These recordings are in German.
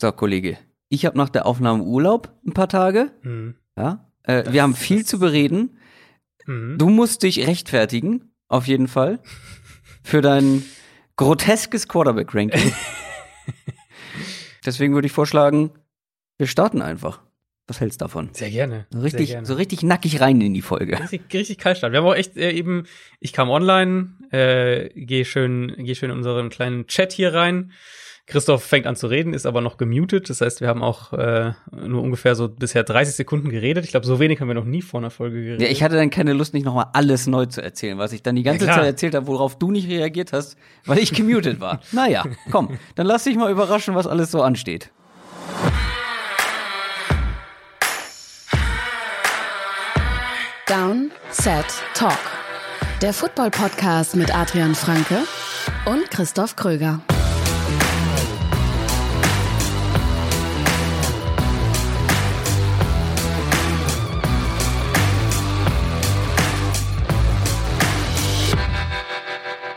So, Kollege, ich habe nach der Aufnahme Urlaub ein paar Tage. Mhm. Ja, äh, wir haben viel zu bereden. Mhm. Du musst dich rechtfertigen, auf jeden Fall, für dein groteskes Quarterback-Ranking. Deswegen würde ich vorschlagen, wir starten einfach. Was hältst du davon? Sehr gerne. So richtig, Sehr gerne. so richtig nackig rein in die Folge. Richtig, richtig kalt starten. Wir haben auch echt äh, eben, ich kam online, äh, gehe schön, geh schön in unseren kleinen Chat hier rein. Christoph fängt an zu reden, ist aber noch gemutet. Das heißt, wir haben auch äh, nur ungefähr so bisher 30 Sekunden geredet. Ich glaube, so wenig haben wir noch nie vor einer Folge geredet. Ja, ich hatte dann keine Lust, nicht nochmal alles neu zu erzählen, was ich dann die ganze Ja. Zeit erzählt habe, worauf du nicht reagiert hast, weil ich gemutet war. Naja, komm, dann lass dich mal überraschen, was alles so ansteht. Down, Set, Talk. Der Football-Podcast mit Adrian Franke und Christoph Kröger.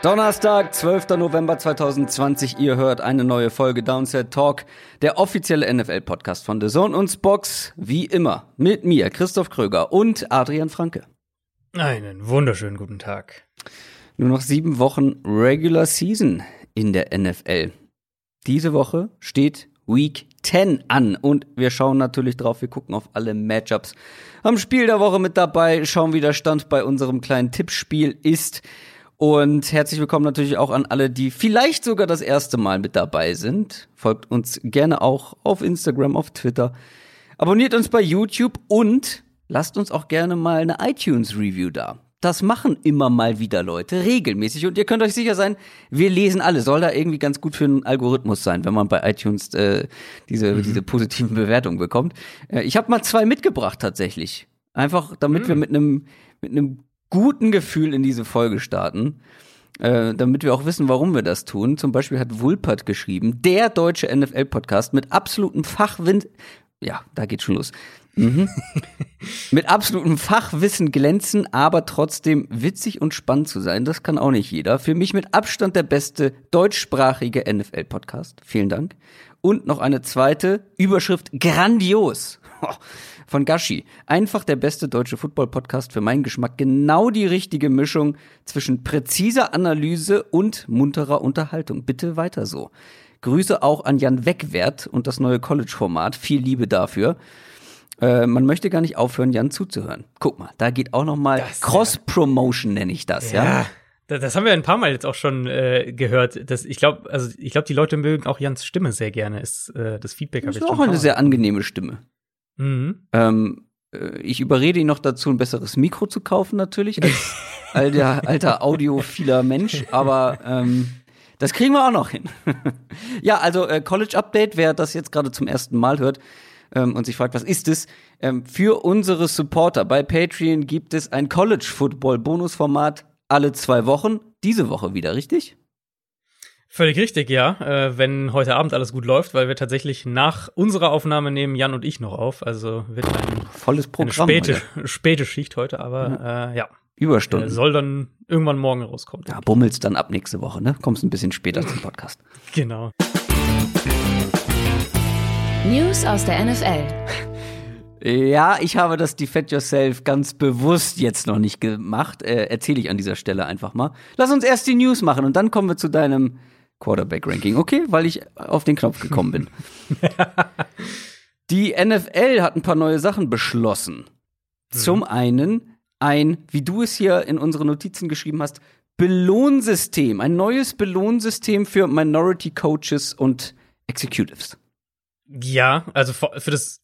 Donnerstag, 12. November 2020. Ihr hört eine neue Folge Downset Talk, der offizielle NFL-Podcast von The Zone und Spox. Wie immer mit mir, Christoph Kröger und Adrian Franke. Einen wunderschönen guten Tag. Nur noch sieben Wochen Regular Season in der NFL. Diese Woche steht Week 10 an und wir schauen natürlich drauf. Wir gucken auf alle Matchups. Am Spiel der Woche mit dabei, schauen, wie der Stand bei unserem kleinen Tippspiel ist. Und herzlich willkommen natürlich auch an alle, die vielleicht sogar das erste Mal mit dabei sind. Folgt uns gerne auch auf Instagram, auf Twitter. Abonniert uns bei YouTube und lasst uns auch gerne mal eine iTunes-Review da. Das machen immer mal wieder Leute, regelmäßig. Und ihr könnt euch sicher sein, wir lesen alle. Soll da irgendwie ganz gut für einen Algorithmus sein, wenn man bei iTunes äh, diese, diese positiven Bewertungen bekommt. Äh, ich habe mal zwei mitgebracht tatsächlich. Einfach damit wir mit einem mit einem guten Gefühl in diese Folge starten. Äh, damit wir auch wissen, warum wir das tun. Zum Beispiel hat Wulpert geschrieben, der deutsche NFL-Podcast mit absolutem Fachwind. Ja, da geht schon los. Mhm. mit absolutem Fachwissen glänzen, aber trotzdem witzig und spannend zu sein, das kann auch nicht jeder. Für mich mit Abstand der beste deutschsprachige NFL-Podcast. Vielen Dank. Und noch eine zweite Überschrift, grandios. Von Gashi. Einfach der beste deutsche Football-Podcast für meinen Geschmack. Genau die richtige Mischung zwischen präziser Analyse und munterer Unterhaltung. Bitte weiter so. Grüße auch an Jan Wegwert und das neue College-Format. Viel Liebe dafür. Äh, man möchte gar nicht aufhören, Jan zuzuhören. Guck mal, da geht auch noch mal ja. Cross-Promotion, nenne ich das, ja. Das, das haben wir ein paar Mal jetzt auch schon äh, gehört. Das, ich glaube, also ich glaube, die Leute mögen auch Jans Stimme sehr gerne. Ist äh, das Feedback? hab Das ich ist auch eine sehr angenehme Stimme. Mhm. Ähm, äh, ich überrede ihn noch dazu, ein besseres Mikro zu kaufen, natürlich, als alter, alter audiophiler Mensch, aber ähm, das kriegen wir auch noch hin. ja, also äh, College Update, wer das jetzt gerade zum ersten Mal hört ähm, und sich fragt, was ist es? Ähm, für unsere Supporter bei Patreon gibt es ein College Football Bonusformat alle zwei Wochen. Diese Woche wieder, richtig? Völlig richtig, ja. Äh, wenn heute Abend alles gut läuft, weil wir tatsächlich nach unserer Aufnahme nehmen Jan und ich noch auf. Also wird ein, Volles eine Programm. späte, heute. späte Schicht heute, aber äh, ja. Überstunden. Äh, soll dann irgendwann morgen rauskommen. ja, bummelst dann ab nächste Woche, ne? Kommst ein bisschen später zum Podcast. Genau. News aus der NFL. Ja, ich habe das Defend Yourself ganz bewusst jetzt noch nicht gemacht. Äh, Erzähle ich an dieser Stelle einfach mal. Lass uns erst die News machen und dann kommen wir zu deinem Quarterback-Ranking, okay? Weil ich auf den Knopf gekommen bin. die NFL hat ein paar neue Sachen beschlossen. Zum einen ein, wie du es hier in unsere Notizen geschrieben hast, Belohnsystem. Ein neues Belohnsystem für Minority Coaches und Executives. Ja, also für das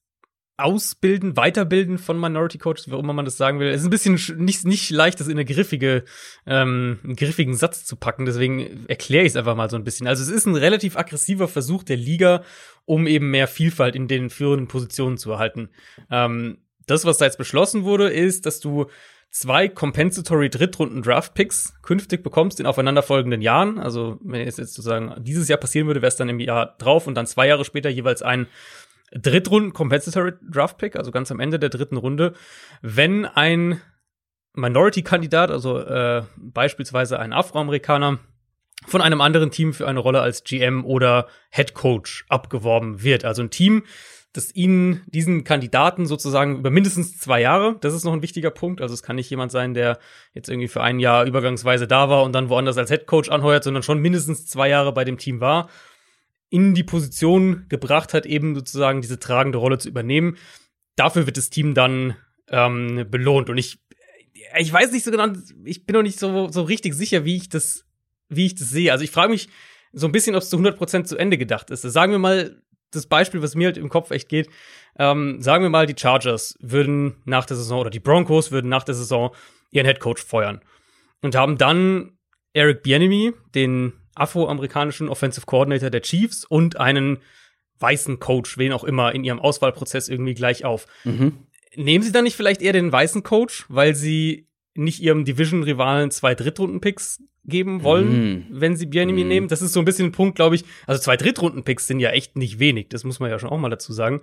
Ausbilden, Weiterbilden von Minority Coaches, immer man das sagen will, ist ein bisschen sch- nicht, nicht leicht, das in eine griffige, ähm, einen griffigen Satz zu packen. Deswegen erkläre ich es einfach mal so ein bisschen. Also es ist ein relativ aggressiver Versuch der Liga, um eben mehr Vielfalt in den führenden Positionen zu erhalten. Ähm, das, was da jetzt beschlossen wurde, ist, dass du zwei Compensatory Drittrunden Draft Picks künftig bekommst in aufeinanderfolgenden Jahren. Also wenn es jetzt sozusagen dieses Jahr passieren würde, wäre es dann im Jahr drauf und dann zwei Jahre später jeweils ein Drittrunden Compensatory Draft Pick, also ganz am Ende der dritten Runde, wenn ein Minority-Kandidat, also äh, beispielsweise ein Afroamerikaner, von einem anderen Team für eine Rolle als GM oder Head Coach abgeworben wird. Also ein Team, das ihnen diesen Kandidaten sozusagen über mindestens zwei Jahre, das ist noch ein wichtiger Punkt. Also es kann nicht jemand sein, der jetzt irgendwie für ein Jahr übergangsweise da war und dann woanders als Head Coach anheuert, sondern schon mindestens zwei Jahre bei dem Team war, in die Position gebracht hat, eben sozusagen diese tragende Rolle zu übernehmen. Dafür wird das Team dann ähm, belohnt. Und ich, ich weiß nicht so genau, ich bin noch nicht so, so richtig sicher, wie ich das, wie ich das sehe. Also ich frage mich so ein bisschen, ob es zu 100% zu Ende gedacht ist. Sagen wir mal, das Beispiel, was mir halt im Kopf echt geht, ähm, sagen wir mal, die Chargers würden nach der Saison oder die Broncos würden nach der Saison ihren Headcoach feuern und haben dann Eric Bieniemy, den afroamerikanischen Offensive Coordinator der Chiefs und einen weißen Coach, wen auch immer, in ihrem Auswahlprozess irgendwie gleich auf. Mhm. Nehmen Sie dann nicht vielleicht eher den weißen Coach, weil Sie nicht Ihrem Division-Rivalen zwei Drittrunden-Picks geben wollen, mm. wenn sie Bienemy mm. nehmen. Das ist so ein bisschen ein Punkt, glaube ich. Also zwei Drittrunden-Picks sind ja echt nicht wenig. Das muss man ja schon auch mal dazu sagen.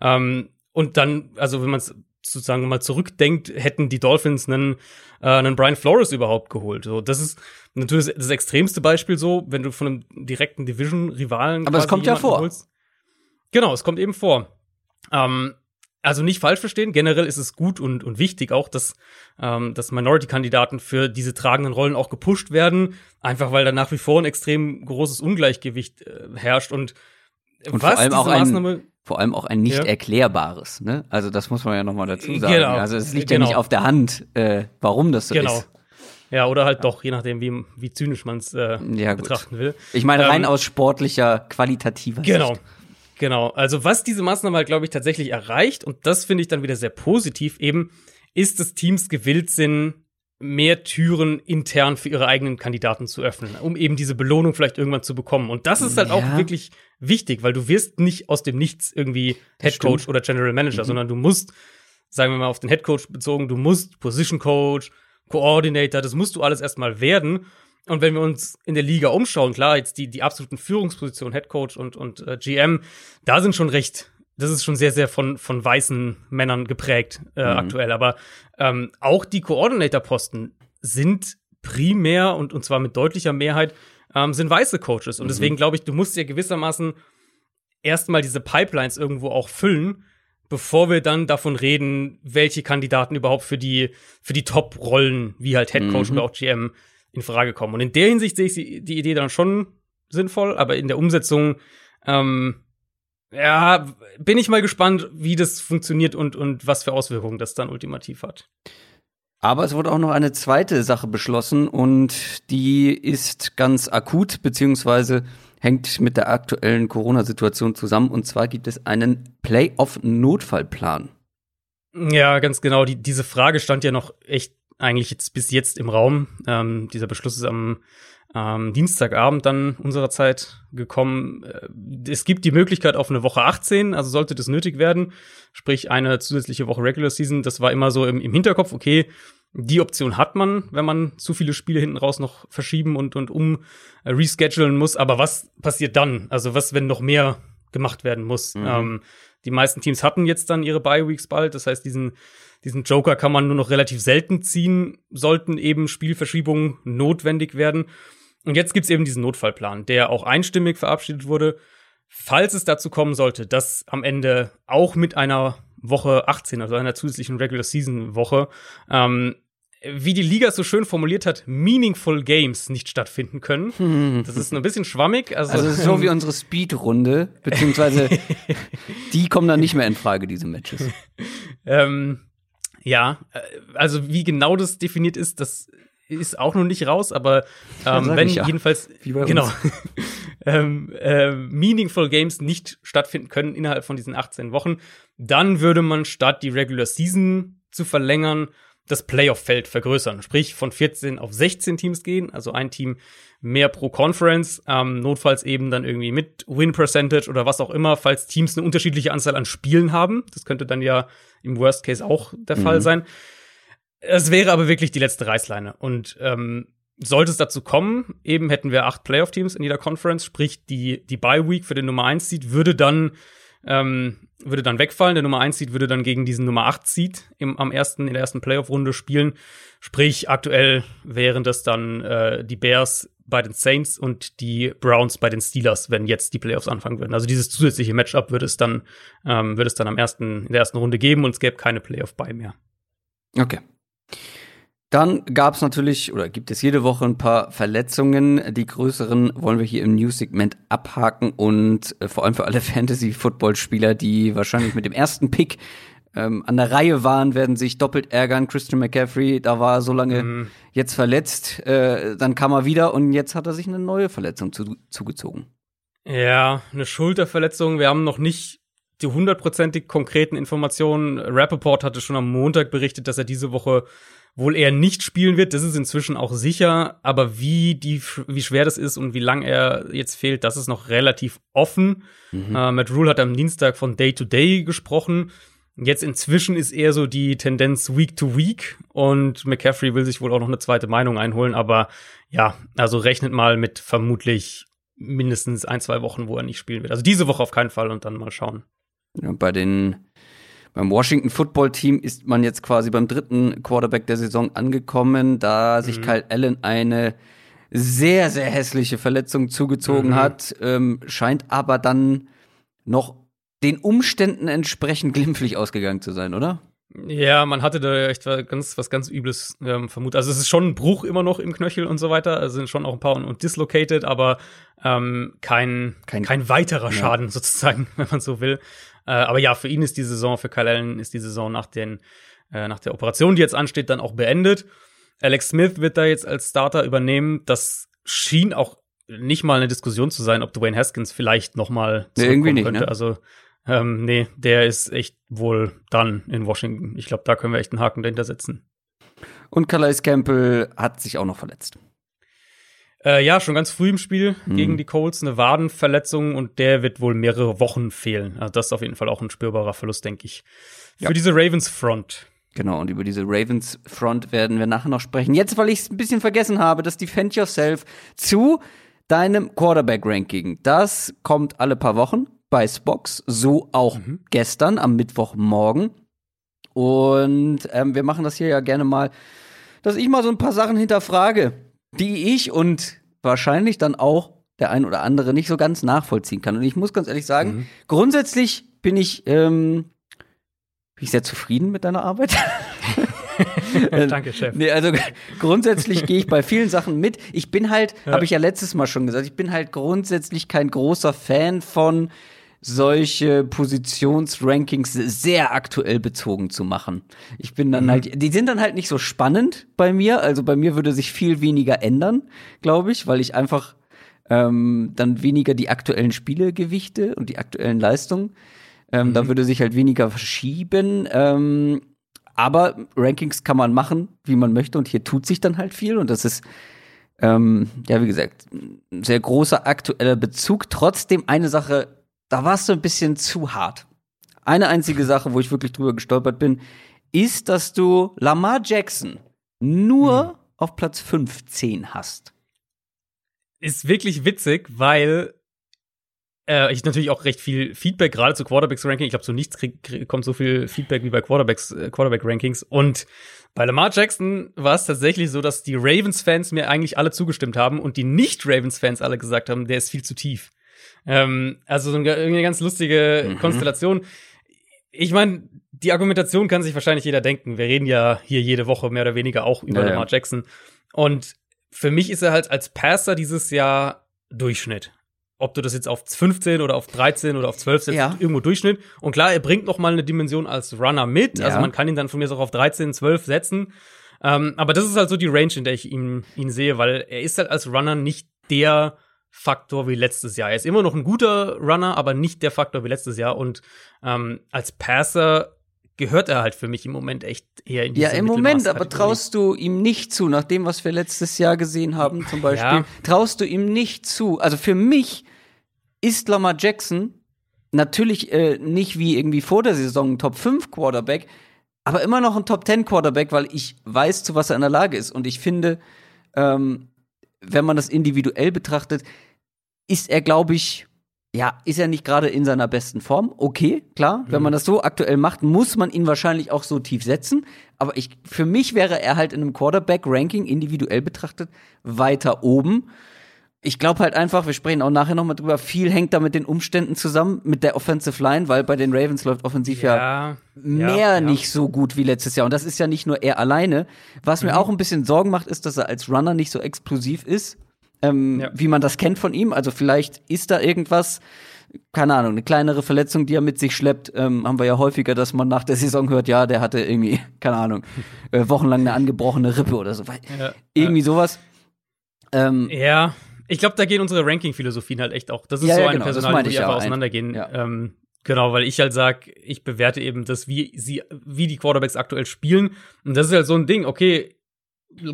Ähm, und dann, also wenn man es sozusagen mal zurückdenkt, hätten die Dolphins einen, äh, einen Brian Flores überhaupt geholt. So, das ist natürlich das extremste Beispiel so, wenn du von einem direkten Division-Rivalen. Aber es kommt ja vor. Holst. Genau, es kommt eben vor. Ähm, also nicht falsch verstehen, generell ist es gut und, und wichtig auch, dass, ähm, dass Minority-Kandidaten für diese tragenden Rollen auch gepusht werden, einfach weil da nach wie vor ein extrem großes Ungleichgewicht äh, herrscht und, und was vor allem auch ein, vor allem auch ein nicht ja. erklärbares, ne? Also das muss man ja nochmal dazu sagen. Genau. Also es liegt genau. ja nicht auf der Hand, äh, warum das so genau. ist. Ja, oder halt doch, je nachdem, wie, wie zynisch man es äh, ja, betrachten will. Ich meine, rein ähm, aus sportlicher, qualitativer genau. Sicht. Genau, also was diese Maßnahme halt, glaube ich, tatsächlich erreicht, und das finde ich dann wieder sehr positiv, eben, ist, dass Teams gewillt sind, mehr Türen intern für ihre eigenen Kandidaten zu öffnen, um eben diese Belohnung vielleicht irgendwann zu bekommen. Und das ist halt ja. auch wirklich wichtig, weil du wirst nicht aus dem Nichts irgendwie Head Coach oder General Manager, mhm. sondern du musst, sagen wir mal auf den Head Coach bezogen, du musst Position Coach, Coordinator, das musst du alles erstmal werden. Und wenn wir uns in der Liga umschauen, klar, jetzt die, die absoluten Führungspositionen, Head Coach und, und äh, GM, da sind schon recht, das ist schon sehr, sehr von, von weißen Männern geprägt äh, mhm. aktuell. Aber ähm, auch die Coordinator-Posten sind primär und, und zwar mit deutlicher Mehrheit ähm, sind weiße Coaches. Und mhm. deswegen glaube ich, du musst ja gewissermaßen erstmal diese Pipelines irgendwo auch füllen, bevor wir dann davon reden, welche Kandidaten überhaupt für die, für die Top-Rollen, wie halt Head Coach mhm. oder auch GM, in Frage kommen. Und in der Hinsicht sehe ich die Idee dann schon sinnvoll, aber in der Umsetzung, ähm, ja, bin ich mal gespannt, wie das funktioniert und, und was für Auswirkungen das dann ultimativ hat. Aber es wurde auch noch eine zweite Sache beschlossen und die ist ganz akut, beziehungsweise hängt mit der aktuellen Corona-Situation zusammen. Und zwar gibt es einen Playoff-Notfallplan. Ja, ganz genau. Die, diese Frage stand ja noch echt eigentlich jetzt bis jetzt im Raum. Ähm, dieser Beschluss ist am ähm, Dienstagabend dann unserer Zeit gekommen. Äh, es gibt die Möglichkeit auf eine Woche 18, also sollte das nötig werden, sprich eine zusätzliche Woche Regular Season. Das war immer so im, im Hinterkopf, okay, die Option hat man, wenn man zu viele Spiele hinten raus noch verschieben und, und um äh, reschedulen muss. Aber was passiert dann? Also was, wenn noch mehr gemacht werden muss? Mhm. Ähm, die meisten Teams hatten jetzt dann ihre Bye Weeks bald. Das heißt, diesen diesen Joker kann man nur noch relativ selten ziehen, sollten eben Spielverschiebungen notwendig werden. Und jetzt gibt's eben diesen Notfallplan, der auch einstimmig verabschiedet wurde. Falls es dazu kommen sollte, dass am Ende auch mit einer Woche 18, also einer zusätzlichen Regular Season Woche, ähm, wie die Liga so schön formuliert hat, meaningful Games nicht stattfinden können. Das ist ein bisschen schwammig. Also, also so wie unsere Speedrunde, beziehungsweise die kommen dann nicht mehr in Frage, diese Matches. ähm, ja, äh, also wie genau das definiert ist, das ist auch noch nicht raus, aber ähm, wenn ja. jedenfalls genau ähm, äh, meaningful Games nicht stattfinden können innerhalb von diesen 18 Wochen, dann würde man statt die Regular Season zu verlängern das Playoff-Feld vergrößern, sprich von 14 auf 16 Teams gehen, also ein Team mehr pro Conference, ähm, notfalls eben dann irgendwie mit Win Percentage oder was auch immer, falls Teams eine unterschiedliche Anzahl an Spielen haben. Das könnte dann ja im Worst Case auch der mhm. Fall sein. Es wäre aber wirklich die letzte Reißleine. Und ähm, sollte es dazu kommen, eben hätten wir acht Playoff-Teams in jeder Conference, sprich die, die Bye-Week für den Nummer 1 Seed würde dann ähm, würde dann wegfallen. Der Nummer 1 Seed würde dann gegen diesen Nummer 8 Seed ersten, in der ersten Playoff-Runde spielen. Sprich, aktuell wären das dann äh, die Bears bei den Saints und die Browns bei den Steelers, wenn jetzt die Playoffs anfangen würden. Also dieses zusätzliche Matchup würde es dann, ähm, würde es dann am ersten, in der ersten Runde geben und es gäbe keine Playoff bei mehr. Okay. Dann gab es natürlich oder gibt es jede Woche ein paar Verletzungen. Die größeren wollen wir hier im News-Segment abhaken und äh, vor allem für alle Fantasy-Football-Spieler, die wahrscheinlich mit dem ersten Pick ähm, an der Reihe waren, werden sich doppelt ärgern. Christian McCaffrey, da war er so lange mhm. jetzt verletzt, äh, dann kam er wieder und jetzt hat er sich eine neue Verletzung zu, zugezogen. Ja, eine Schulterverletzung. Wir haben noch nicht die hundertprozentig konkreten Informationen. Rappaport hatte schon am Montag berichtet, dass er diese Woche wohl eher nicht spielen wird. Das ist inzwischen auch sicher. Aber wie, die, wie schwer das ist und wie lang er jetzt fehlt, das ist noch relativ offen. Mhm. Äh, Matt Rule hat am Dienstag von Day to Day gesprochen. Jetzt inzwischen ist eher so die Tendenz Week to Week und McCaffrey will sich wohl auch noch eine zweite Meinung einholen. Aber ja, also rechnet mal mit vermutlich mindestens ein, zwei Wochen, wo er nicht spielen wird. Also diese Woche auf keinen Fall und dann mal schauen. Ja, bei den beim Washington Football Team ist man jetzt quasi beim dritten Quarterback der Saison angekommen, da sich mhm. Kyle Allen eine sehr, sehr hässliche Verletzung zugezogen mhm. hat, ähm, scheint aber dann noch den Umständen entsprechend glimpflich ausgegangen zu sein, oder? Ja, man hatte da echt ganz, was ganz Übles ähm, vermutet. Also es ist schon ein Bruch immer noch im Knöchel und so weiter. Also sind schon auch ein paar und, und dislocated, aber ähm, kein, kein, kein weiterer Schaden ja. sozusagen, wenn man so will. Äh, aber ja, für ihn ist die Saison, für Kyle Allen ist die Saison nach, den, äh, nach der Operation, die jetzt ansteht, dann auch beendet. Alex Smith wird da jetzt als Starter übernehmen. Das schien auch nicht mal eine Diskussion zu sein, ob Dwayne Haskins vielleicht noch mal nee, irgendwie nicht, könnte. Ne? Also ähm, nee, der ist echt wohl dann in Washington. Ich glaube, da können wir echt einen Haken dahinter setzen. Und Calais Campbell hat sich auch noch verletzt. Äh, ja, schon ganz früh im Spiel mhm. gegen die Colts eine Wadenverletzung und der wird wohl mehrere Wochen fehlen. Also das ist auf jeden Fall auch ein spürbarer Verlust, denke ich. Für ja. diese Ravens Front. Genau, und über diese Ravens Front werden wir nachher noch sprechen. Jetzt, weil ich es ein bisschen vergessen habe, das Defend Yourself zu deinem Quarterback-Ranking. Das kommt alle paar Wochen bei Spox, so auch mhm. gestern am Mittwochmorgen. Und ähm, wir machen das hier ja gerne mal, dass ich mal so ein paar Sachen hinterfrage die ich und wahrscheinlich dann auch der ein oder andere nicht so ganz nachvollziehen kann. Und ich muss ganz ehrlich sagen, mhm. grundsätzlich bin ich, ähm, bin ich sehr zufrieden mit deiner Arbeit. Danke, Chef. Nee, also grundsätzlich gehe ich bei vielen Sachen mit. Ich bin halt, ja. habe ich ja letztes Mal schon gesagt, ich bin halt grundsätzlich kein großer Fan von solche Positionsrankings sehr aktuell bezogen zu machen. Ich bin dann mhm. halt, die sind dann halt nicht so spannend bei mir. Also bei mir würde sich viel weniger ändern, glaube ich, weil ich einfach ähm, dann weniger die aktuellen Spiele gewichte und die aktuellen Leistungen. Ähm, mhm. Da würde sich halt weniger verschieben. Ähm, aber Rankings kann man machen, wie man möchte, und hier tut sich dann halt viel und das ist ähm, ja, wie gesagt, ein sehr großer aktueller Bezug. Trotzdem eine Sache da warst du ein bisschen zu hart. Eine einzige Sache, wo ich wirklich drüber gestolpert bin, ist, dass du Lamar Jackson nur hm. auf Platz 15 hast. Ist wirklich witzig, weil äh, ich natürlich auch recht viel Feedback gerade zu Quarterbacks Ranking. Ich glaube, so nichts krieg, krieg, kommt so viel Feedback wie bei Quarterbacks äh, Quarterback Rankings. Und bei Lamar Jackson war es tatsächlich so, dass die Ravens Fans mir eigentlich alle zugestimmt haben und die nicht Ravens Fans alle gesagt haben, der ist viel zu tief. Ähm, also so eine, eine ganz lustige mhm. Konstellation. Ich meine, die Argumentation kann sich wahrscheinlich jeder denken. Wir reden ja hier jede Woche mehr oder weniger auch über ja, Lamar Jackson. Und für mich ist er halt als Passer dieses Jahr Durchschnitt. Ob du das jetzt auf 15 oder auf 13 oder auf 12 setzt, ja. irgendwo Durchschnitt. Und klar, er bringt noch mal eine Dimension als Runner mit. Ja. Also man kann ihn dann von mir auch auf 13, 12 setzen. Ähm, aber das ist halt so die Range, in der ich ihn, ihn sehe, weil er ist halt als Runner nicht der Faktor wie letztes Jahr. Er ist immer noch ein guter Runner, aber nicht der Faktor wie letztes Jahr. Und ähm, als Passer gehört er halt für mich im Moment echt eher in diese Ja, im Moment, aber traust du ihm nicht zu, nach dem, was wir letztes Jahr gesehen haben, zum Beispiel, ja. traust du ihm nicht zu. Also für mich ist Lamar Jackson natürlich äh, nicht wie irgendwie vor der Saison ein Top 5 Quarterback, aber immer noch ein Top 10 Quarterback, weil ich weiß, zu was er in der Lage ist. Und ich finde, ähm, wenn man das individuell betrachtet, ist er, glaube ich, ja, ist er nicht gerade in seiner besten Form? Okay, klar. Wenn man das so aktuell macht, muss man ihn wahrscheinlich auch so tief setzen. Aber ich, für mich wäre er halt in einem Quarterback-Ranking individuell betrachtet weiter oben. Ich glaube halt einfach, wir sprechen auch nachher nochmal drüber, viel hängt da mit den Umständen zusammen, mit der Offensive Line, weil bei den Ravens läuft offensiv ja, Ja, mehr ja, ja. nicht so gut wie letztes Jahr. Und das ist ja nicht nur er alleine. Was Mhm. mir auch ein bisschen Sorgen macht, ist, dass er als Runner nicht so explosiv ist, ähm, Ja. wie man das kennt von ihm. Also vielleicht ist da irgendwas, keine Ahnung, eine kleinere Verletzung, die er mit sich schleppt. Ähm, haben wir ja häufiger, dass man nach der Saison hört, ja, der hatte irgendwie, keine Ahnung, äh, wochenlang eine angebrochene Rippe oder so. Ja, Irgendwie sowas. Ähm, Ja, ich glaube, da gehen unsere Ranking-Philosophien halt echt auch. Das ist Ja, so ja, eine genau, Personalie, die einfach ja. auseinandergehen. Ja. Ähm, genau, weil ich halt sag, ich bewerte eben das, wie sie, wie die Quarterbacks aktuell spielen. Und das ist halt so ein Ding, okay,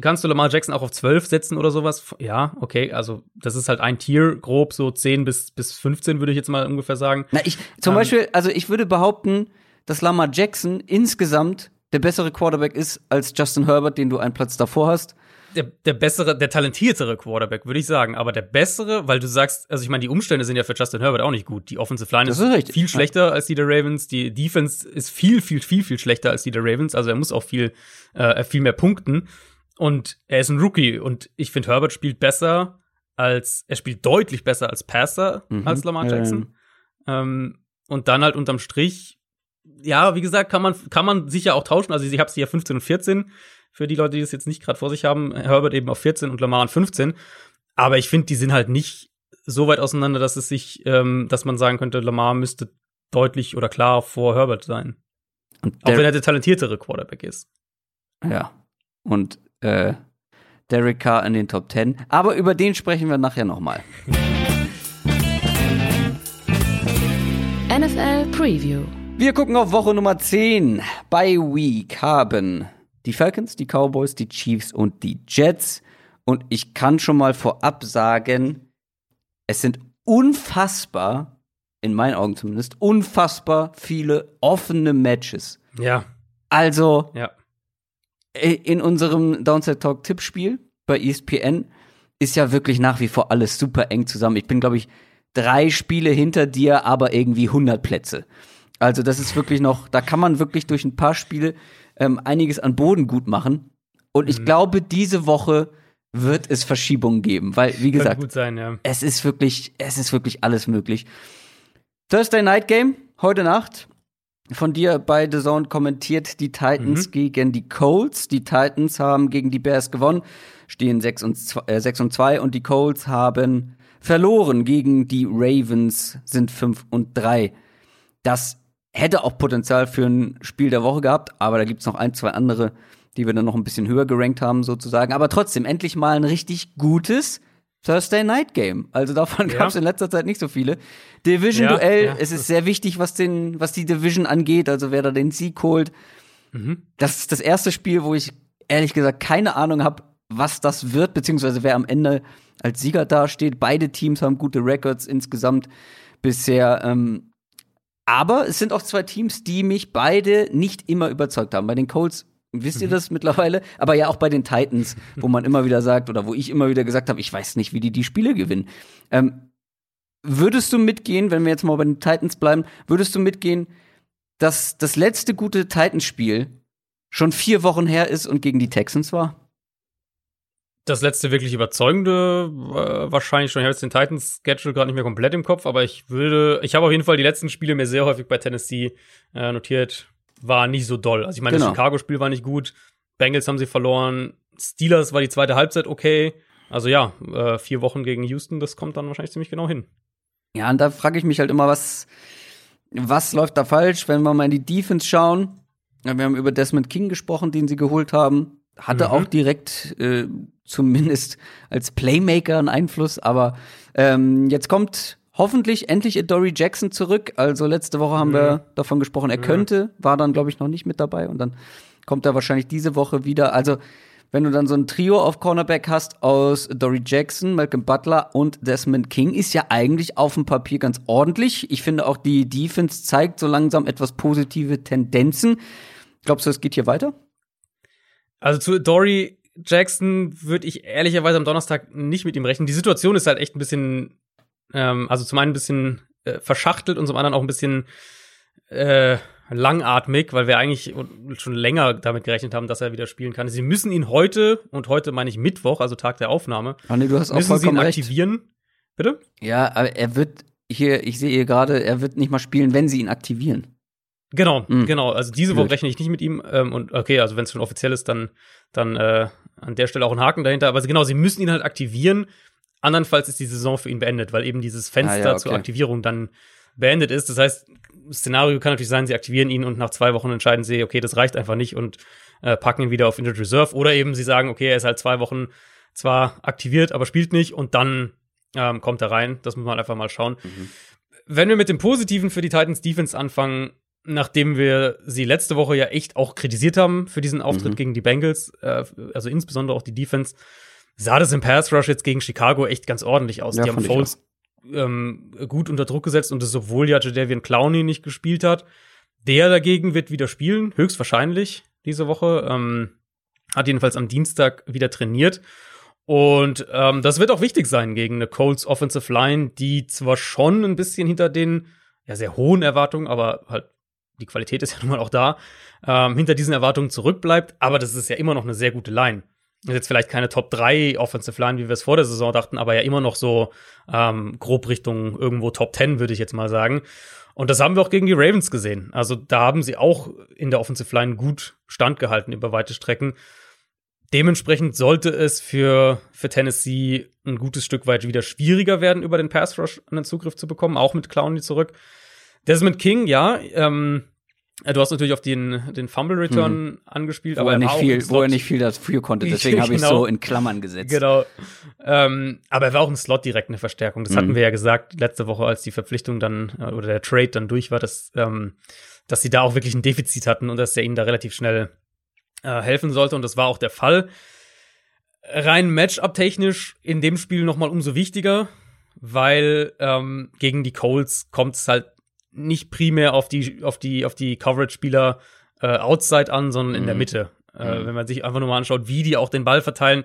kannst du Lamar Jackson auch auf 12 setzen oder sowas? Ja, okay, also das ist halt ein Tier, grob so 10 bis, bis 15, würde ich jetzt mal ungefähr sagen. Na, ich, zum Ähm, Beispiel, also ich würde behaupten, dass Lamar Jackson insgesamt der bessere Quarterback ist als Justin Herbert, den du einen Platz davor hast. der, der bessere, der talentiertere Quarterback, würde ich sagen. Aber der bessere, weil du sagst, also ich meine, die Umstände sind ja für Justin Herbert auch nicht gut. Die Offensive Line ist, ist viel schlechter als die der Ravens. Die Defense ist viel, viel, viel, viel schlechter als die der Ravens. Also er muss auch viel, äh, viel mehr punkten. Und er ist ein Rookie. Und ich finde, Herbert spielt besser als, er spielt deutlich besser als Passer Mhm. als Lamar. Jackson. Ähm, und dann halt unterm Strich, ja, wie gesagt, kann man, kann man sicher auch tauschen. Also ich habe sie ja 15 und 14 für die Leute, die das jetzt nicht gerade vor sich haben. Herbert eben auf 14 und Lamar an 15. Aber ich finde, die sind halt nicht so weit auseinander, dass es sich, ähm, dass man sagen könnte, Lamar müsste deutlich oder klar vor Herbert sein. Und Auch wenn er der talentiertere Quarterback ist. ja. Und äh, Derek Carr in den Top 10. Aber über den sprechen wir nachher nochmal. NFL Preview. Wir gucken auf Woche Nummer 10. Bei Week haben die Falcons, die Cowboys, die Chiefs und die Jets. Und ich kann schon mal vorab sagen, es sind unfassbar, in meinen Augen zumindest, unfassbar viele offene Matches. Ja, Also ja. Äh, in unserem Downside Talk Tippspiel bei ESPN ist ja wirklich nach wie vor alles super eng zusammen. Ich bin, glaube ich, drei Spiele hinter dir, aber irgendwie 100 Plätze. Also das ist wirklich noch, da kann man wirklich durch ein paar Spiele ähm, einiges an Boden gut machen. Und ich glaube, diese Woche wird es Verschiebungen geben, weil, wie gesagt, sein, ja. es ist wirklich, es ist wirklich alles möglich. Thursday Night Game, heute Nacht. Von dir bei The Zone kommentiert die Titans gegen die Colts. Die Titans haben gegen die Bears gewonnen, stehen 6 und 2, äh, 6 und 2 und die Colts haben verloren gegen die Ravens, sind 5 und 3. Das hätte auch Potenzial für ein Spiel der Woche gehabt, aber da gibt's noch ein, zwei andere, die wir dann noch ein bisschen höher gerankt haben, sozusagen. Aber trotzdem, endlich mal ein richtig gutes Thursday Night Game. Also davon Ja. gab's in letzter Zeit nicht so viele. Division-Duell, ja, es ist sehr wichtig, was, den, was die Division angeht, also wer da den Sieg holt. Mhm. Das ist das erste Spiel, wo ich ehrlich gesagt keine Ahnung habe, was das wird, beziehungsweise wer am Ende als Sieger dasteht. Beide Teams haben gute Records insgesamt bisher. Ähm, aber es sind auch zwei Teams, die mich beide nicht immer überzeugt haben. Bei den Colts wisst ihr das mittlerweile, aber ja auch bei den Titans, wo man immer wieder sagt oder wo ich immer wieder gesagt habe, ich weiß nicht, wie die die Spiele gewinnen. Ähm, würdest du mitgehen, wenn wir jetzt mal bei den Titans bleiben, würdest du mitgehen, dass das letzte gute Titans-Spiel schon vier Wochen her ist und gegen die Texans war? Das letzte wirklich überzeugende äh, wahrscheinlich schon. Ich habe jetzt den Titans-Schedule gerade nicht mehr komplett im Kopf, aber ich würde, ich habe auf jeden Fall die letzten Spiele mir sehr häufig bei Tennessee äh, notiert, war nicht so doll. Also ich meine, Genau. das Chicago-Spiel war nicht gut, Bengals haben sie verloren, Steelers war die zweite Halbzeit okay. Also ja, äh, vier Wochen gegen Houston, das kommt dann wahrscheinlich ziemlich genau hin. Ja, und da frage ich mich halt immer, was, was läuft da falsch, wenn wir mal in die Defense schauen. Ja, wir haben über Desmond King gesprochen, den sie geholt haben. Hatte Mhm. auch direkt äh, zumindest als Playmaker einen Einfluss, aber ähm, jetzt kommt hoffentlich endlich Dory Jackson zurück. Also letzte Woche haben wir davon gesprochen, er könnte, war dann glaube ich noch nicht mit dabei und dann kommt er wahrscheinlich diese Woche wieder. Also wenn du dann so ein Trio auf Cornerback hast aus Dory Jackson, Malcolm Butler und Desmond King, ist ja eigentlich auf dem Papier ganz ordentlich. Ich finde auch die Defense zeigt so langsam etwas positive Tendenzen. Glaubst du, es geht hier weiter? Also zu Dory Jackson würde ich ehrlicherweise am Donnerstag nicht mit ihm rechnen. Die Situation ist halt echt ein bisschen, ähm, also zum einen ein bisschen äh, verschachtelt und zum anderen auch ein bisschen äh, langatmig, weil wir eigentlich schon länger damit gerechnet haben, dass er wieder spielen kann. Sie müssen ihn heute, und heute meine ich Mittwoch, also Tag der Aufnahme, Ah, nee, du hast auch müssen sie ihn vollkommen recht. aktivieren. Bitte? Ja, aber er wird hier, ich sehe hier gerade, er wird nicht mal spielen, wenn sie ihn aktivieren. Genau, Mhm. genau. Also diese Woche rechne ich nicht mit ihm. Ähm, und okay, also wenn es schon offiziell ist, dann, dann äh, an der Stelle auch ein Haken dahinter. Aber genau, sie müssen ihn halt aktivieren. Andernfalls ist die Saison für ihn beendet, weil eben dieses Fenster Ah, ja, zur okay. Aktivierung dann beendet ist. Das heißt, Szenario kann natürlich sein, sie aktivieren ihn und nach zwei Wochen entscheiden sie, okay, das reicht einfach nicht und äh, packen ihn wieder auf Injured Reserve. Oder eben sie sagen, okay, er ist halt zwei Wochen zwar aktiviert, aber spielt nicht und dann ähm, kommt er rein. Das muss man einfach mal schauen. Wenn wir mit dem Positiven für die Titans Defense anfangen, nachdem wir sie letzte Woche ja echt auch kritisiert haben für diesen Auftritt Mhm. gegen die Bengals, äh, also insbesondere auch die Defense, sah das im Pass Rush jetzt gegen Chicago echt ganz ordentlich aus. Ja, die haben Foles ähm, gut unter Druck gesetzt und das, obwohl ja Jadavian Clowney nicht gespielt hat. Der dagegen wird wieder spielen, höchstwahrscheinlich diese Woche. Ähm, hat jedenfalls am Dienstag wieder trainiert. Und ähm, das wird auch wichtig sein gegen eine Colts Offensive Line, die zwar schon ein bisschen hinter den ja sehr hohen Erwartungen, aber halt die Qualität ist ja nun mal auch da, ähm, hinter diesen Erwartungen zurückbleibt, aber das ist ja immer noch eine sehr gute Line. Ist jetzt vielleicht keine Top 3 Offensive Line, wie wir es vor der Saison dachten, aber ja immer noch so ähm, grob Richtung irgendwo Top 10, würde ich jetzt mal sagen. Und das haben wir auch gegen die Ravens gesehen. Also da haben sie auch in der Offensive Line gut standgehalten über weite Strecken. Dementsprechend sollte es für, für Tennessee ein gutes Stück weit wieder schwieriger werden, über den Pass Rush einen Zugriff zu bekommen, auch mit Clowney zurück. Desmond King, ja, ähm, äh, du hast natürlich auf den, den Fumble Return angespielt, Wo aber er, nicht viel, wo er nicht viel dafür konnte. Deswegen habe ich Genau. so in Klammern gesetzt. Genau. Ähm, aber er war auch im Slot direkt eine Verstärkung. Das Mhm. hatten wir ja gesagt letzte Woche, als die Verpflichtung dann äh, oder der Trade dann durch war, dass, ähm, dass sie da auch wirklich ein Defizit hatten und dass er ihnen da relativ schnell äh, helfen sollte. Und das war auch der Fall. Rein Matchup-technisch in dem Spiel noch mal umso wichtiger, weil ähm, gegen die Colts kommt es halt nicht primär auf die, auf die, auf die Coverage-Spieler äh, outside an, sondern in der Mhm. Mitte. Äh, Mhm. wenn man sich einfach nur mal anschaut, wie die auch den Ball verteilen.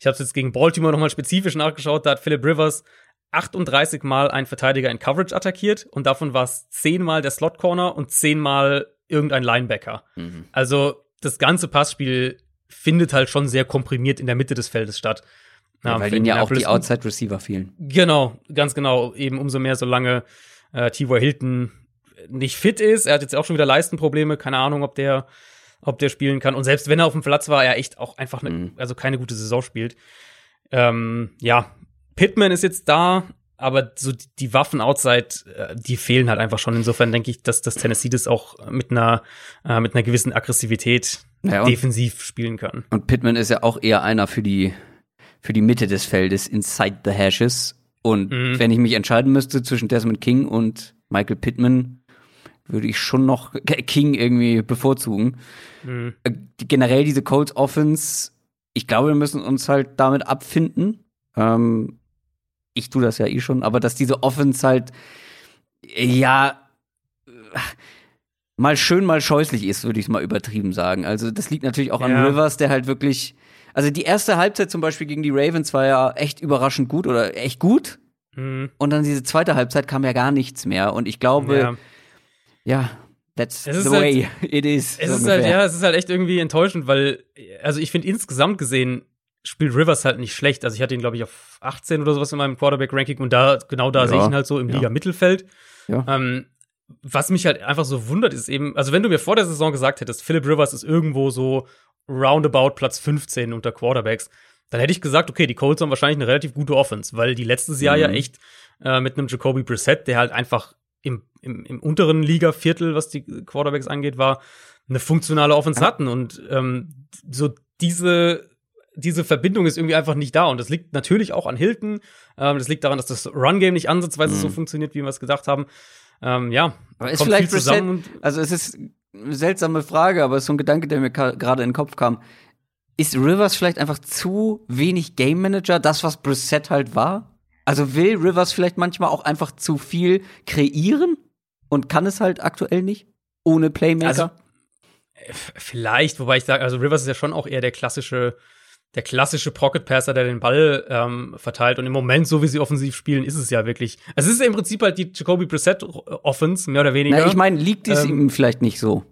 Ich habe es jetzt gegen Baltimore noch mal spezifisch nachgeschaut, da hat Philip Rivers 38 Mal einen Verteidiger in Coverage attackiert und davon war es 10 Mal der Slot Corner und 10 Mal irgendein Linebacker. Mhm. Also das ganze Passspiel findet halt schon sehr komprimiert in der Mitte des Feldes statt. Ja, weil ihnen ja auch die Outside Receiver fehlen. Genau, ganz genau. Eben umso mehr, solange äh, T.Y. Hilton nicht fit ist. Er hat jetzt auch schon wieder Leistenprobleme. Keine Ahnung, ob der, ob der spielen kann. Und selbst wenn er auf dem Platz war, er echt auch einfach, ne, Mhm. also keine gute Saison spielt. Ähm, ja, Pittman ist jetzt da, aber so die, die Waffen outside, äh, die fehlen halt einfach schon. Insofern denke ich, dass das Tennessee das auch mit einer, äh, mit einer gewissen Aggressivität Ja, defensiv spielen kann. und Pittman ist ja auch eher einer für die, für die Mitte des Feldes, inside the hashes. Und Mhm. wenn ich mich entscheiden müsste zwischen Desmond King und Michael Pittman, würde ich schon noch King irgendwie bevorzugen. Mhm. Äh, generell diese Colts Offense, ich glaube, wir müssen uns halt damit abfinden. Ähm, ich tue das ja eh schon, aber dass diese Offense halt, ja, äh, mal schön, mal scheußlich ist, würde ich mal übertrieben sagen. Also, das liegt natürlich auch an Ja. Rivers, der halt wirklich, also die erste Halbzeit zum Beispiel gegen die Ravens war ja echt überraschend gut oder echt gut. Mhm. Und dann diese zweite Halbzeit kam ja gar nichts mehr. Und ich glaube, Ja. ja, that's the ist halt- way it is. Es so ist halt, ja, es ist halt echt irgendwie enttäuschend, weil, also ich finde insgesamt gesehen, spielt Rivers halt nicht schlecht. Also ich hatte ihn, glaube ich, auf 18 oder sowas in meinem Quarterback-Ranking und da, genau da Ja, sehe ich ihn halt so im ja. Liga-Mittelfeld. Ja. Ähm, was mich halt einfach so wundert, ist eben, also wenn du mir vor der Saison gesagt hättest, Philip Rivers ist irgendwo so roundabout Platz 15 unter Quarterbacks, dann hätte ich gesagt, okay, die Colts haben wahrscheinlich eine relativ gute Offense, weil die letztes Jahr Mhm. ja echt äh, mit einem Jacoby Brissett, der halt einfach im, im, im unteren Liga-Viertel, was die Quarterbacks angeht, war, eine funktionale Offense hatten. Und ähm, so diese, diese Verbindung ist irgendwie einfach nicht da. Und das liegt natürlich auch an Hilton. Ähm, das liegt daran, dass das Run-Game nicht ansatzweise Mhm. so funktioniert, wie wir es gedacht haben. Ähm, ja, Aber ist kommt vielleicht viel zusammen Brissett, also es ist seltsame Frage, aber es ist so ein Gedanke, der mir gerade in den Kopf kam. Ist Rivers vielleicht einfach zu wenig Game Manager, das, was Brissett halt war? Also will Rivers vielleicht manchmal auch einfach zu viel kreieren und kann es halt aktuell nicht? Ohne Playmaker? Also, Vielleicht, wobei ich sage, also Rivers ist ja schon auch eher der klassische der klassische Pocket Passer, der den Ball ähm, verteilt. Und im Moment, so wie sie offensiv spielen, ist es ja wirklich. Also es ist ja im Prinzip halt die Jacoby Brissett Offense, mehr oder weniger. Na, ich meine, liegt es ähm, ihm vielleicht nicht so?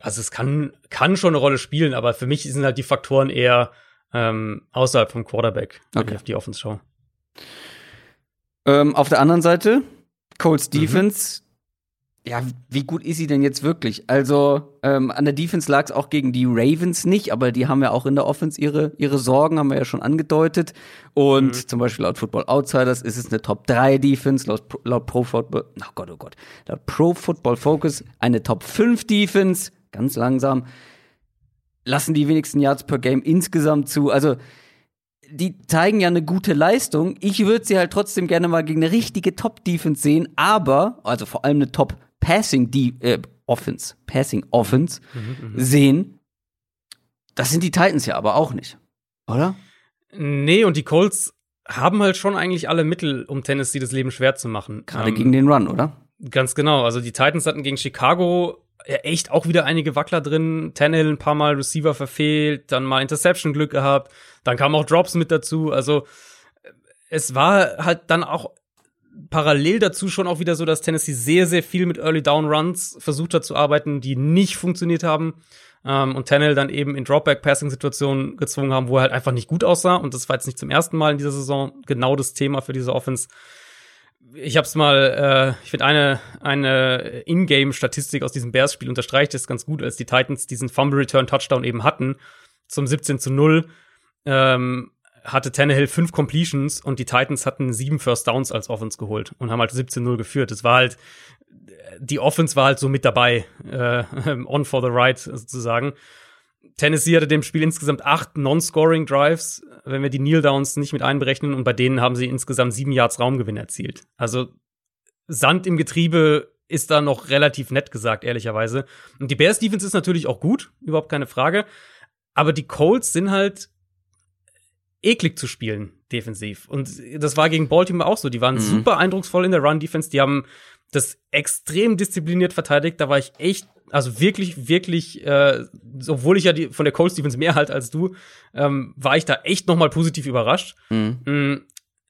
Also es kann, kann schon eine Rolle spielen, aber für mich sind halt die Faktoren eher ähm, außerhalb vom Quarterback, wenn okay. ich auf die Offense schaue. Ähm, auf der anderen Seite, Colts mhm. Defense, mhm. Ja, wie gut ist sie denn jetzt wirklich? Also, ähm, an der Defense lag es auch gegen die Ravens nicht, aber die haben ja auch in der Offense ihre, ihre Sorgen, haben wir ja schon angedeutet. Und mhm. zum Beispiel laut Football Outsiders ist es eine Top 3 Defense, laut, laut Pro Football, oh Gott, oh Gott, laut Pro Football Focus eine Top 5 Defense, ganz langsam. Lassen die wenigsten Yards per Game insgesamt zu. Also, die zeigen ja eine gute Leistung. Ich würde sie halt trotzdem gerne mal gegen eine richtige Top-Defense sehen, aber, also vor allem eine Top-Passing äh, Offense, Passing Offense mhm, mhm, sehen. Das sind die Titans ja aber auch nicht, oder? Nee, und die Colts haben halt schon eigentlich alle Mittel, um Tennessee das Leben schwer zu machen. Gerade ähm, gegen den Run, oder? Ganz genau. Also die Titans hatten gegen Chicago echt auch wieder einige Wackler drin. Tannehill ein paar Mal Receiver verfehlt, dann mal Interception Glück gehabt, dann kamen auch Drops mit dazu. Also es war halt dann auch parallel dazu schon auch wieder so, dass Tennessee sehr, sehr viel mit Early Down Runs versucht hat zu arbeiten, die nicht funktioniert haben. Ähm, und Tannehill dann eben in Dropback-Passing-Situationen gezwungen haben, wo er halt einfach nicht gut aussah. Und das war jetzt nicht zum ersten Mal in dieser Saison genau das Thema für diese Offense ich habe es mal, äh, ich finde eine, eine Ingame-Statistik aus diesem Bears-Spiel unterstreicht es ganz gut, als die Titans diesen Fumble-Return-Touchdown eben hatten, zum 17 zu 0, ähm, hatte Tannehill fünf Completions und die Titans hatten sieben First Downs als Offense geholt und haben halt 17-0 geführt. Das war halt, die Offense war halt so mit dabei, äh, on for the right sozusagen. Tennessee hatte dem Spiel insgesamt acht Non-Scoring Drives, wenn wir die Kneel Downs nicht mit einberechnen, und bei denen haben sie insgesamt sieben Yards Raumgewinn erzielt. Also Sand im Getriebe ist da noch relativ nett gesagt, ehrlicherweise. Und die Bears Defense ist natürlich auch gut, überhaupt keine Frage. Aber die Colts sind halt eklig zu spielen, defensiv. Und das war gegen Baltimore auch so. Die waren mhm. super eindrucksvoll in der Run-Defense. Die haben das extrem diszipliniert verteidigt. Da war ich echt, also wirklich, wirklich, äh, obwohl ich ja die, von der Colts Defense mehr halt als du, ähm, war ich da echt noch mal positiv überrascht. Mhm. Mm,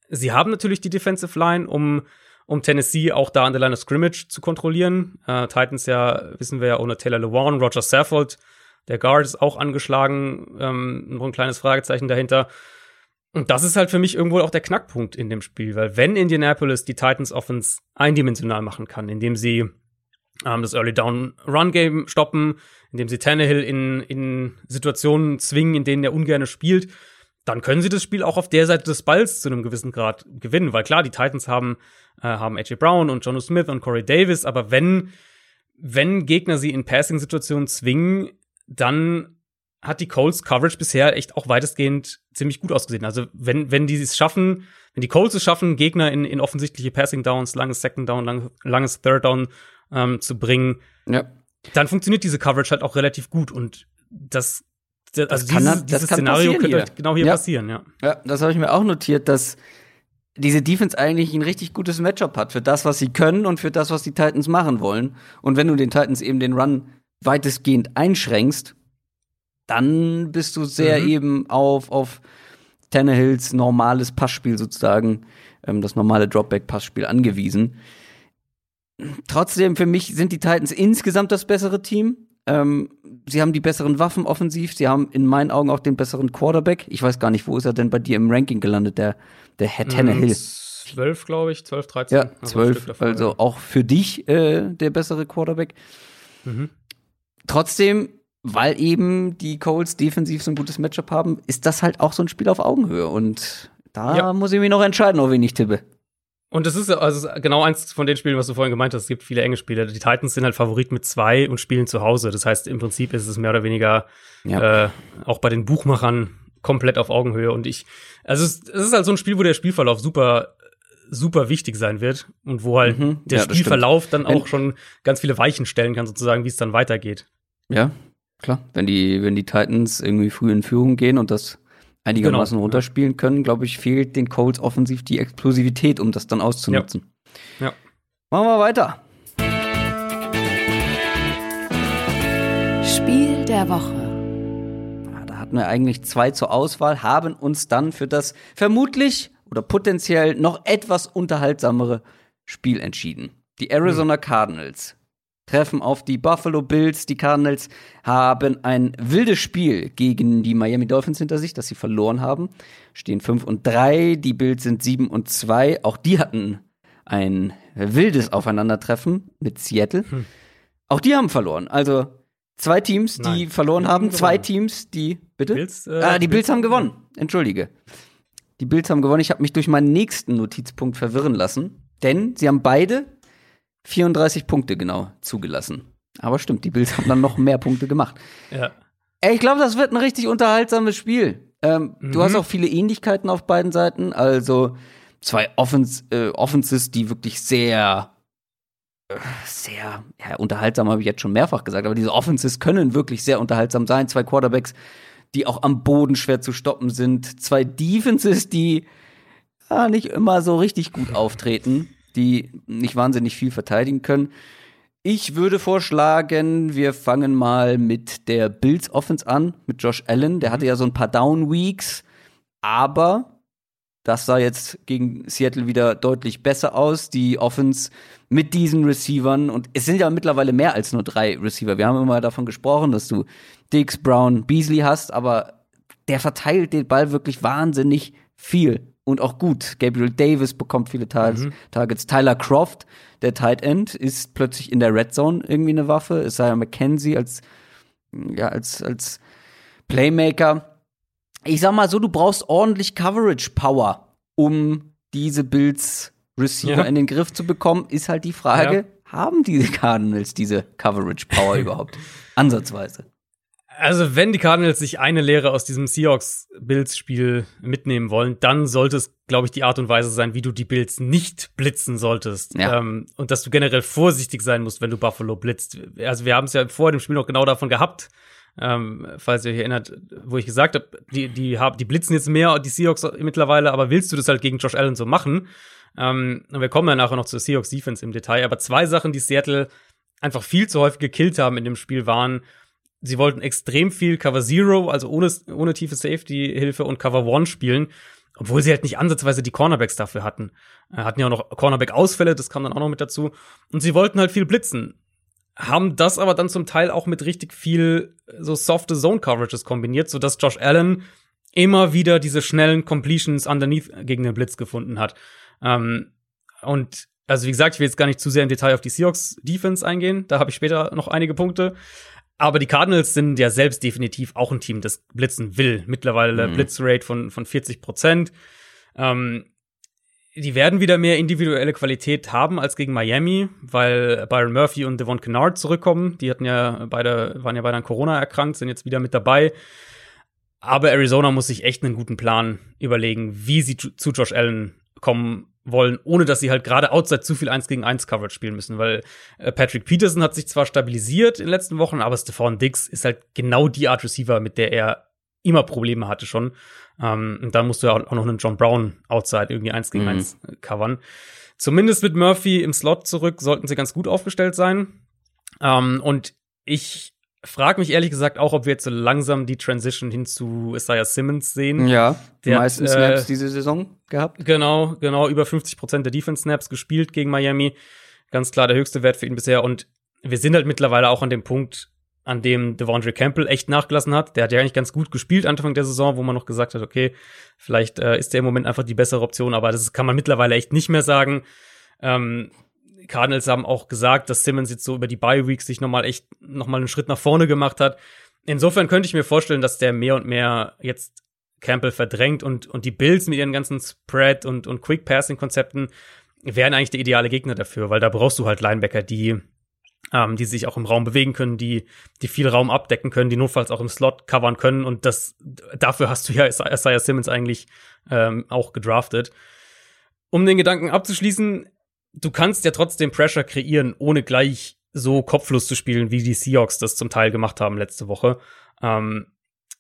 sie haben natürlich die Defensive Line, um um Tennessee auch da an der Line of Scrimmage zu kontrollieren. Äh, Titans ja, wissen wir ja, ohne Taylor Lewan, Roger Saffold, der Guard ist auch angeschlagen, ähm, noch ein kleines Fragezeichen dahinter. Und das ist halt für mich irgendwo auch der Knackpunkt in dem Spiel, weil wenn Indianapolis die Titans Offense eindimensional machen kann, indem sie ähm, das Early Down Run Game stoppen, indem sie Tannehill in, in Situationen zwingen, in denen er ungern spielt, dann können sie das Spiel auch auf der Seite des Balls zu einem gewissen Grad gewinnen, weil klar, die Titans haben, äh, haben AJ Brown und Jono Smith und Corey Davis, aber wenn, wenn Gegner sie in Passing-Situationen zwingen, dann hat die Colts Coverage bisher echt auch weitestgehend ziemlich gut ausgesehen. Also wenn, wenn die es schaffen, wenn die Colts es schaffen, Gegner in, in offensichtliche Passing Downs, langes Second Down, lang, langes Third Down ähm, zu bringen, ja. dann funktioniert diese Coverage halt auch relativ gut und das, das also kann, dieses, dieses Szenario könnte hier. Halt genau hier ja. passieren, ja. Ja, das habe ich mir auch notiert, dass diese Defense eigentlich ein richtig gutes Matchup hat für das, was sie können und für das, was die Titans machen wollen. Und wenn du den Titans eben den Run weitestgehend einschränkst, dann bist du sehr mhm. eben auf, auf Tannehills normales Passspiel sozusagen, ähm, das normale Dropback-Passspiel angewiesen. Trotzdem, für mich sind die Titans insgesamt das bessere Team. Ähm, sie haben die besseren Waffen offensiv. Sie haben in meinen Augen auch den besseren Quarterback. Ich weiß gar nicht, wo ist er denn bei dir im Ranking gelandet, der, der Herr Tannehill? 12, glaube ich, 12, 13. Ja, 12. Also, also auch für dich äh, der bessere Quarterback. Mhm. Trotzdem weil eben die Colts defensiv so ein gutes Matchup haben, ist das halt auch so ein Spiel auf Augenhöhe. Und da ja. muss ich mich noch entscheiden, auf wen ich tippe. Und das ist also genau eins von den Spielen, was du vorhin gemeint hast. Es gibt viele enge Spiele. Die Titans sind halt Favorit mit zwei und spielen zu Hause. Das heißt, im Prinzip ist es mehr oder weniger ja. äh, auch bei den Buchmachern komplett auf Augenhöhe. Und ich, also es, es, ist halt so ein Spiel, wo der Spielverlauf super, super wichtig sein wird und wo halt mhm. der ja, Spielverlauf dann auch schon ganz viele Weichen stellen kann, sozusagen, wie es dann weitergeht. Ja, Klar, wenn die, wenn die Titans irgendwie früh in Führung gehen und das einigermaßen genau, runterspielen können, glaube ich, fehlt den Colts offensiv die Explosivität, um das dann auszunutzen. Ja. ja. Machen wir weiter. Spiel der Woche hatten wir eigentlich zwei zur Auswahl, haben uns dann für das vermutlich oder potenziell noch etwas unterhaltsamere Spiel entschieden. Die Arizona Cardinals treffen auf die Buffalo Bills. Die Cardinals haben ein wildes Spiel gegen die Miami Dolphins hinter sich, das sie verloren haben. Stehen 5 und 3, die Bills sind 7 und 2. Auch die hatten ein wildes Aufeinandertreffen mit Seattle. Hm. Auch die haben verloren. Also zwei Teams, die Nein. verloren haben, zwei Teams, die bitte. Bills, äh, ah, die Bills, Bills haben gewonnen. Entschuldige. Die Bills haben gewonnen. Ich habe mich durch meinen nächsten Notizpunkt verwirren lassen, denn sie haben beide 34 Punkte genau zugelassen. Aber stimmt, die Bills haben dann noch mehr Punkte gemacht. Ja. Ich glaube, das wird ein richtig unterhaltsames Spiel. Ähm, mhm. Du hast auch viele Ähnlichkeiten auf beiden Seiten. Also zwei Offens äh, Offenses, die wirklich sehr, sehr ja, unterhaltsam, habe ich jetzt schon mehrfach gesagt. Aber diese Offenses können wirklich sehr unterhaltsam sein. Zwei Quarterbacks, die auch am Boden schwer zu stoppen sind. Zwei Defenses, die ja, nicht immer so richtig gut auftreten die nicht wahnsinnig viel verteidigen können. Ich würde vorschlagen, wir fangen mal mit der Bills Offense an, mit Josh Allen. Der hatte ja so ein paar Down Weeks, aber das sah jetzt gegen Seattle wieder deutlich besser aus. Die Offense mit diesen Receivern und es sind ja mittlerweile mehr als nur drei Receiver. Wir haben immer davon gesprochen, dass du Dix, Brown, Beasley hast, aber der verteilt den Ball wirklich wahnsinnig viel und auch gut. Gabriel Davis bekommt viele Targets. Mhm. Targets. Tyler Croft, der Tight End, ist plötzlich in der Red Zone irgendwie eine Waffe. Isaiah McKenzie als, ja, als, als Playmaker. Ich sag mal so, du brauchst ordentlich Coverage Power, um diese Bills Receiver ja. in den Griff zu bekommen. Ist halt die Frage, ja. haben diese Cardinals diese Coverage Power überhaupt? Ansatzweise. Also, wenn die Cardinals sich eine Lehre aus diesem Seahawks-Bills-Spiel mitnehmen wollen, dann sollte es, glaube ich, die Art und Weise sein, wie du die Bills nicht blitzen solltest. Ja. Ähm, und dass du generell vorsichtig sein musst, wenn du Buffalo blitzt. Also, wir haben es ja vor dem Spiel noch genau davon gehabt, ähm, falls ihr euch erinnert, wo ich gesagt habe, die, die, die blitzen jetzt mehr, die Seahawks mittlerweile, aber willst du das halt gegen Josh Allen so machen? Ähm, und wir kommen ja nachher noch zur Seahawks Defense im Detail, aber zwei Sachen, die Seattle einfach viel zu häufig gekillt haben in dem Spiel waren, sie wollten extrem viel Cover Zero, also ohne, ohne tiefe Safety-Hilfe und Cover One spielen, obwohl sie halt nicht ansatzweise die Cornerbacks dafür hatten. Äh, hatten ja auch noch Cornerback-Ausfälle, das kam dann auch noch mit dazu. Und sie wollten halt viel blitzen. Haben das aber dann zum Teil auch mit richtig viel so softe Zone-Coverages kombiniert, sodass Josh Allen immer wieder diese schnellen Completions underneath gegen den Blitz gefunden hat. Ähm, und also wie gesagt, ich will jetzt gar nicht zu sehr im Detail auf die Seahawks Defense eingehen. Da habe ich später noch einige Punkte. Aber die Cardinals sind ja selbst definitiv auch ein Team, das blitzen will. Mittlerweile mhm. Blitzrate von, von 40 Prozent. Ähm, die werden wieder mehr individuelle Qualität haben als gegen Miami, weil Byron Murphy und Devon Kennard zurückkommen. Die hatten ja beide, waren ja beide an Corona erkrankt, sind jetzt wieder mit dabei. Aber Arizona muss sich echt einen guten Plan überlegen, wie sie zu Josh Allen kommen wollen, ohne dass sie halt gerade outside zu viel 1 gegen 1 Coverage spielen müssen, weil äh, Patrick Peterson hat sich zwar stabilisiert in den letzten Wochen, aber Stephon Diggs ist halt genau die Art Receiver, mit der er immer Probleme hatte schon. Ähm, und da musst du ja auch noch einen John Brown outside irgendwie 1 gegen mhm. 1 covern. Zumindest mit Murphy im Slot zurück sollten sie ganz gut aufgestellt sein. Ähm, und ich frage mich ehrlich gesagt auch, ob wir jetzt so langsam die Transition hin zu Isaiah Simmons sehen. Ja, die meisten hat, äh, Snaps diese Saison gehabt. Genau, genau, über 50 Prozent der Defense-Snaps gespielt gegen Miami. Ganz klar der höchste Wert für ihn bisher. Und wir sind halt mittlerweile auch an dem Punkt, an dem Devondre Campbell echt nachgelassen hat. Der hat ja eigentlich ganz gut gespielt Anfang der Saison, wo man noch gesagt hat, okay, vielleicht äh, ist der im Moment einfach die bessere Option, aber das kann man mittlerweile echt nicht mehr sagen. Ähm, Cardinals haben auch gesagt, dass Simmons jetzt so über die Bye Weeks sich nochmal echt nochmal einen Schritt nach vorne gemacht hat. Insofern könnte ich mir vorstellen, dass der mehr und mehr jetzt Campbell verdrängt und, und die Bills mit ihren ganzen Spread und, und Quick Passing Konzepten wären eigentlich der ideale Gegner dafür, weil da brauchst du halt Linebacker, die, ähm, die sich auch im Raum bewegen können, die, die viel Raum abdecken können, die notfalls auch im Slot covern können und das, dafür hast du ja Isaiah Simmons eigentlich ähm, auch gedraftet. Um den Gedanken abzuschließen, du kannst ja trotzdem Pressure kreieren, ohne gleich so kopflos zu spielen, wie die Seahawks das zum Teil gemacht haben letzte Woche. Ähm,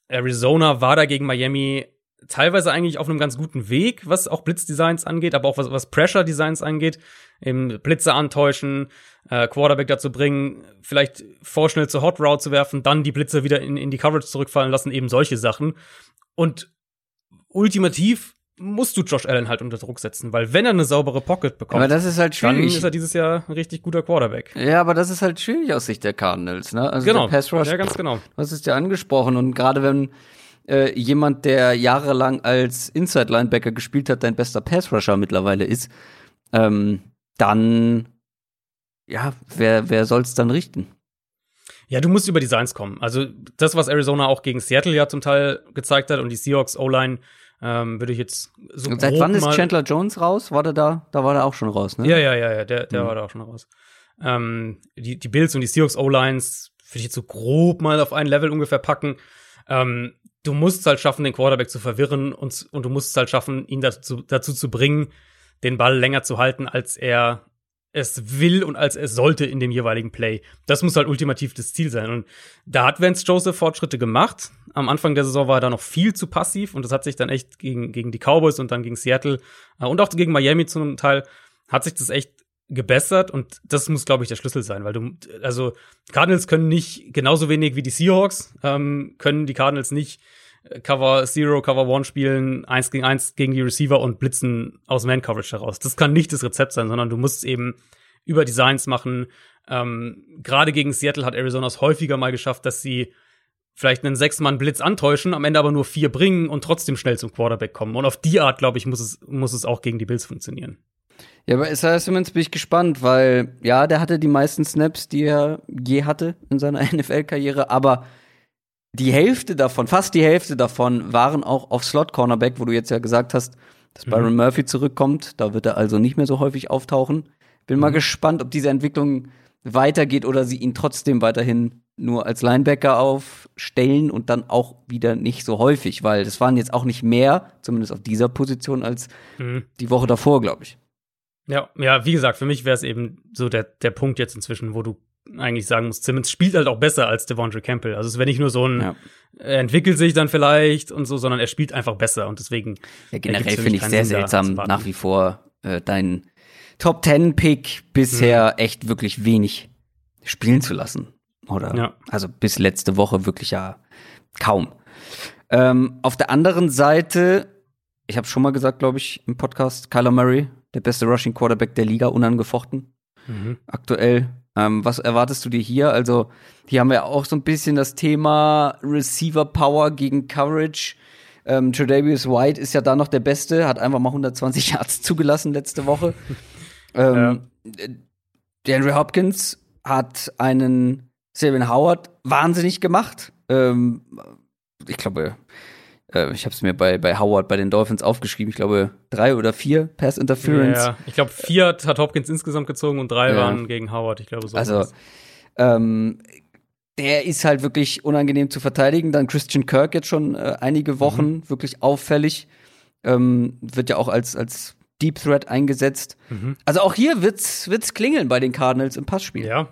Arizona war da gegen Miami teilweise eigentlich auf einem ganz guten Weg, was auch Blitzdesigns angeht, aber auch was, was Pressure-Designs angeht. eben Blitze antäuschen, äh, Quarterback dazu bringen, vielleicht vorschnell zur Hot Route zu werfen, dann die Blitze wieder in, in die Coverage zurückfallen lassen, eben solche Sachen. Und ultimativ musst du Josh Allen halt unter Druck setzen, weil wenn er eine saubere Pocket bekommt, aber das ist halt schwierig. dann ist er dieses Jahr ein richtig guter Quarterback. Ja, aber das ist halt schwierig aus Sicht der Cardinals, ne? Also genau. der Pass Rush, ja, ganz genau. Hast es ja angesprochen und gerade wenn äh, jemand, der jahrelang als Inside Linebacker gespielt hat, dein bester Pass Rusher mittlerweile ist, ähm, dann ja, wer wer soll's dann richten? Ja, du musst über Designs kommen. Also das, was Arizona auch gegen Seattle ja zum Teil gezeigt hat und die Seahawks O-Line ähm, würde ich jetzt so Und seit wann ist Chandler Jones raus? War der da? Da war der auch schon raus, ne? Ja, ja, ja, ja, der, der Mhm. war da auch schon raus. Ähm, die, die Bills und die Seahawks O-Lines würde ich jetzt so grob mal auf ein Level ungefähr packen. Ähm, du musst es halt schaffen, den Quarterback zu verwirren und, und du musst es halt schaffen, ihn dazu, dazu zu bringen, den Ball länger zu halten, als er es will und als es sollte in dem jeweiligen Play. Das muss halt ultimativ das Ziel sein. Und da hat Vance Joseph Fortschritte gemacht. Am Anfang der Saison war er da noch viel zu passiv und das hat sich dann echt gegen, gegen die Cowboys und dann gegen Seattle äh, und auch gegen Miami zu einem Teil hat sich das echt gebessert und das muss, glaube ich, der Schlüssel sein, weil du, also Cardinals können nicht genauso wenig wie die Seahawks, ähm, können die Cardinals nicht Cover Zero, Cover One spielen, eins gegen eins gegen die Receiver und blitzen aus Man-Coverage heraus. Das kann nicht das Rezept sein, sondern du musst eben über Designs machen. Ähm, Gerade gegen Seattle hat Arizona es häufiger mal geschafft, dass sie vielleicht einen Sechs-Mann-Blitz antäuschen, am Ende aber nur vier bringen und trotzdem schnell zum Quarterback kommen. Und auf die Art, glaube ich, muss es, muss es auch gegen die Bills funktionieren. Ja, bei Isaiah Simmons bin ich gespannt, weil ja, der hatte die meisten Snaps, die er je hatte in seiner NFL-Karriere, aber die Hälfte davon, fast die Hälfte davon, waren auch auf Slot-Cornerback, wo du jetzt ja gesagt hast, dass Mhm. Byron Murphy zurückkommt. Da wird er also nicht mehr so häufig auftauchen. Bin mal Mhm. gespannt, ob diese Entwicklung weitergeht oder sie ihn trotzdem weiterhin nur als Linebacker aufstellen und dann auch wieder nicht so häufig, weil das waren jetzt auch nicht mehr, zumindest auf dieser Position, als Mhm. die Woche davor, glaube ich. Ja, ja, wie gesagt, für mich wäre es eben so der, der Punkt jetzt inzwischen, wo du eigentlich sagen musst, Simmons spielt halt auch besser als Devondre Campbell. Also es wäre nicht nur so ein, Ja. er entwickelt sich dann vielleicht und so, sondern er spielt einfach besser und deswegen. Ja, generell finde ich sehr Sinn, seltsam nach wie vor äh, deinen Top Ten Pick bisher Mhm. echt wirklich wenig spielen zu lassen. Oder? Ja. Also bis letzte Woche wirklich ja kaum. Ähm, auf der anderen Seite, ich habe schon mal gesagt, glaube ich, im Podcast, Kyler Murray, der beste Rushing Quarterback der Liga, unangefochten Mhm. aktuell. Ähm, was erwartest du dir hier? Also, hier haben wir auch so ein bisschen das Thema Receiver Power gegen Coverage. Ähm, Tredavious White ist ja da noch der Beste, hat einfach mal 120 Yards zugelassen letzte Woche. ähm, äh, DeAndre Hopkins hat einen Savin Howard wahnsinnig gemacht. Ähm, ich glaube, äh, ich habe es mir bei, bei Howard bei den Dolphins aufgeschrieben. Ich glaube, drei oder vier Pass Interference. Ja, ich glaube, vier hat Hopkins insgesamt gezogen und drei Ja. waren gegen Howard. Ich glaube, so. Also, ähm, der ist halt wirklich unangenehm zu verteidigen. Dann Christian Kirk jetzt schon äh, einige Wochen wirklich auffällig. Ähm, wird ja auch als, als Deep Threat eingesetzt. Mhm. Also auch hier wird's, wird's klingeln bei den Cardinals im Passspiel. Ja.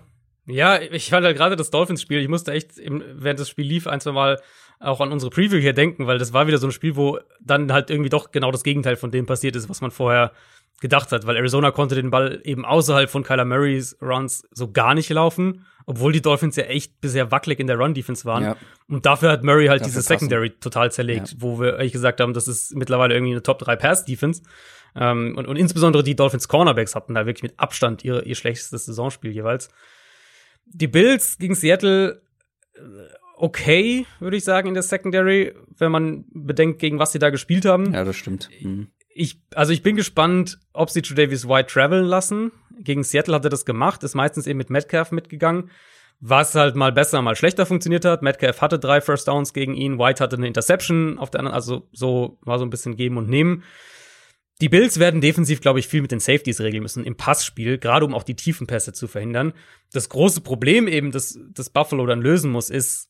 Ja, ich fand halt gerade das Dolphins-Spiel, ich musste echt, im, während das Spiel lief, ein, zwei Mal auch an unsere Preview hier denken, weil das war wieder so ein Spiel, wo dann halt irgendwie doch genau das Gegenteil von dem passiert ist, was man vorher gedacht hat, weil Arizona konnte den Ball eben außerhalb von Kyler Murrays Runs so gar nicht laufen, obwohl die Dolphins ja echt bisher wackelig in der Run-Defense waren. Ja. Und dafür hat Murray halt Dafür diese passen. Secondary total zerlegt, wo wir eigentlich gesagt haben, das ist mittlerweile irgendwie eine Top 3 Pass-Defense. Ähm, und, und insbesondere die Dolphins Cornerbacks hatten da wirklich mit Abstand ihr, ihr schlechtestes Saisonspiel jeweils. Die Bills gegen Seattle okay, würde ich sagen, in der Secondary, wenn man bedenkt, gegen was sie da gespielt haben. Ja, das stimmt. Mhm. Ich, also ich bin gespannt, ob sie Davis White traveln lassen. Gegen Seattle hat er das gemacht, ist meistens eben mit Metcalf mitgegangen, was halt mal besser, mal schlechter funktioniert hat. Metcalf hatte drei First Downs gegen ihn, White hatte eine Interception auf der anderen, also so war so ein bisschen geben und nehmen. Die Bills werden defensiv, glaube ich, viel mit den Safeties regeln müssen im Passspiel, gerade um auch die tiefen Pässe zu verhindern. Das große Problem eben, das, das Buffalo dann lösen muss, ist,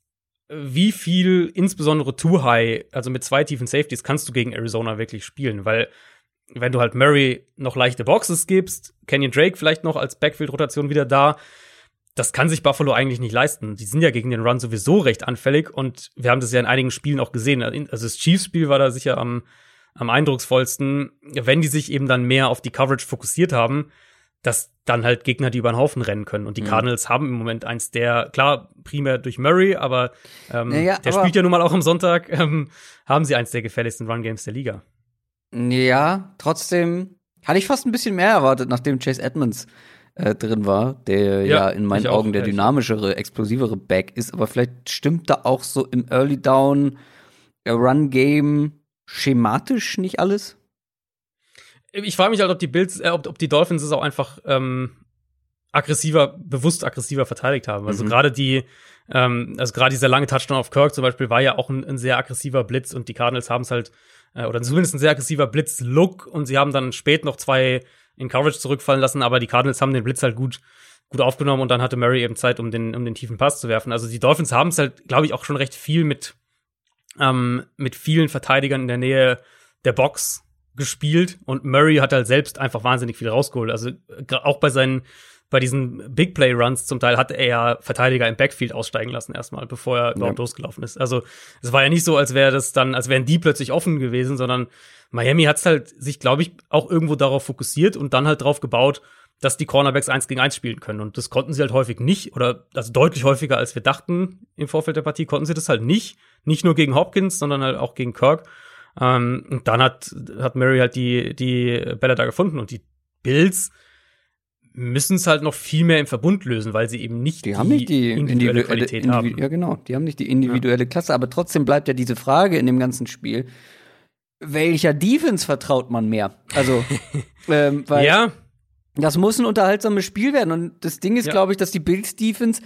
wie viel, insbesondere Too High, also mit zwei tiefen Safeties, kannst du gegen Arizona wirklich spielen? Weil, wenn du halt Murray noch leichte Boxes gibst, Kenyon Drake vielleicht noch als Backfield-Rotation wieder da, das kann sich Buffalo eigentlich nicht leisten. Die sind ja gegen den Run sowieso recht anfällig und wir haben das ja in einigen Spielen auch gesehen. Also das Chiefs-Spiel war da sicher am, am eindrucksvollsten, wenn die sich eben dann mehr auf die Coverage fokussiert haben, dass dann halt Gegner, die über den Haufen rennen können. Und die Mhm. Cardinals haben im Moment eins der, klar, primär durch Murray, aber ähm, Naja, der aber- spielt ja nun mal auch am Sonntag, ähm, haben sie eins der gefährlichsten Run-Games der Liga. Ja, trotzdem hatte ich fast ein bisschen mehr erwartet, nachdem Chase Edmonds äh, drin war, der ja, Ja, in meinen ich auch, Augen der dynamischere, explosivere Back ist. Aber vielleicht stimmt da auch so im Early Down äh, Run Game schematisch nicht alles. Ich frage mich halt, ob die Bills, äh, ob, ob die Dolphins es auch einfach ähm, aggressiver, bewusst aggressiver verteidigt haben. Also Mhm. gerade die, ähm, also gerade dieser lange Touchdown auf Kirk zum Beispiel war ja auch ein, ein sehr aggressiver Blitz und die Cardinals haben es halt, äh, oder zumindest ein sehr aggressiver Blitz-Look und sie haben dann spät noch zwei in Coverage zurückfallen lassen, aber die Cardinals haben den Blitz halt gut, gut aufgenommen und dann hatte Murray eben Zeit, um den, um den tiefen Pass zu werfen. Also die Dolphins haben es halt, glaube ich, auch schon recht viel mit, ähm, mit vielen Verteidigern in der Nähe der Box gespielt und Murray hat halt selbst einfach wahnsinnig viel rausgeholt. Also gra- auch bei seinen bei diesen Big Play Runs zum Teil hat er ja Verteidiger im Backfield aussteigen lassen erstmal, bevor er überhaupt losgelaufen ist. Also es war ja nicht so, als wäre das dann, als wären die plötzlich offen gewesen, sondern Miami hat es halt sich, glaube ich, auch irgendwo darauf fokussiert und dann halt drauf gebaut, dass die Cornerbacks eins gegen eins spielen können. Und das konnten sie halt häufig nicht, oder also deutlich häufiger, als wir dachten im Vorfeld der Partie, konnten sie das halt nicht. Nicht nur gegen Hopkins, sondern halt auch gegen Kirk. Ähm, und dann hat, hat Murray halt die, die Bälle da gefunden und die Bills müssen es halt noch viel mehr im Verbund lösen, weil sie eben nicht Die, haben nicht die individuelle individuelle Qualität individu- haben. Ja, genau. Die haben nicht die individuelle Klasse. Aber trotzdem bleibt ja diese Frage in dem ganzen Spiel: Welcher Defense vertraut man mehr? Also, ähm, weil Ja, Das muss ein unterhaltsames Spiel werden. Und das Ding ist, Ja. glaube ich, dass die Bills Defense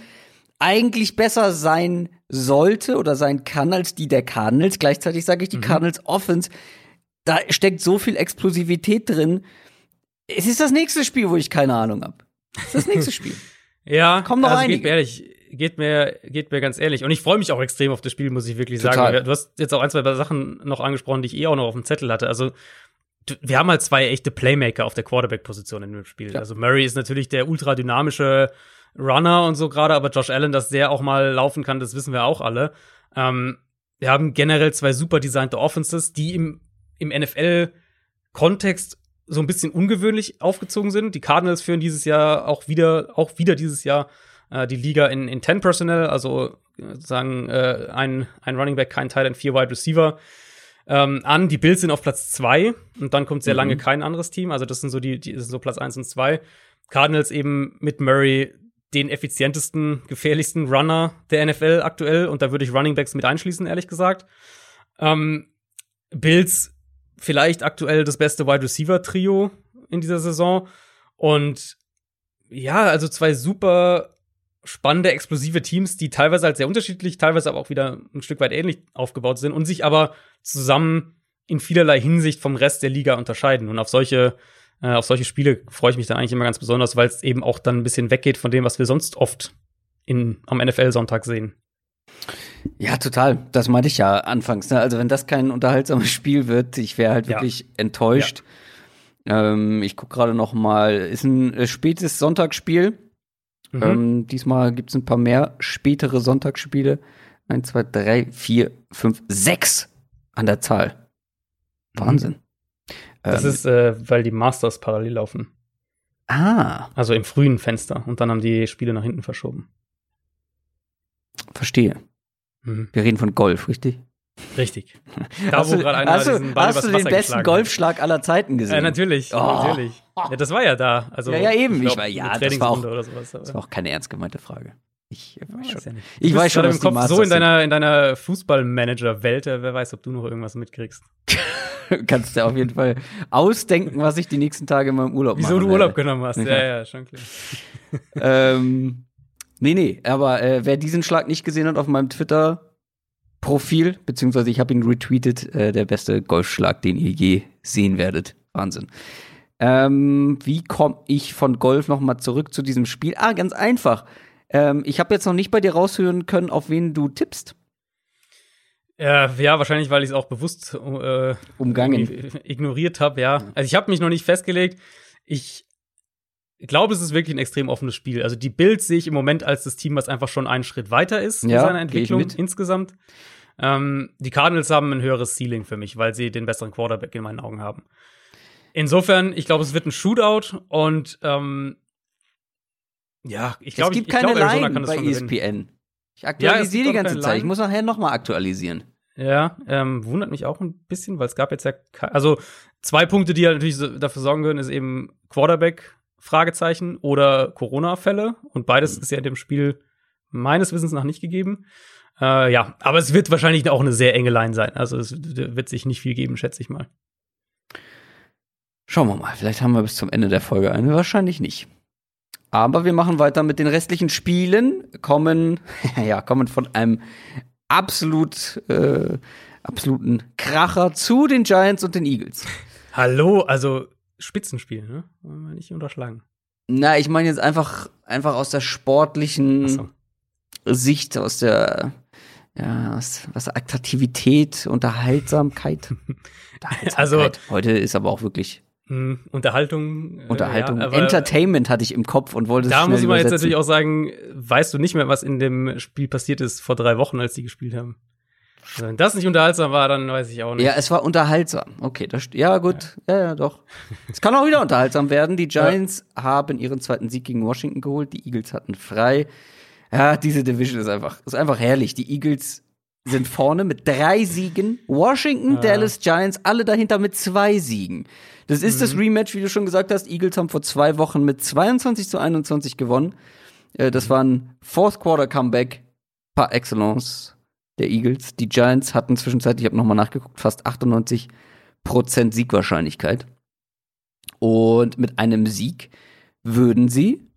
eigentlich besser sein sollte oder sein kann als die der Cardinals. Gleichzeitig sage ich, die Mhm. Cardinals Offense, da steckt so viel Explosivität drin. Es ist das nächste Spiel, wo ich keine Ahnung habe. Es ist das nächste Spiel. Ja, Kommen noch also einige. geht mir ehrlich, geht mir, geht mir ganz ehrlich. Und ich freue mich auch extrem auf das Spiel, muss ich wirklich Total. sagen. Du hast jetzt auch ein, zwei Sachen noch angesprochen, die ich eh auch noch auf dem Zettel hatte. Also, wir haben halt zwei echte Playmaker auf der Quarterback-Position in dem Spiel. Ja. Also Murray ist natürlich der ultra dynamische Runner und so gerade, aber Josh Allen, dass der auch mal laufen kann, das wissen wir auch alle. Ähm, wir haben generell zwei super designte Offenses, die im, im NFL-Kontext so ein bisschen ungewöhnlich aufgezogen sind. Die Cardinals führen dieses Jahr auch wieder, auch wieder dieses Jahr äh, die Liga in, in 10 Personnel, also äh, sagen äh, ein, ein Running Back, kein Teil, vier Wide Receiver ähm, an. Die Bills sind auf Platz zwei und dann kommt sehr Mhm. lange kein anderes Team. Also das sind so die, die sind so Platz eins und zwei. Cardinals eben mit Murray den effizientesten, gefährlichsten Runner der NFL aktuell und da würde ich Running Backs mit einschließen, ehrlich gesagt. Ähm, Bills vielleicht aktuell das beste Wide Receiver Trio in dieser Saison und ja, also zwei super spannende, explosive Teams, die teilweise halt sehr unterschiedlich, teilweise aber auch wieder ein Stück weit ähnlich aufgebaut sind und sich aber zusammen in vielerlei Hinsicht vom Rest der Liga unterscheiden. Und auf solche, äh, auf solche Spiele freue ich mich dann eigentlich immer ganz besonders, weil es eben auch dann ein bisschen weggeht von dem, was wir sonst oft in, am NFL-Sonntag sehen. Ja, total. Das meinte ich ja anfangs. Ne? Also, wenn das kein unterhaltsames Spiel wird, ich wäre halt Ja. wirklich enttäuscht. Ähm, ich gucke gerade noch mal. Ist ein äh, spätes Sonntagsspiel. Mhm. Ähm, diesmal gibt es ein paar mehr spätere Sonntagsspiele. Eins, zwei, drei, vier, fünf, sechs an der Zahl. Wahnsinn. Das Ähm, ist, äh, weil die Masters parallel laufen. ah, Also im frühen Fenster. Und dann haben die Spiele nach hinten verschoben. verstehe. Mhm. Wir reden von Golf, richtig? Richtig. Da, hast wo du, gerade einer hast diesen Ball hast du den besten hat. Golfschlag aller Zeiten gesehen? Ja, natürlich, Oh. natürlich. Ja, das war ja da. Also, Ja, ja, eben. glaub, Ich war- ja, das war auch- Trainingsrunde oder sowas. aber- Das war auch keine ernst gemeinte Frage. Ich weiß schon. ja nicht. Ich weiß schon, was im Kopf Masters so in deiner, in deiner Fußballmanager-Welt, äh, wer weiß, ob du noch irgendwas mitkriegst. Kannst du auf jeden Fall ausdenken, was ich die nächsten Tage in meinem Urlaub Wieso machen du Urlaub werde. genommen hast. Ja. Ja, ja, schon klar. ähm, nee, nee, aber äh, wer diesen Schlag nicht gesehen hat auf meinem Twitter-Profil, beziehungsweise ich habe ihn retweetet, äh, der beste Golfschlag, den ihr je sehen werdet. Wahnsinn. Ähm, wie komme ich von Golf noch mal zurück zu diesem Spiel? Ah, ganz einfach. Ähm, ich habe jetzt noch nicht bei dir raushören können, auf wen du tippst. Äh, ja, wahrscheinlich, weil ich es auch bewusst äh, Umgangen. ignoriert habe, ja. Also ich habe mich noch nicht festgelegt. Ich glaube, es ist wirklich ein extrem offenes Spiel. Also die Bills sehe ich im Moment als das Team, was einfach schon einen Schritt weiter ist Ja, in seiner Entwicklung insgesamt. Ähm, die Cardinals haben ein höheres Ceiling für mich, weil sie den besseren Quarterback in meinen Augen haben. Insofern, ich glaube, es wird ein Shootout und ähm, ja, ich glaube, es gibt ich, ich keine glaub, Line bei. ESPN. Ich Ja, aktualisiere gibt die ganze Zeit. Ich muss nachher nochmal aktualisieren. Ja, ähm, wundert mich auch ein bisschen, weil es gab jetzt ja, also zwei Punkte, die halt natürlich so dafür sorgen würden, ist eben Quarterback, Fragezeichen oder Corona-Fälle und beides ist ja in dem Spiel meines Wissens nach nicht gegeben. Äh, ja, aber es wird wahrscheinlich auch eine sehr enge Line sein. Also es wird sich nicht viel geben, schätze ich mal. Schauen wir mal. Vielleicht haben wir bis zum Ende der Folge eine. Wahrscheinlich nicht. Aber wir machen weiter mit den restlichen Spielen. Kommen, ja, kommen von einem absolut, äh, absoluten Kracher zu den Giants und den Eagles. Hallo, also Spitzenspiel, ne? Wollen wir nicht unterschlagen. Na, ich meine jetzt einfach, einfach aus der sportlichen Achso. Sicht, aus der, ja, aus, was Attraktivität, Unterhaltsamkeit. Also- heute ist aber auch wirklich Hm, Unterhaltung. äh, Unterhaltung. ja, Entertainment hatte ich im Kopf und wollte es Da muss man jetzt natürlich auch sagen, weißt du nicht mehr, was in dem Spiel passiert ist vor drei Wochen, als die gespielt haben. Also, wenn das nicht unterhaltsam war, dann weiß ich auch nicht. Ja, es war unterhaltsam. Okay, das, ja gut, ja. ja, doch. Es kann auch wieder unterhaltsam werden. Die Giants haben ihren zweiten Sieg gegen Washington geholt. Die Eagles hatten frei. Ja, diese Division ist einfach, ist einfach herrlich. Die Eagles sind vorne mit drei Siegen. Washington, Ja. Dallas, Giants, alle dahinter mit zwei Siegen. Das ist das Rematch, wie du schon gesagt hast. Eagles haben vor zwei Wochen mit 22 zu 21 gewonnen. Äh, Das war ein Fourth Quarter Comeback par excellence der Eagles. Die Giants hatten zwischenzeitlich, ich habe nochmal nachgeguckt, fast 98 Prozent Siegwahrscheinlichkeit. Und mit einem Sieg würden sie,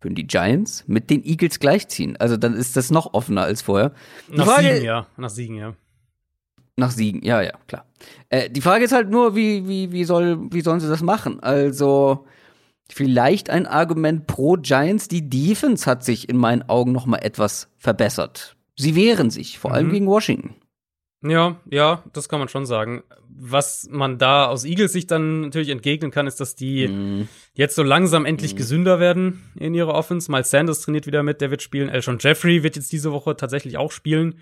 würden die Giants mit den Eagles gleichziehen. Also dann ist das noch offener als vorher. Die Nach Frage- Siegen, ja. Nach Siegen, ja. Nach Siegen, ja, ja, klar. Äh, die Frage ist halt nur, wie, wie, wie, soll, wie sollen sie das machen? Also, vielleicht ein Argument pro Giants. Die Defense hat sich in meinen Augen noch mal etwas verbessert. Sie wehren sich, vor allem Mhm. gegen Washington. Ja, ja, das kann man schon sagen. Was man da aus Eagles Sicht dann natürlich entgegnen kann, ist, dass die Mhm. jetzt so langsam endlich Mhm. gesünder werden in ihrer Offense. Miles Sanders trainiert wieder mit, der wird spielen. Elshon Jeffrey wird jetzt diese Woche tatsächlich auch spielen.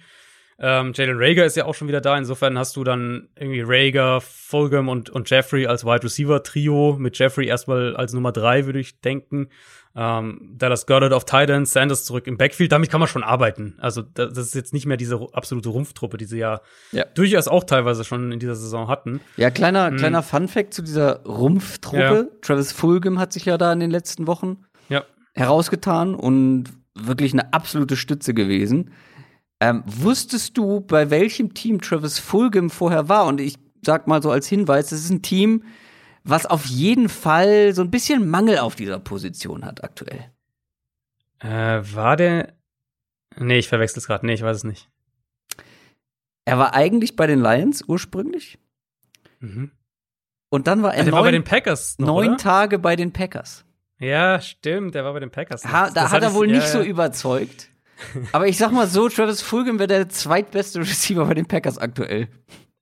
Ähm, Jalen Rager ist ja auch schon wieder da. Insofern hast du dann irgendwie Rager, Fulgham und, und Jeffrey als Wide Receiver Trio. Mit Jeffrey erstmal als Nummer drei, würde ich denken. Ähm, Dallas Goddard auf Tight End, Sanders zurück im Backfield. Damit kann man schon arbeiten. Also da- das ist jetzt nicht mehr diese absolute Rumpftruppe, die sie ja, Ja. durchaus auch teilweise schon in dieser Saison hatten. Ja, kleiner, Mhm. kleiner Fun-Fact zu dieser Rumpftruppe. Ja. Travis Fulgham hat sich ja da in den letzten Wochen Ja. herausgetan und wirklich eine absolute Stütze gewesen. Ähm, wusstest du, bei welchem Team Travis Fulgham vorher war? Und ich sag mal so als Hinweis, das ist ein Team, was auf jeden Fall so ein bisschen Mangel auf dieser Position hat aktuell. Äh, war der. Nee, ich verwechsel es gerade. Nee, ich weiß es nicht. Er war eigentlich bei den Lions ursprünglich Mhm. und dann war er der war bei neun, den Packers noch, neun oder? Tage bei den Packers. Ja, stimmt, der war bei den Packers. Ha, Das da hat hatte er ich- wohl ja, nicht so ja. überzeugt. Aber ich sag mal so, Travis Fulgham wäre der zweitbeste Receiver bei den Packers aktuell.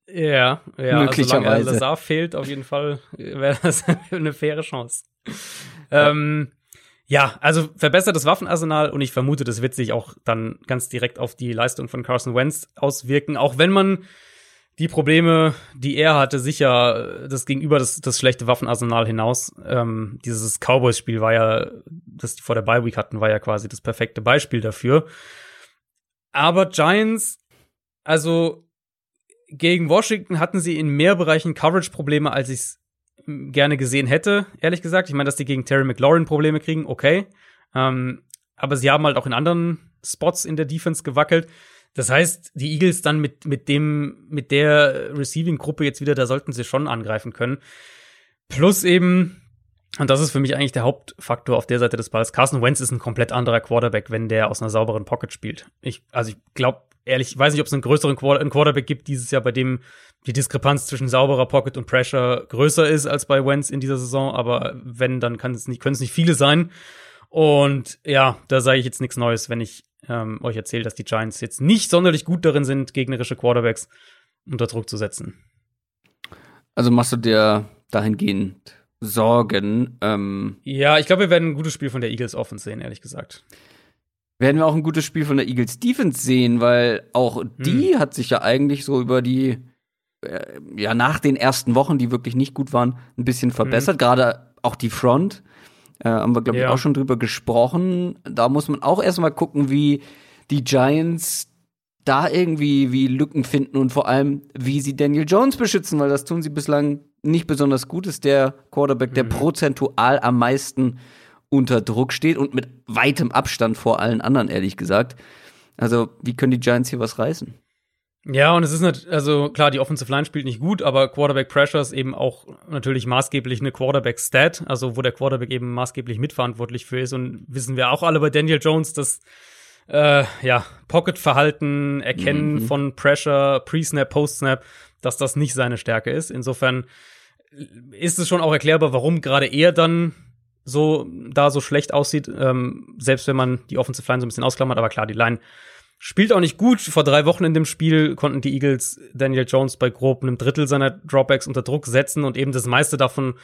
Ja, ja, Möglicherweise. Also, Lazar fehlt, auf jeden Fall wäre das eine faire Chance. Ähm, ja, also verbessertes Waffenarsenal und ich vermute, das wird sich auch dann ganz direkt auf die Leistung von Carson Wentz auswirken, auch wenn man die Probleme, die er hatte, sicher äh, das gegenüber das, das schlechte Waffenarsenal hinaus. Ähm, dieses Cowboys-Spiel war ja, das die vor der Bye Week hatten, war ja quasi das perfekte Beispiel dafür. Aber Giants, also gegen Washington hatten sie in mehr Bereichen Coverage-Probleme, als ich es gerne gesehen hätte, ehrlich gesagt. Ich meine, dass die gegen Terry McLaurin Probleme kriegen, okay. Ähm, aber sie haben halt auch in anderen Spots in der Defense gewackelt. Das heißt, die Eagles dann mit, mit dem, mit der Receiving-Gruppe jetzt wieder, da sollten sie schon angreifen können. Plus eben, und das ist für mich eigentlich der Hauptfaktor auf der Seite des Balls. Carson Wentz ist ein komplett anderer Quarterback, wenn der aus einer sauberen Pocket spielt. Ich, also ich glaube, ehrlich, ich weiß nicht, ob es einen größeren Quar einen Quarterback gibt dieses Jahr, bei dem die Diskrepanz zwischen sauberer Pocket und Pressure größer ist als bei Wentz in dieser Saison. Aber wenn, dann kann es nicht, können es nicht viele sein. Und ja, da sage ich jetzt nichts Neues, wenn ich ähm, euch erzähle, dass die Giants jetzt nicht sonderlich gut darin sind, gegnerische Quarterbacks unter Druck zu setzen. Also machst du dir dahingehend Sorgen? Ähm, Ja, ich glaube, wir werden ein gutes Spiel von der Eagles Offense sehen, ehrlich gesagt. Werden wir auch ein gutes Spiel von der Eagles Defense sehen, weil auch die Hm. hat sich ja eigentlich so über die äh, ja nach den ersten Wochen, die wirklich nicht gut waren, ein bisschen verbessert. Mhm. Gerade auch die Front. Äh, haben wir, glaube ich, auch schon drüber gesprochen. Da muss man auch erstmal gucken, wie die Giants da irgendwie wie Lücken finden und vor allem, wie sie Daniel Jones beschützen, weil das tun sie bislang nicht besonders gut. Ist der Quarterback, der mhm. prozentual am meisten unter Druck steht und mit weitem Abstand vor allen anderen, ehrlich gesagt. Also, wie können die Giants hier was reißen? Ja, und es ist nicht, also klar, die Offensive Line spielt nicht gut, aber Quarterback Pressure ist eben auch natürlich maßgeblich eine Quarterback Stat, also wo der Quarterback eben maßgeblich mitverantwortlich für ist. Und wissen wir auch alle bei Daniel Jones, dass äh, ja, Pocket-Verhalten, Erkennen mhm. von Pressure, Pre-Snap, Post-Snap, dass das nicht seine Stärke ist. Insofern ist es schon auch erklärbar, warum gerade er dann so da so schlecht aussieht, ähm, selbst wenn man die Offensive Line so ein bisschen ausklammert. Aber klar, die Line spielt auch nicht gut. Vor drei Wochen in dem Spiel konnten die Eagles Daniel Jones bei grob einem Drittel seiner Dropbacks unter Druck setzen und eben das meiste davon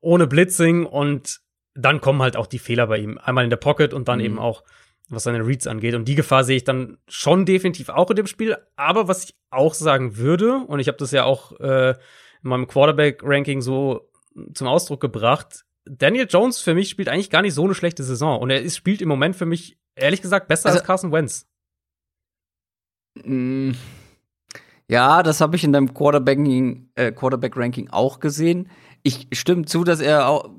ohne Blitzing und dann kommen halt auch die Fehler bei ihm. Einmal in der Pocket und dann mhm. eben auch, was seine Reads angeht. Und die Gefahr sehe ich dann schon definitiv auch in dem Spiel. Aber was ich auch sagen würde, und ich habe das ja auch äh, in meinem Quarterback-Ranking so zum Ausdruck gebracht, Daniel Jones für mich spielt eigentlich gar nicht so eine schlechte Saison. Und er ist, spielt im Moment für mich, ehrlich gesagt, besser also, als Carson Wentz. Mm, ja, das habe ich in deinem Quarterback-Ranking äh, Quarterback auch gesehen. Ich stimme zu, dass er auch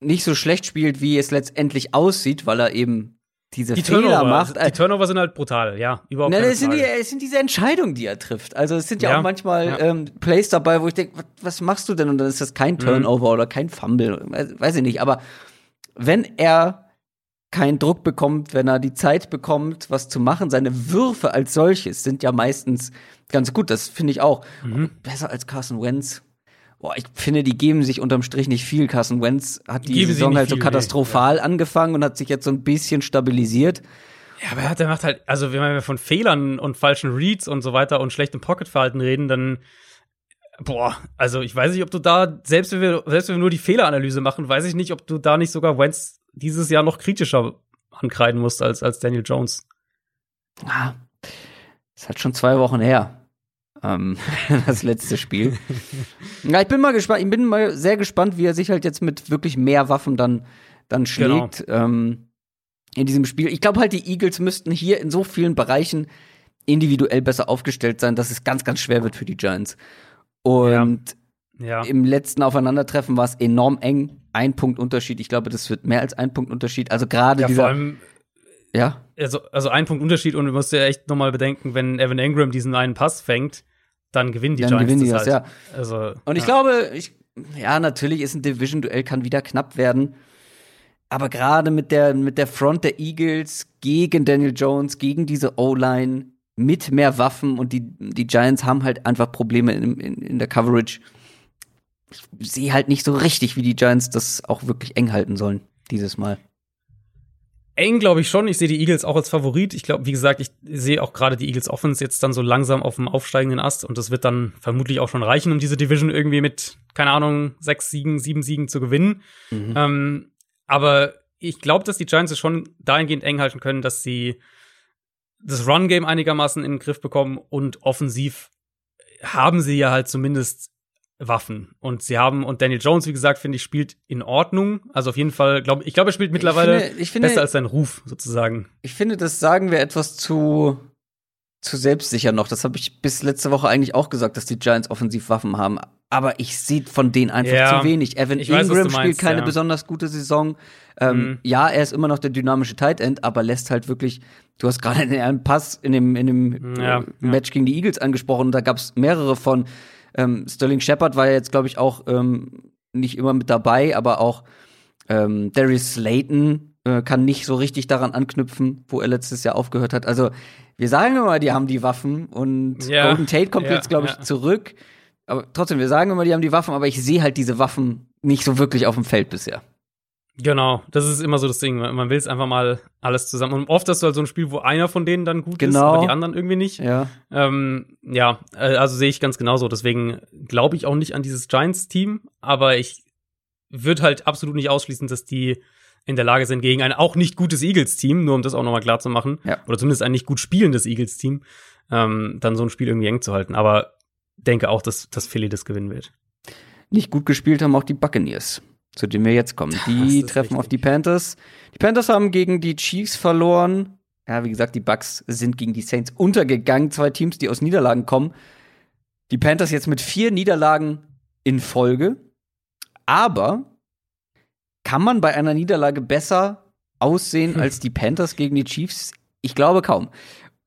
nicht so schlecht spielt, wie es letztendlich aussieht, weil er eben diese die Fehler Turnover, macht. Die Turnover sind halt brutal, ja, überhaupt nicht. es sind, die, es sind diese Entscheidungen, die er trifft. Also es sind ja, ja auch manchmal ja. Ähm, Plays dabei, wo ich denke, was, was, machst du denn? Und dann ist das kein mhm. Turnover mhm. oder kein Fumble, weiß ich nicht. Aber wenn er keinen Druck bekommt, wenn er die Zeit bekommt, was zu machen, seine Würfe als solches sind ja meistens ganz gut. Das finde ich auch mhm. besser als Carson Wentz. Boah, ich finde, die geben sich unterm Strich nicht viel. Carson Wentz hat die Geben Saison halt so katastrophal nee. angefangen und hat sich jetzt so ein bisschen stabilisiert. Ja, aber er, hat, er macht halt, also wenn wir von Fehlern und falschen Reads und so weiter und schlechtem Pocketverhalten reden, dann boah, also ich weiß nicht, ob du da, selbst wenn wir, selbst wenn wir nur die Fehleranalyse machen, weiß ich nicht, ob du da nicht sogar Wentz dieses Jahr noch kritischer ankreiden musst als, als Daniel Jones. Ah, ist halt schon zwei Wochen her ähm, das letzte Spiel. ja, ich bin mal gespannt, ich bin mal sehr gespannt, wie er sich halt jetzt mit wirklich mehr Waffen dann, dann schlägt genau. ähm, in diesem Spiel. Ich glaube halt, die Eagles müssten hier in so vielen Bereichen individuell besser aufgestellt sein, dass es ganz, ganz schwer wird für die Giants. Und ja. Ja. im letzten Aufeinandertreffen war es enorm eng. Ein Punkt Unterschied. Ich glaube, das wird mehr als ein Punkt Unterschied. Also gerade ja, dieser. Vor allem ja. Also, also ein Punkt Unterschied und du musst ja echt nochmal bedenken, wenn Evan Ingram diesen einen Pass fängt, dann gewinnen die dann Giants gewinnen die das, halt. ja. Also, und ich ja. glaube, ich, ja, natürlich ist ein Division-Duell kann wieder knapp werden. Aber gerade mit der, mit der Front der Eagles gegen Daniel Jones, gegen diese O-Line, mit mehr Waffen und die, die Giants haben halt einfach Probleme in, in, in der Coverage. Ich sehe halt nicht so richtig, wie die Giants das auch wirklich eng halten sollen, dieses Mal. Eng glaube ich schon. Ich sehe die Eagles auch als Favorit. Ich glaube, wie gesagt, ich sehe auch gerade die Eagles Offense jetzt dann so langsam auf dem aufsteigenden Ast und das wird dann vermutlich auch schon reichen, um diese Division irgendwie mit, keine Ahnung, sechs Siegen, sieben Siegen zu gewinnen. Mhm. Ähm, aber ich glaube, dass die Giants es schon dahingehend eng halten können, dass sie das Run-Game einigermaßen in den Griff bekommen und offensiv haben sie ja halt zumindest Waffen. Und sie haben, und Daniel Jones, wie gesagt, finde ich, spielt in Ordnung. Also auf jeden Fall, glaube ich, glaube, er spielt mittlerweile ich finde, ich finde, besser als sein Ruf, sozusagen. Ich finde, das sagen wir etwas zu, zu selbstsicher noch. Das habe ich bis letzte Woche eigentlich auch gesagt, dass die Giants offensiv Waffen haben. Aber ich sehe von denen einfach ja, zu wenig. Evan Ingram weiß, spielt keine ja. besonders gute Saison. Ähm, mhm. Ja, er ist immer noch der dynamische Tight End, aber lässt halt wirklich. Du hast gerade einen Pass in dem, in dem ja, äh, Match gegen die Eagles angesprochen. Da gab es mehrere von ähm, Sterling Shepard war ja jetzt, glaube ich, auch ähm, nicht immer mit dabei, aber auch ähm, Darius Slayton äh, kann nicht so richtig daran anknüpfen, wo er letztes Jahr aufgehört hat. Also wir sagen immer, die haben die Waffen und ja, Golden Tate kommt ja, jetzt, glaube ich, ja. zurück. Aber trotzdem, wir sagen immer, die haben die Waffen, aber ich sehe halt diese Waffen nicht so wirklich auf dem Feld bisher. Genau, das ist immer so das Ding. Man will es einfach mal alles zusammen. Und oft hast du halt so ein Spiel, wo einer von denen dann gut genau. ist, aber die anderen irgendwie nicht. Ja, ähm, ja äh, also sehe ich ganz genauso. Deswegen glaube ich auch nicht an dieses Giants-Team, aber ich würde halt absolut nicht ausschließen, dass die in der Lage sind, gegen ein auch nicht gutes Eagles-Team, nur um das auch nochmal klar zu machen, ja. oder zumindest ein nicht gut spielendes Eagles-Team, ähm, dann so ein Spiel irgendwie eng zu halten. Aber denke auch, dass, dass Philly das gewinnen wird. Nicht gut gespielt haben auch die Buccaneers, zu denen wir jetzt kommen. Die treffen richtig. auf die Panthers. Die Panthers haben gegen die Chiefs verloren. Ja, wie gesagt, die Bucks sind gegen die Saints untergegangen. Zwei Teams, die aus Niederlagen kommen. Die Panthers jetzt mit vier Niederlagen in Folge. Aber kann man bei einer Niederlage besser aussehen hm. als die Panthers gegen die Chiefs? Ich glaube kaum.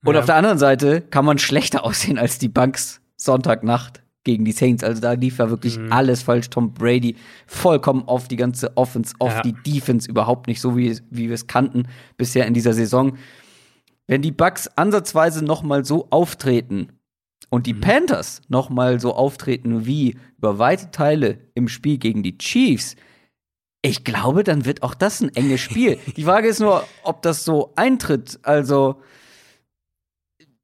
Und ja. auf der anderen Seite kann man schlechter aussehen als die Bucks Sonntagnacht gegen die Saints. Also da lief ja wirklich mhm. alles falsch. Tom Brady vollkommen auf die ganze Offense, auf ja. die Defense überhaupt nicht so, wie, wie wir es kannten bisher in dieser Saison. Wenn die Bucks ansatzweise noch mal so auftreten und die mhm. Panthers noch mal so auftreten wie über weite Teile im Spiel gegen die Chiefs, ich glaube, dann wird auch das ein enges Spiel. die Frage ist nur, ob das so eintritt. Also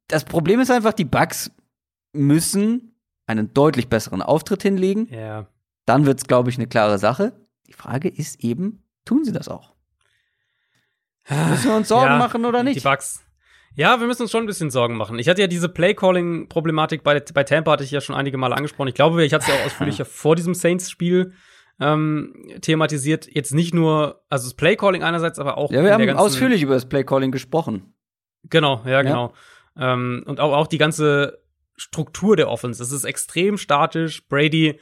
das Problem ist einfach, die Bucks müssen einen deutlich besseren Auftritt hinlegen. Ja. Dann wird es, glaube ich, eine klare Sache. Die Frage ist eben, tun sie das auch? Müssen wir uns Sorgen ja, machen oder nicht? Die Bugs. Ja, wir müssen uns schon ein bisschen Sorgen machen. Ich hatte ja diese Play-Calling-Problematik bei, bei Tampa, hatte ich ja schon einige Male angesprochen. Ich glaube, ich hatte es ja auch ausführlicher vor diesem Saints-Spiel ähm, thematisiert. Jetzt nicht nur, also das Play-Calling einerseits, aber auch. Ja, wir haben ausführlich über das Play-Calling gesprochen. Genau, ja, genau. Ja. Ähm, und auch, auch die ganze Struktur der Offense. Es ist extrem statisch. Brady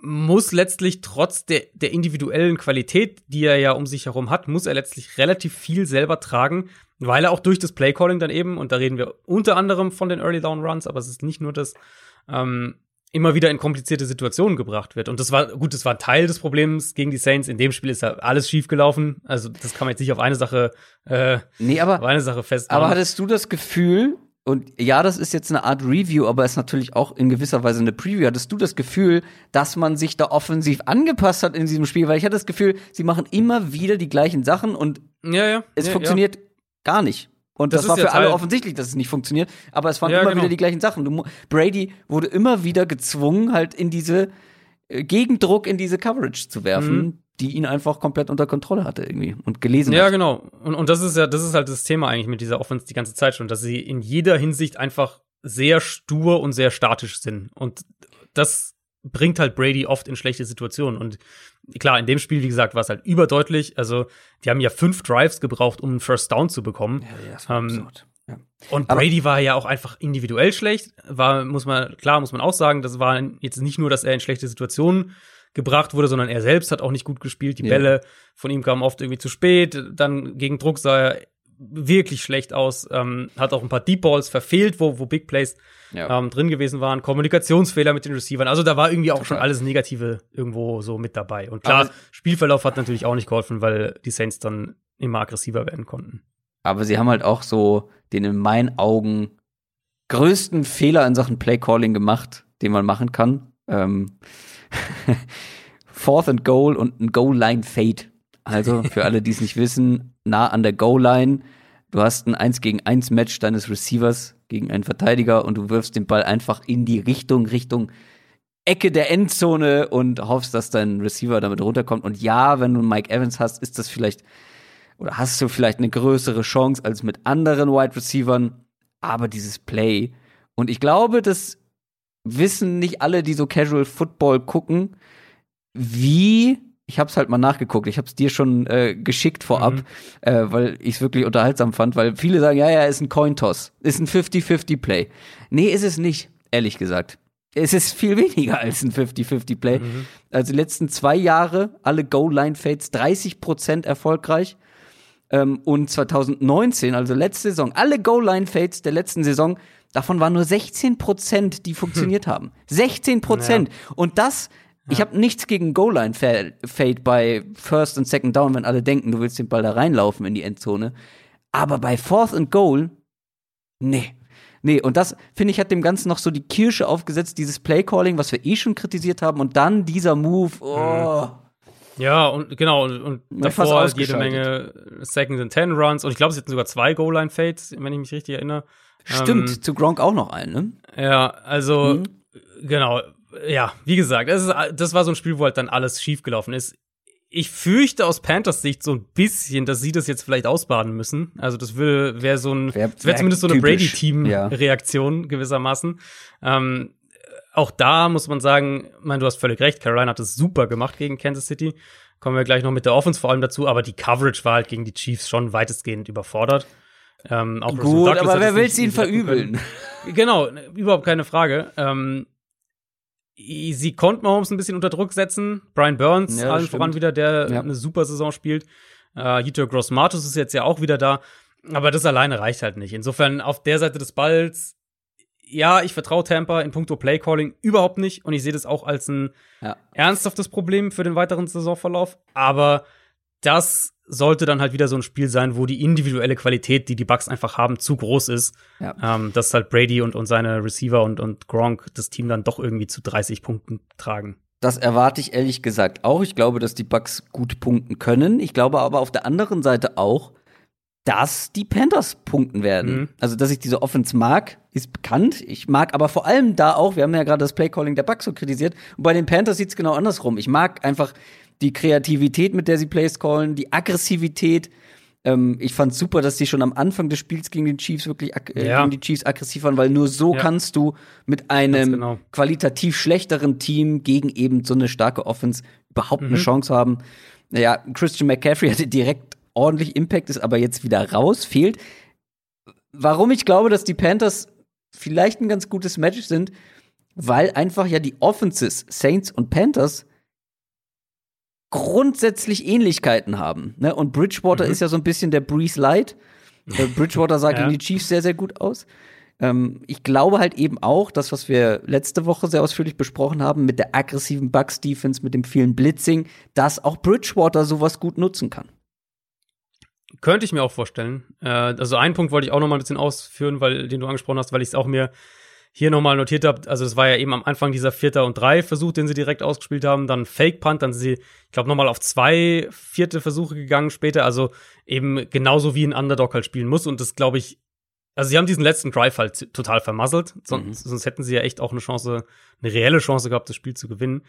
muss letztlich trotz der, der individuellen Qualität, die er ja um sich herum hat, muss er letztlich relativ viel selber tragen, weil er auch durch das Playcalling dann eben, und da reden wir unter anderem von den Early Down Runs, aber es ist nicht nur das, ähm, immer wieder in komplizierte Situationen gebracht wird. Und das war, gut, das war Teil des Problems gegen die Saints. In dem Spiel ist ja alles schief gelaufen. Also, das kann man jetzt nicht auf eine Sache, äh, nee, aber, auf eine Sache festmachen. Aber hattest du das Gefühl, und ja, das ist jetzt eine Art Review, aber ist natürlich auch in gewisser Weise eine Preview. Hattest du das Gefühl, dass man sich da offensiv angepasst hat in diesem Spiel? Weil ich hatte das Gefühl, sie machen immer wieder die gleichen Sachen und ja, ja, es ja, funktioniert gar nicht. Und das, das war für alle offensichtlich, dass es nicht funktioniert. Aber es waren immer genau. wieder die gleichen Sachen. Du, Brady wurde immer wieder gezwungen, halt in diese äh, Gegendruck in diese Coverage zu werfen. Mhm die ihn einfach komplett unter Kontrolle hatte irgendwie und gelesen ja, hat. Ja, genau. Und, und das ist ja, das ist halt das Thema eigentlich mit dieser Offense die ganze Zeit schon, dass sie in jeder Hinsicht einfach sehr stur und sehr statisch sind. Und das bringt halt Brady oft in schlechte Situationen. Und klar, in dem Spiel, wie gesagt, war es halt überdeutlich. Also, die haben ja fünf Drives gebraucht, um einen First Down zu bekommen. Ja, das war ähm, ja. Und Brady war ja auch einfach individuell schlecht. War, muss man, klar, muss man auch sagen, das war jetzt nicht nur, dass er in schlechte Situationen gebracht wurde, sondern er selbst hat auch nicht gut gespielt. Die ja. Bälle von ihm kamen oft irgendwie zu spät. Dann gegen Druck sah er wirklich schlecht aus. Ähm, hat auch ein paar Deep Balls verfehlt, wo, wo Big Plays ja. ähm, drin gewesen waren. Kommunikationsfehler mit den Receivern. Also da war irgendwie auch Total. schon alles Negative irgendwo so mit dabei. Und klar, Aber Spielverlauf hat natürlich auch nicht geholfen, weil die Saints dann immer aggressiver werden konnten. Aber sie haben halt auch so den in meinen Augen größten Fehler in Sachen Play Calling gemacht, den man machen kann. Ähm, Fourth and Goal und ein Goal-Line Fade. Also für alle, die es nicht wissen, nah an der Goal-Line. Du hast ein 1 gegen 1 Match deines Receivers gegen einen Verteidiger und du wirfst den Ball einfach in die Richtung, Richtung Ecke der Endzone und hoffst, dass dein Receiver damit runterkommt. Und ja, wenn du Mike Evans hast, ist das vielleicht oder hast du vielleicht eine größere Chance als mit anderen Wide Receivern. Aber dieses Play und ich glaube, das wissen nicht alle, die so Casual Football gucken, wie ich habe es halt mal nachgeguckt. Ich habe es dir schon äh, geschickt vorab, mhm. äh, weil ich es wirklich unterhaltsam fand, weil viele sagen, ja, ja, ist ein Cointoss, ist ein 50-50 Play. Nee, ist es nicht, ehrlich gesagt. Es ist viel weniger als ein 50-50 Play. Mhm. Also die letzten zwei Jahre alle Goal-Line-Fades 30% erfolgreich. Ähm, und 2019, also letzte Saison, alle Goal-Line-Fades der letzten Saison Davon waren nur 16 Prozent, die funktioniert hm. haben. 16 Prozent. Ja. Und das, ich habe nichts gegen Goal-Line-Fade bei First und Second Down, wenn alle denken, du willst den Ball da reinlaufen in die Endzone. Aber bei Fourth and Goal, nee. Nee, und das, finde ich, hat dem Ganzen noch so die Kirsche aufgesetzt, dieses Play-Calling, was wir eh schon kritisiert haben, und dann dieser Move, oh. Ja, und genau, und, und davor jede Menge Second and Ten Runs, und ich glaube, es hatten sogar zwei Goal-Line-Fades, wenn ich mich richtig erinnere. Stimmt, ähm, zu Gronk auch noch ein, ne? Ja, also, mhm. genau. Ja, wie gesagt, das, ist, das war so ein Spiel, wo halt dann alles schiefgelaufen ist. Ich fürchte aus Panthers Sicht so ein bisschen, dass sie das jetzt vielleicht ausbaden müssen. Also das würde wäre so ein, wär, wär, zumindest so eine Brady-Team-Reaktion ja. gewissermaßen. Ähm, auch da muss man sagen, meine, du hast völlig recht, Carolina hat es super gemacht gegen Kansas City. Kommen wir gleich noch mit der Offense vor allem dazu, aber die Coverage war halt gegen die Chiefs schon weitestgehend überfordert. Ähm, auch Gut, aber wer will ihn verübeln? genau, überhaupt keine Frage. Ähm, sie konnten Mahomes ein bisschen unter Druck setzen. Brian Burns, ja, allen stimmt. voran wieder, der ja. eine super Saison spielt. Äh, Hito Gross Matos ist jetzt ja auch wieder da. Aber das alleine reicht halt nicht. Insofern auf der Seite des Balls, ja, ich vertraue Tampa in puncto Playcalling überhaupt nicht. Und ich sehe das auch als ein ja. ernsthaftes Problem für den weiteren Saisonverlauf. Aber das sollte dann halt wieder so ein Spiel sein, wo die individuelle Qualität, die die Bucks einfach haben, zu groß ist. Ja. Ähm, dass halt Brady und, und seine Receiver und, und Gronk das Team dann doch irgendwie zu 30 Punkten tragen. Das erwarte ich ehrlich gesagt auch. Ich glaube, dass die Bucks gut punkten können. Ich glaube aber auf der anderen Seite auch, dass die Panthers punkten werden. Mhm. Also, dass ich diese Offense mag, ist bekannt. Ich mag aber vor allem da auch, wir haben ja gerade das Playcalling der Bucks so kritisiert. Und bei den Panthers sieht's genau andersrum. Ich mag einfach die Kreativität, mit der sie Plays callen, die Aggressivität. Ähm, ich fand super, dass sie schon am Anfang des Spiels gegen den Chiefs wirklich äh, ja. gegen die Chiefs aggressiv waren, weil nur so ja. kannst du mit einem genau. qualitativ schlechteren Team gegen eben so eine starke Offense überhaupt mhm. eine Chance haben. Naja, Christian McCaffrey hatte direkt ordentlich Impact, ist aber jetzt wieder raus, fehlt. Warum ich glaube, dass die Panthers vielleicht ein ganz gutes Match sind, weil einfach ja die Offenses Saints und Panthers grundsätzlich Ähnlichkeiten haben. Ne? Und Bridgewater mhm. ist ja so ein bisschen der Breeze Light. Äh, Bridgewater sah ja. gegen die Chiefs sehr, sehr gut aus. Ähm, ich glaube halt eben auch, das, was wir letzte Woche sehr ausführlich besprochen haben, mit der aggressiven Bucks-Defense, mit dem vielen Blitzing, dass auch Bridgewater sowas gut nutzen kann. Könnte ich mir auch vorstellen. Äh, also einen Punkt wollte ich auch noch mal ein bisschen ausführen, weil den du angesprochen hast, weil ich es auch mir hier nochmal notiert habt, also es war ja eben am Anfang dieser Vierter und drei Versuch, den sie direkt ausgespielt haben, dann Fake Punt, dann sind sie, ich glaube, nochmal auf zwei vierte Versuche gegangen später, also eben genauso wie ein Underdog halt spielen muss und das glaube ich, also sie haben diesen letzten Drive halt total vermasselt, sonst, mhm. sonst hätten sie ja echt auch eine Chance, eine reelle Chance gehabt, das Spiel zu gewinnen.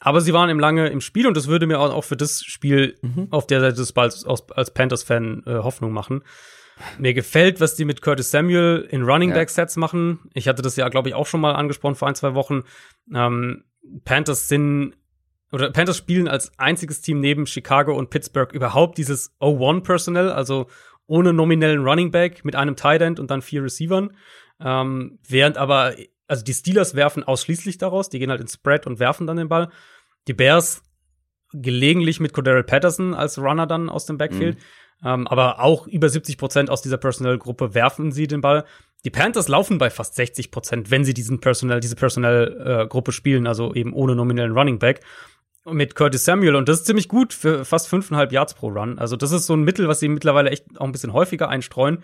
Aber sie waren eben lange im Spiel und das würde mir auch für das Spiel mhm. auf der Seite des Balls als Panthers-Fan äh, Hoffnung machen. Mir gefällt, was die mit Curtis Samuel in Running Back Sets machen. Ich hatte das ja, glaube ich, auch schon mal angesprochen vor ein, zwei Wochen. Ähm, Panthers sind oder Panthers spielen als einziges Team neben Chicago und Pittsburgh überhaupt dieses O1 Personnel, also ohne nominellen Running Back mit einem Tight End und dann vier Receivern. Ähm, während aber, also die Steelers werfen ausschließlich daraus, die gehen halt ins Spread und werfen dann den Ball. Die Bears gelegentlich mit Cordero Patterson als Runner dann aus dem Backfield. Mhm. Ähm, aber auch über 70 Prozent aus dieser Personal-Gruppe werfen sie den Ball. Die Panthers laufen bei fast 60 Prozent, wenn sie diesen Personal, diese Personal-Gruppe spielen, also eben ohne nominellen Running Back. Mit Curtis Samuel und das ist ziemlich gut für fast fünfeinhalb Yards pro Run. Also das ist so ein Mittel, was sie mittlerweile echt auch ein bisschen häufiger einstreuen.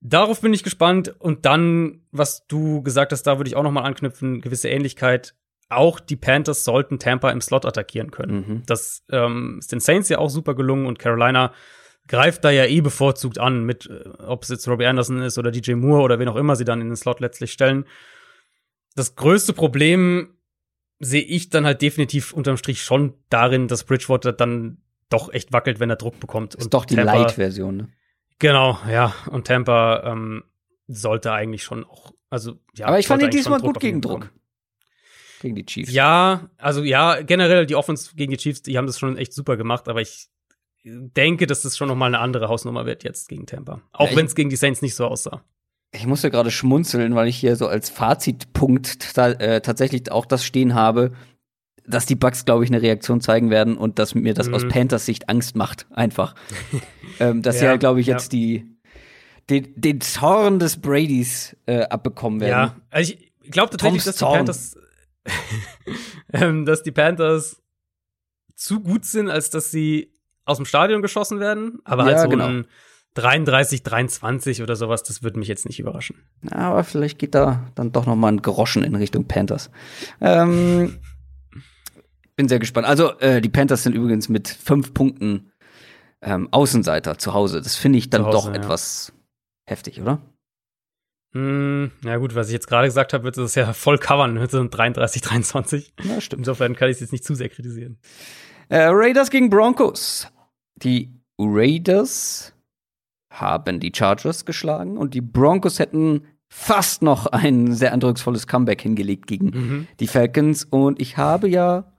Darauf bin ich gespannt. Und dann, was du gesagt hast, da würde ich auch noch mal anknüpfen, gewisse Ähnlichkeit. Auch die Panthers sollten Tampa im Slot attackieren können. Mhm. Das ähm, ist den Saints ja auch super gelungen und Carolina greift da ja eh bevorzugt an, mit, äh, ob es jetzt Robbie Anderson ist oder DJ Moore oder wen auch immer sie dann in den Slot letztlich stellen. Das größte Problem sehe ich dann halt definitiv unterm Strich schon darin, dass Bridgewater dann doch echt wackelt, wenn er Druck bekommt. Ist und doch die Light-Version, ne? Genau, ja. Und Tampa ähm, sollte eigentlich schon auch, also ja. Aber ich fand ihn diesmal gut gegen Druck. Gegen die Chiefs. Ja, also ja, generell die Offense gegen die Chiefs, die haben das schon echt super gemacht, aber ich denke, dass das schon noch mal eine andere Hausnummer wird jetzt gegen Tampa. Auch ja, wenn es gegen die Saints nicht so aussah. Ich musste gerade schmunzeln, weil ich hier so als Fazitpunkt äh, tatsächlich auch das stehen habe, dass die Bugs, glaube ich, eine Reaktion zeigen werden und dass mir das mhm. aus Panthers Sicht Angst macht, einfach. ähm, dass ja, sie halt, glaube ich, jetzt ja. die den, den Zorn des Bradys äh, abbekommen werden. Ja, also ich glaube tatsächlich, dass die Panthers ähm, dass die Panthers zu gut sind, als dass sie aus dem Stadion geschossen werden, aber ja, halt so genau. ein 33, 23 oder sowas, das würde mich jetzt nicht überraschen. Aber vielleicht geht da dann doch noch mal ein Groschen in Richtung Panthers. Ähm, bin sehr gespannt. Also äh, die Panthers sind übrigens mit fünf Punkten ähm, Außenseiter zu Hause. Das finde ich dann Hause, doch ja. etwas heftig, oder? Mm, ja gut, was ich jetzt gerade gesagt habe, wird es ja voll covern mit so 33, 23. Ja, stimmt. Insofern kann ich es jetzt nicht zu sehr kritisieren. Äh, Raiders gegen Broncos. Die Raiders haben die Chargers geschlagen und die Broncos hätten fast noch ein sehr eindrucksvolles Comeback hingelegt gegen mhm. die Falcons. Und ich habe ja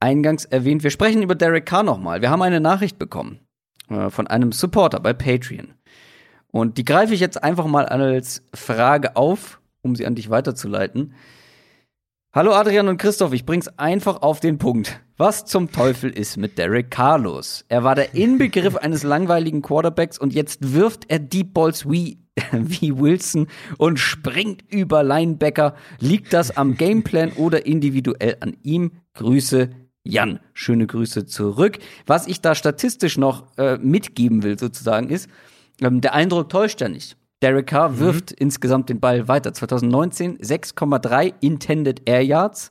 eingangs erwähnt, wir sprechen über Derek Carr nochmal. Wir haben eine Nachricht bekommen äh, von einem Supporter bei Patreon. Und die greife ich jetzt einfach mal als Frage auf, um sie an dich weiterzuleiten. Hallo Adrian und Christoph, ich bring's einfach auf den Punkt. Was zum Teufel ist mit Derek Carlos? Er war der Inbegriff eines langweiligen Quarterbacks und jetzt wirft er Deep Balls wie, wie Wilson und springt über Linebacker. Liegt das am Gameplan oder individuell an ihm? Grüße, Jan. Schöne Grüße zurück. Was ich da statistisch noch äh, mitgeben will, sozusagen, ist, der Eindruck täuscht ja nicht. Derek Carr mhm. wirft insgesamt den Ball weiter. 2019 6,3 Intended Air Yards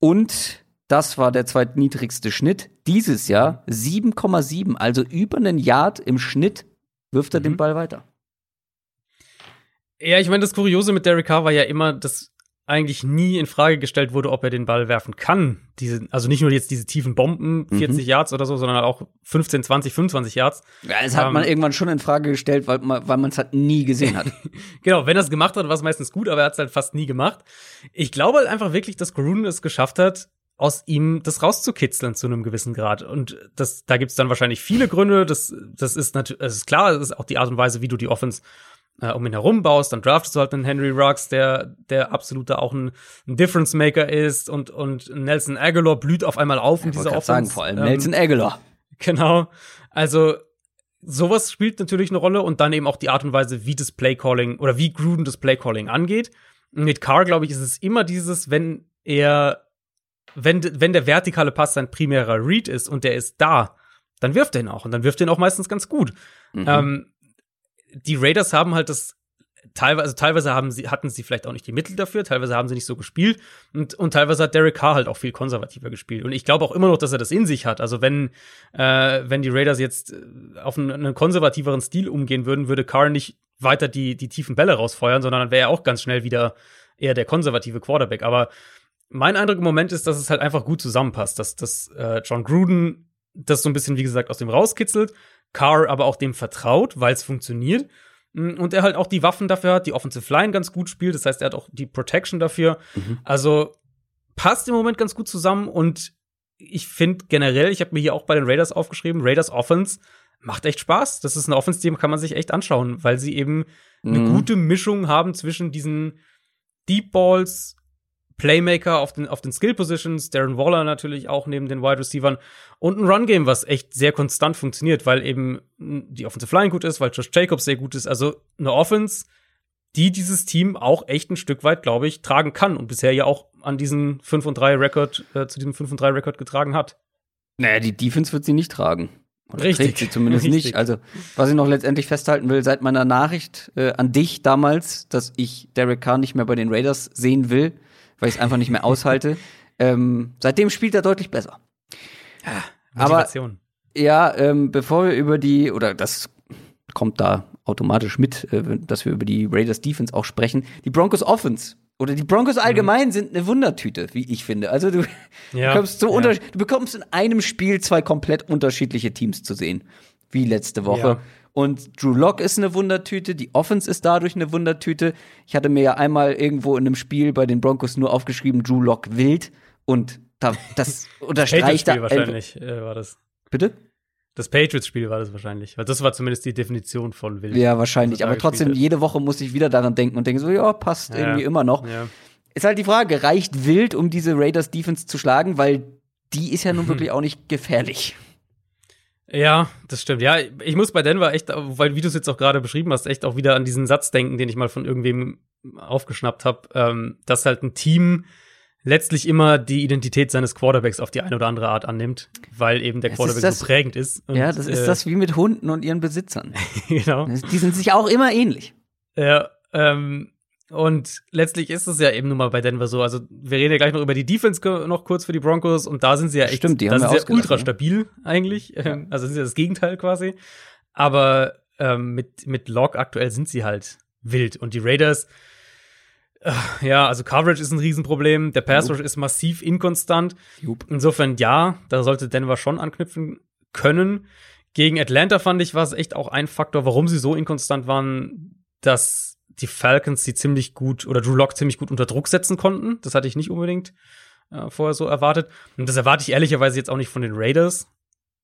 und das war der zweitniedrigste Schnitt. Dieses Jahr 7,7, also über einen Yard im Schnitt wirft er mhm. den Ball weiter. Ja, ich meine, das Kuriose mit Derek Carr war ja immer, dass eigentlich nie in Frage gestellt wurde, ob er den Ball werfen kann. Diese, also nicht nur jetzt diese tiefen Bomben, 40 mhm. Yards oder so, sondern auch 15, 20, 25 Yards. Ja, das hat ähm, man irgendwann schon in Frage gestellt, weil man weil man es halt nie gesehen hat. genau, wenn er es gemacht hat, war es meistens gut, aber er hat es halt fast nie gemacht. Ich glaube halt einfach wirklich, dass Gruden es geschafft hat, aus ihm das rauszukitzeln zu einem gewissen Grad. Und das, da gibt's dann wahrscheinlich viele Gründe. Das, das ist natürlich, das ist klar, das ist auch die Art und Weise, wie du die Offense äh, um ihn herum baust, dann draftest du halt einen Henry Ruggs, der, der absolut da auch ein, ein Difference Maker ist und, und Nelson Aguilar blüht auf einmal auf in dieser Offense. Sagen, vor allem ähm, Nelson Aguilar. Genau. Also, sowas spielt natürlich eine Rolle und dann eben auch die Art und Weise, wie das Playcalling oder wie Gruden das Playcalling angeht. Mit Carr, glaube ich, ist es immer dieses, wenn er, wenn, wenn der vertikale Pass sein primärer Read ist und der ist da, dann wirft er ihn auch und dann wirft er ihn auch meistens ganz gut. Mhm. Ähm, die Raiders haben halt das teilweise, also teilweise haben sie, hatten sie vielleicht auch nicht die Mittel dafür, teilweise haben sie nicht so gespielt und, und teilweise hat Derek Carr halt auch viel konservativer gespielt. Und ich glaube auch immer noch, dass er das in sich hat. Also wenn, äh, wenn die Raiders jetzt äh, auf einen, einen konservativeren Stil umgehen würden, würde Carr nicht weiter die, die tiefen Bälle rausfeuern, sondern dann wäre er auch ganz schnell wieder eher der konservative Quarterback. Aber mein Eindruck im Moment ist, dass es halt einfach gut zusammenpasst, dass, dass äh, John Gruden das so ein bisschen, wie gesagt, aus dem rauskitzelt Carr aber auch dem vertraut, weil es funktioniert. Mm, und er halt auch die Waffen dafür hat, die Offensive Line ganz gut spielt. Das heißt, er hat auch die Protection dafür. Mhm. Also passt im Moment ganz gut zusammen. Und ich finde generell, ich habe mir hier auch bei den Raiders aufgeschrieben, Raiders Offense macht echt Spaß. Das ist eine Offense, die kann man sich echt anschauen, weil sie eben eine mhm. gute Mischung haben zwischen diesen Deep Balls, Playmaker auf den, auf den Skill Positions, Darren Waller natürlich auch neben den Wide Receivers und ein Run Game, was echt sehr konstant funktioniert, weil eben die Offensive Line gut ist, weil Josh Jacobs sehr gut ist. Also eine Offense, die dieses Team auch echt ein Stück weit, glaube ich, tragen kann und bisher ja auch an diesen 5 und 3 Rekord, äh, zu diesem 5 und 3 Rekord getragen hat. Naja, die Defense wird sie nicht tragen. Oder Richtig. Trägt sie zumindest Richtig. nicht. Also, was ich noch letztendlich festhalten will, seit meiner Nachricht äh, an dich damals, dass ich Derek Carr nicht mehr bei den Raiders sehen will, weil ich es einfach nicht mehr aushalte. Ähm, seitdem spielt er deutlich besser. Ja, Motivation. Aber, ja, ähm, bevor wir über die, oder das kommt da automatisch mit, äh, dass wir über die Raiders Defense auch sprechen. Die Broncos Offense oder die Broncos allgemein mhm. sind eine Wundertüte, wie ich finde. Also du, ja, bekommst so ja. du bekommst in einem Spiel zwei komplett unterschiedliche Teams zu sehen, wie letzte Woche. Ja. Und Drew Lock ist eine Wundertüte, die Offense ist dadurch eine Wundertüte. Ich hatte mir ja einmal irgendwo in einem Spiel bei den Broncos nur aufgeschrieben, Drew Lock wild. Und da, das unterstreicht da. wahrscheinlich äh, war das. Bitte? Das Patriots-Spiel war das wahrscheinlich, weil das war zumindest die Definition von wild. Ja, wahrscheinlich. Aber trotzdem, jede Woche muss ich wieder daran denken und denke so, ja, passt ja, irgendwie immer noch. Ja. Ist halt die Frage, reicht wild, um diese Raiders Defense zu schlagen? Weil die ist ja nun wirklich auch nicht gefährlich. Ja, das stimmt. Ja, ich muss bei Denver echt, weil wie du es jetzt auch gerade beschrieben hast, echt auch wieder an diesen Satz denken, den ich mal von irgendwem aufgeschnappt habe, ähm, dass halt ein Team letztlich immer die Identität seines Quarterbacks auf die eine oder andere Art annimmt, weil eben der Quarterback das, so prägend ist. Und, ja, das ist äh, das wie mit Hunden und ihren Besitzern. genau. Die sind sich auch immer ähnlich. Ja, ähm, und letztlich ist es ja eben nun mal bei Denver so. Also, wir reden ja gleich noch über die Defense noch kurz für die Broncos und da sind sie ja echt, Stimmt, die da sind sie ja ultra stabil eigentlich. Ja. Also, sind sie das Gegenteil quasi. Aber ähm, mit, mit Lock aktuell sind sie halt wild. Und die Raiders, äh, ja, also Coverage ist ein Riesenproblem. Der Pass Rush ist massiv inkonstant. Jupp. Insofern, ja, da sollte Denver schon anknüpfen können. Gegen Atlanta fand ich, war es echt auch ein Faktor, warum sie so inkonstant waren, dass die Falcons sie ziemlich gut oder Drew Lock ziemlich gut unter Druck setzen konnten. Das hatte ich nicht unbedingt äh, vorher so erwartet. Und das erwarte ich ehrlicherweise jetzt auch nicht von den Raiders.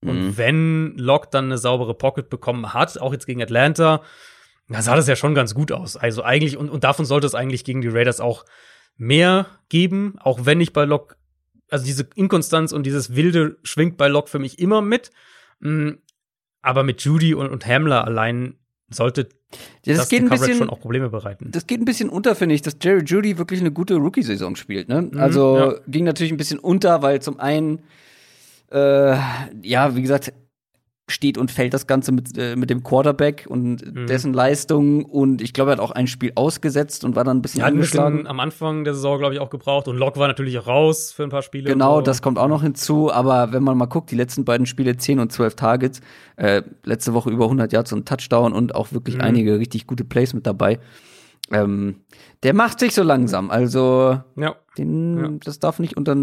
Und Mhm. wenn Lock dann eine saubere Pocket bekommen hat, auch jetzt gegen Atlanta, da sah das ja schon ganz gut aus. Also eigentlich, und, und davon sollte es eigentlich gegen die Raiders auch mehr geben, auch wenn ich bei Lock, also diese Inkonstanz und dieses Wilde schwingt bei Lock für mich immer mit. Mm, Aber mit Judy und, und Hamler allein sollte Ja, das, das, geht ein bisschen, schon auch Probleme bereiten. das geht ein bisschen unter, finde ich, dass Jerry Judy wirklich eine gute Rookie-Saison spielt. Ne? also Mhm, ja. ging natürlich ein bisschen unter, weil zum einen, äh, ja, wie gesagt, steht und fällt das Ganze mit, äh, mit dem Quarterback und Mhm. dessen Leistung. Und ich glaube, er hat auch ein Spiel ausgesetzt und war dann ein bisschen Ja, hat ein angeschlagen. bisschen am Anfang der Saison, glaube ich, auch gebraucht. Und Lock war natürlich auch raus für ein paar Spiele. Genau, so. das kommt auch noch hinzu. Aber wenn man mal guckt, die letzten beiden Spiele 10 und 12 Targets, äh, letzte Woche über 100 Yards und Touchdown und auch wirklich Mhm. einige richtig gute Plays mit dabei. Ähm, der macht sich so langsam. Also Ja. den, Ja. das darf nicht unter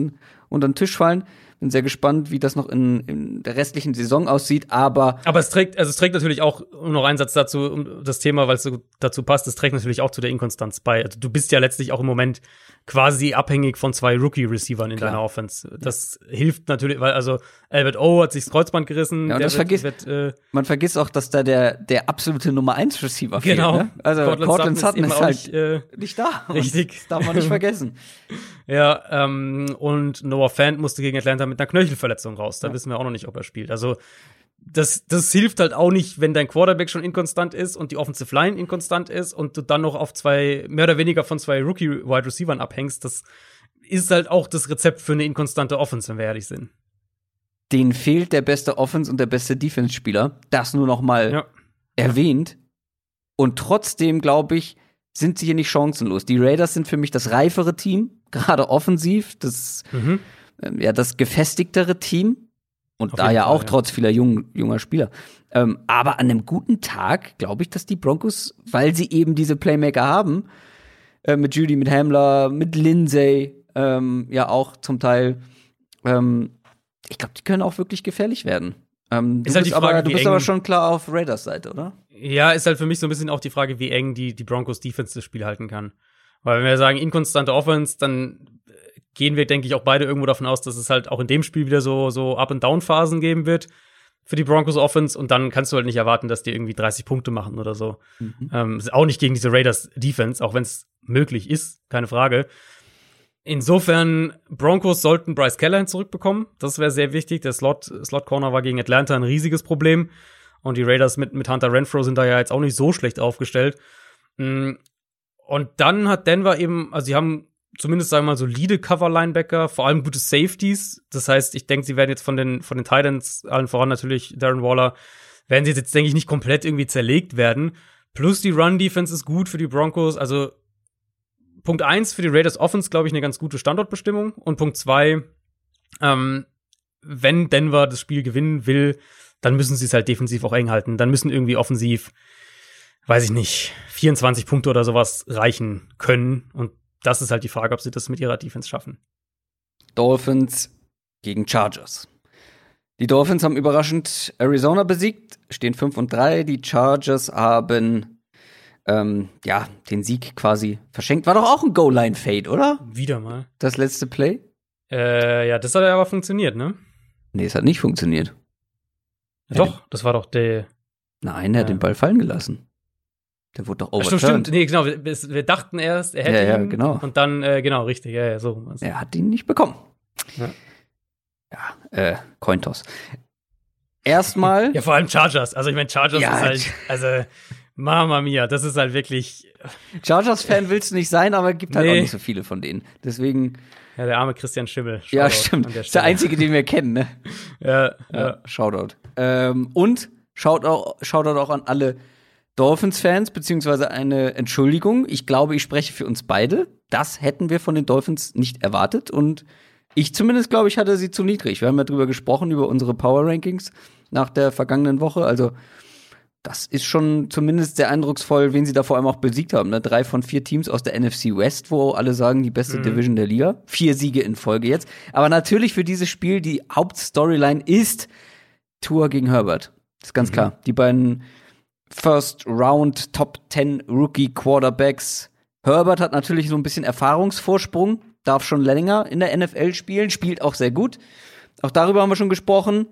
unter den Tisch fallen. Bin sehr gespannt, wie das noch in, in der restlichen Saison aussieht. Aber Aber es trägt, also es trägt natürlich auch um noch einen Satz dazu, um das Thema, weil es so dazu passt, es trägt natürlich auch zu der Inkonstanz bei. Also du bist ja letztlich auch im Moment quasi abhängig von zwei Rookie-Receivern in Klar. deiner Offense. Das hilft natürlich, weil also Albert O hat sich das Kreuzband gerissen. Ja, und das wird, vergisst- wird, äh, man vergisst auch, dass da der, der absolute Nummer 1 Receiver genau. fehlt. Ne? Also Cortland, Sutton eben ist auch halt nicht, äh, nicht da. Richtig. Das darf man nicht vergessen. Ja, ähm, und Noah Fant musste gegen Atlanta mit einer Knöchelverletzung raus. Da wissen wir auch noch nicht, ob er spielt. Also das, das hilft halt auch nicht, wenn dein Quarterback schon inkonstant ist und die Offensive Line inkonstant ist und du dann noch auf zwei, mehr oder weniger von zwei Rookie-Wide Receivern abhängst. Das ist halt auch das Rezept für eine inkonstante Offense, wenn wir ehrlich sind. Denen fehlt der beste Offense- und der beste Defense-Spieler. Das nur noch mal Ja. erwähnt. Und trotzdem, glaube ich, sind sie hier nicht chancenlos. Die Raiders sind für mich das reifere Team, gerade offensiv, das, Mhm. ähm, ja, das gefestigtere Team. Und Auf da ja Fall, auch ja. trotz vieler jung, junger Spieler. Ähm, aber an einem guten Tag glaube ich, dass die Broncos, weil sie eben diese Playmaker haben, äh, mit Judy, mit Hamler, mit Lindsay, ähm, ja auch zum Teil, ähm, ich glaube, die können auch wirklich gefährlich werden. Ähm, du Ist halt bist, die Frage, aber, du bist aber schon klar auf Raiders Seite, oder? Ja, ist halt für mich so ein bisschen auch die Frage, wie eng die, die Broncos Defense das Spiel halten kann. Weil wenn wir sagen, inkonstante Offense, dann äh, gehen wir, denke ich, auch beide irgendwo davon aus, dass es halt auch in dem Spiel wieder so, so Up-and-Down-Phasen geben wird für die Broncos Offense und dann kannst du halt nicht erwarten, dass die irgendwie 30 Punkte machen oder so. Ähm, ist auch nicht gegen diese Raiders Defense, auch wenn es möglich ist, keine Frage. Insofern, Broncos sollten Bryce Callahan zurückbekommen. Das wäre sehr wichtig. Der Slot, Slot Corner war gegen Atlanta ein riesiges Problem. Und die Raiders mit, mit Hunter Renfro sind da ja jetzt auch nicht so schlecht aufgestellt. Mm, Und dann hat Denver eben, also sie haben zumindest, sagen wir mal, solide Cover-Linebacker, vor allem gute Safeties. Das heißt, ich denke, sie werden jetzt von den, von den Titans, allen voran natürlich Darren Waller, werden sie jetzt, denke ich, nicht komplett irgendwie zerlegt werden. Plus die Run-Defense ist gut für die Broncos. Also Punkt eins für die Raiders Offense, glaube ich, eine ganz gute Standortbestimmung. Und Punkt zwei, ähm, wenn Denver das Spiel gewinnen will, dann müssen sie es halt defensiv auch eng halten. Dann müssen irgendwie offensiv, weiß ich nicht, 24 Punkte oder sowas reichen können. Und das ist halt die Frage, ob sie das mit ihrer Defense schaffen. Dolphins gegen Chargers. Die Dolphins haben überraschend Arizona besiegt, stehen 5 und 3. Die Chargers haben ähm, ja den Sieg quasi verschenkt. War doch auch ein Goal-Line-Fade, oder? Wieder mal. Das letzte Play? Äh, ja, das hat ja aber funktioniert, ne? Nee, es hat nicht funktioniert. Ja, doch, das war doch der. Nein, er hat Ja. den Ball fallen gelassen. Der wurde doch overturned. stimmt, stimmt. Nee, genau. Wir, wir dachten erst, er hätte Ja, ja, ihn. genau. Und dann, äh, genau, richtig. Ja, ja, so. Also, Er hat ihn nicht bekommen. Ja. Ja, äh, Cointoss. Erstmal, Ja, vor allem Chargers. Also ich meine, Chargers Ja, ist halt, also Mama mia, das ist halt wirklich, Chargers-Fan willst du nicht sein, aber gibt halt Nee. auch nicht so viele von denen. Deswegen, ja, der arme Christian Schimmel. ja, Shoutout stimmt. an der ist der einzige, den wir kennen, ne? Ja, ja. Ja, Shoutout. Ähm, und Shoutout, Shoutout auch an alle Dolphins-Fans, beziehungsweise eine Entschuldigung. Ich glaube, ich spreche für uns beide. Das hätten wir von den Dolphins nicht erwartet. Und ich zumindest, glaube ich, hatte sie zu niedrig. Wir haben ja drüber gesprochen, über unsere Power-Rankings nach der vergangenen Woche. Also, das ist schon zumindest sehr eindrucksvoll, wen sie da vor allem auch besiegt haben. Ne? Drei von vier Teams aus der NFC West, wo alle sagen, die beste Mhm. Division der Liga. Vier Siege in Folge jetzt. Aber natürlich für dieses Spiel, die Hauptstoryline ist Tour gegen Herbert. ist ganz Mhm. klar. Die beiden First Round Top 10 Rookie Quarterbacks. Herbert hat natürlich so ein bisschen Erfahrungsvorsprung, darf schon länger in der NFL spielen, spielt auch sehr gut. Auch darüber haben wir schon gesprochen.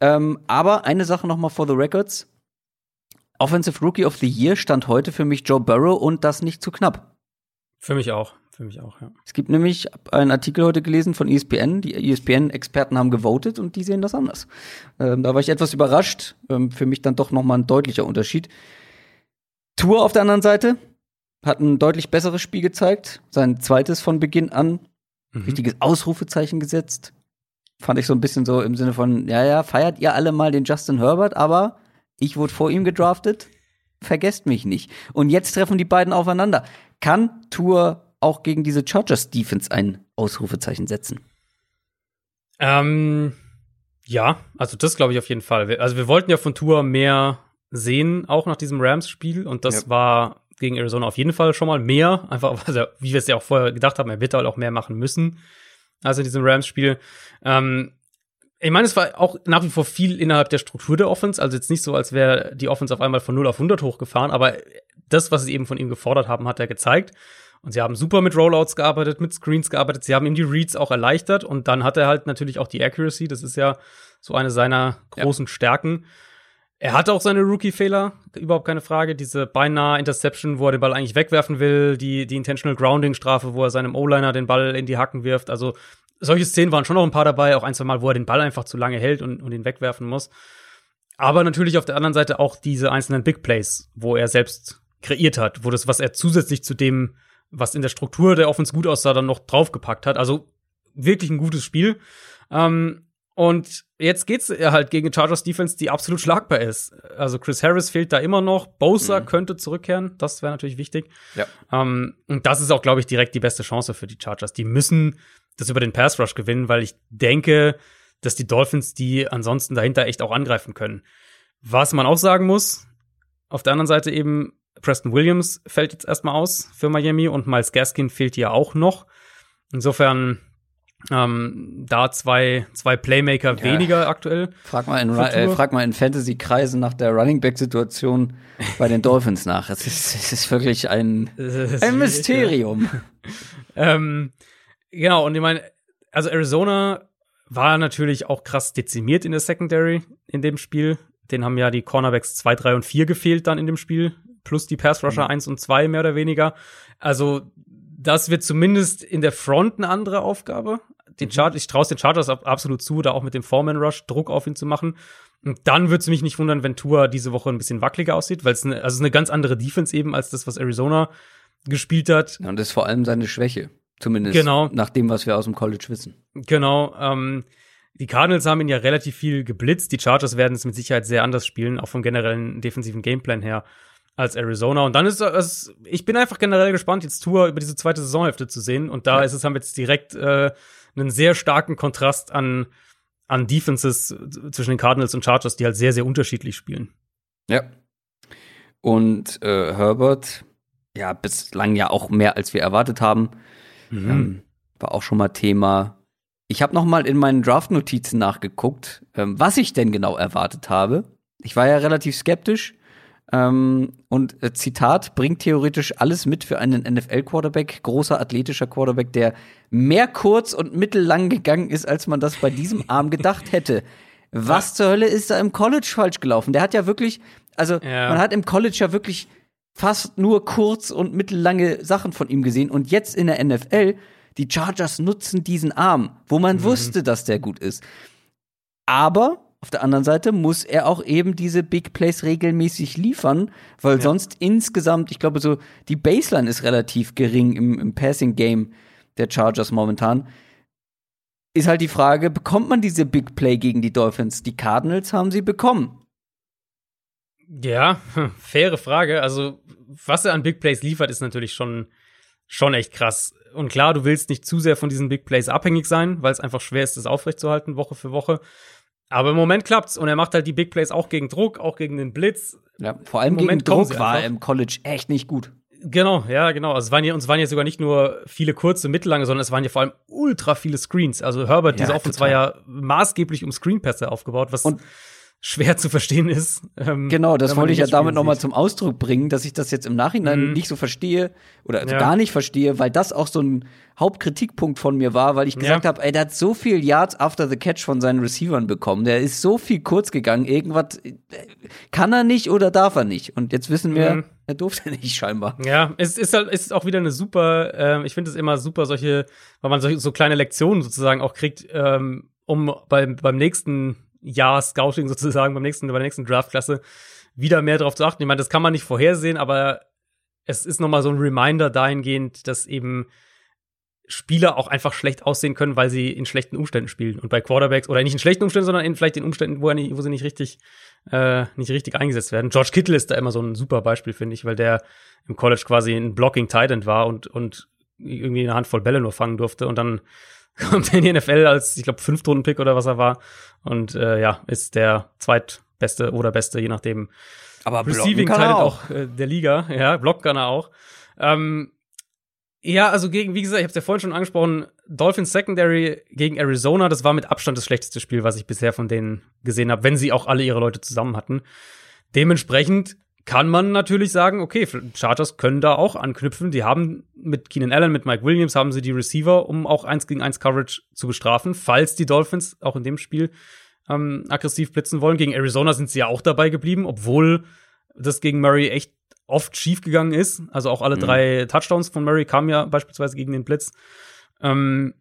Ähm, aber eine Sache noch mal for the records. Offensive Rookie of the Year stand heute für mich Joe Burrow und das nicht zu knapp. Für mich auch. Für mich auch, ja. Es gibt nämlich einen Artikel heute gelesen von ESPN. Die ESPN-Experten haben gewotet und die sehen das anders. Ähm, da war ich etwas überrascht. Ähm, für mich dann doch noch mal ein deutlicher Unterschied. Tour auf der anderen Seite hat ein deutlich besseres Spiel gezeigt. Sein zweites von Beginn an. Mhm. Richtiges Ausrufezeichen gesetzt. Fand ich so ein bisschen so im Sinne von, ja, ja, feiert ihr alle mal den Justin Herbert, aber ich wurde vor ihm gedraftet. Vergesst mich nicht. Und jetzt treffen die beiden aufeinander. Kann Tour auch gegen diese Chargers Defense ein Ausrufezeichen setzen? Ähm, ja, also das glaube ich auf jeden Fall. Also wir wollten ja von Tour mehr sehen, auch nach diesem Rams-Spiel. Und das ja. war gegen Arizona auf jeden Fall schon mal mehr. Einfach, also, wie wir es ja auch vorher gedacht haben, er wird halt auch mehr machen müssen als in diesem Rams-Spiel. Ähm, ich meine, es war auch nach wie vor viel innerhalb der Struktur der Offense. Also jetzt nicht so, als wäre die Offense auf einmal von 0 auf 100 hochgefahren, aber das, was sie eben von ihm gefordert haben, hat er gezeigt. Und sie haben super mit Rollouts gearbeitet, mit Screens gearbeitet. Sie haben ihm die Reads auch erleichtert. Und dann hat er halt natürlich auch die Accuracy. Das ist ja so eine seiner großen ja. Stärken. Er hatte auch seine Rookie-Fehler, überhaupt keine Frage. Diese beinahe Interception, wo er den Ball eigentlich wegwerfen will, die, die Intentional Grounding-Strafe, wo er seinem O-Liner den Ball in die Hacken wirft. Also solche Szenen waren schon noch ein paar dabei, auch ein, zwei Mal, wo er den Ball einfach zu lange hält und, und ihn wegwerfen muss. Aber natürlich auf der anderen Seite auch diese einzelnen Big Plays, wo er selbst kreiert hat, wo das, was er zusätzlich zu dem, was in der Struktur der Offense gut aussah, dann noch draufgepackt hat. Also wirklich ein gutes Spiel. Ähm, und jetzt geht's halt gegen Chargers Defense, die absolut schlagbar ist. Also Chris Harris fehlt da immer noch. Bosa mhm. könnte zurückkehren. Das wäre natürlich wichtig. Ja. Ähm, und das ist auch, glaube ich, direkt die beste Chance für die Chargers. Die müssen das über den Pass Rush gewinnen, weil ich denke, dass die Dolphins die ansonsten dahinter echt auch angreifen können. Was man auch sagen muss, auf der anderen Seite eben, Preston Williams fällt jetzt erstmal aus für Miami und Miles Gaskin fehlt ja auch noch. Insofern ähm, da zwei, zwei Playmaker ja. weniger aktuell. Frag mal in, äh, frag mal in Fantasy-Kreisen nach der Running Back-Situation bei den Dolphins nach. Es ist, es ist wirklich ein, ein Mysterium. ähm, Genau, und ich meine, also Arizona war natürlich auch krass dezimiert in der Secondary in dem Spiel. Den haben ja die Cornerbacks 2, 3 und 4 gefehlt dann in dem Spiel, plus die Pass Rusher mhm. 1 und 2 mehr oder weniger. Also, das wird zumindest in der Front eine andere Aufgabe. Den mhm. Chart, ich traue den Chargers absolut zu, da auch mit dem Foreman Rush Druck auf ihn zu machen. Und dann würde es mich nicht wundern, wenn Tua diese Woche ein bisschen wackeliger aussieht, weil es eine, also eine ganz andere Defense eben als das, was Arizona gespielt hat. Ja, und das ist vor allem seine Schwäche. Zumindest genau. nach dem, was wir aus dem College wissen. Genau. Ähm, die Cardinals haben ihn ja relativ viel geblitzt. Die Chargers werden es mit Sicherheit sehr anders spielen, auch vom generellen defensiven Gameplan her als Arizona. Und dann ist es, ich bin einfach generell gespannt, jetzt Tour über diese zweite Saisonhälfte zu sehen. Und da ja. ist es, haben wir jetzt direkt äh, einen sehr starken Kontrast an, an Defenses zwischen den Cardinals und Chargers, die halt sehr, sehr unterschiedlich spielen. Ja. Und äh, Herbert, ja, bislang ja auch mehr als wir erwartet haben. Mhm. Ähm, war auch schon mal Thema. Ich habe noch mal in meinen Draft-Notizen nachgeguckt, ähm, was ich denn genau erwartet habe. Ich war ja relativ skeptisch. Ähm, und äh, Zitat bringt theoretisch alles mit für einen NFL-Quarterback, großer athletischer Quarterback, der mehr kurz und mittellang gegangen ist, als man das bei diesem Arm gedacht hätte. Was zur Hölle ist da im College falsch gelaufen? Der hat ja wirklich, also ja. man hat im College ja wirklich fast nur kurz- und mittellange Sachen von ihm gesehen. Und jetzt in der NFL, die Chargers nutzen diesen Arm, wo man mhm. wusste, dass der gut ist. Aber auf der anderen Seite muss er auch eben diese Big Plays regelmäßig liefern, weil ja. sonst insgesamt, ich glaube, so die Baseline ist relativ gering im, im Passing Game der Chargers momentan. Ist halt die Frage, bekommt man diese Big Play gegen die Dolphins? Die Cardinals haben sie bekommen. Ja, faire Frage. Also, was er an Big Plays liefert, ist natürlich schon, schon echt krass. Und klar, du willst nicht zu sehr von diesen Big Plays abhängig sein, weil es einfach schwer ist, das aufrechtzuerhalten, Woche für Woche. Aber im Moment klappt's und er macht halt die Big Plays auch gegen Druck, auch gegen den Blitz. Ja, vor allem Im gegen Druck war er im College echt nicht gut. Genau, ja, genau. Also es waren ja, uns waren ja sogar nicht nur viele kurze, mittellange, sondern es waren ja vor allem ultra viele Screens. Also Herbert, ja, diese Offense war ja maßgeblich um Screenpässe aufgebaut, was und schwer zu verstehen ist. Ähm, genau, das wollte ich ja damit nochmal zum Ausdruck bringen, dass ich das jetzt im Nachhinein mhm. nicht so verstehe oder also ja. gar nicht verstehe, weil das auch so ein Hauptkritikpunkt von mir war, weil ich gesagt ja. habe, ey, der hat so viel Yards after the catch von seinen Receivern bekommen, der ist so viel kurz gegangen, irgendwas äh, kann er nicht oder darf er nicht. Und jetzt wissen wir, mhm. er durfte nicht scheinbar. Ja, es ist halt, ist auch wieder eine super, äh, ich finde es immer super, solche, weil man so, so kleine Lektionen sozusagen auch kriegt, ähm, um beim, beim nächsten Jahr Scouting sozusagen beim nächsten, bei der nächsten Draftklasse wieder mehr darauf zu achten. Ich meine, das kann man nicht vorhersehen, aber es ist nochmal so ein Reminder dahingehend, dass eben Spieler auch einfach schlecht aussehen können, weil sie in schlechten Umständen spielen. Und bei Quarterbacks, oder nicht in schlechten Umständen, sondern in vielleicht in Umständen, wo, nicht, wo sie nicht richtig, äh, nicht richtig eingesetzt werden. George Kittle ist da immer so ein super Beispiel, finde ich, weil der im College quasi ein Blocking Titan war und, und irgendwie eine Handvoll Bälle nur fangen durfte und dann kommt in die NFL als, ich glaube, Fünftrunden-Pick oder was er war. Und äh, ja, ist der zweitbeste oder beste, je nachdem. Aber Receiving kann er auch, auch äh, der Liga. Ja, blocken kann er auch. Ähm, ja, also gegen, wie gesagt, ich habe es ja vorhin schon angesprochen, Dolphins Secondary gegen Arizona, das war mit Abstand das schlechteste Spiel, was ich bisher von denen gesehen habe, wenn sie auch alle ihre Leute zusammen hatten. Dementsprechend kann man natürlich sagen, okay, Chargers können da auch anknüpfen. Die haben mit Keenan Allen, mit Mike Williams haben sie die Receiver, um auch eins gegen eins Coverage zu bestrafen, falls die Dolphins auch in dem Spiel ähm, aggressiv blitzen wollen. Gegen Arizona sind sie ja auch dabei geblieben, obwohl das gegen Murray echt oft schief gegangen ist. Also auch alle mhm. drei Touchdowns von Murray kamen ja beispielsweise gegen den Blitz. Ähm,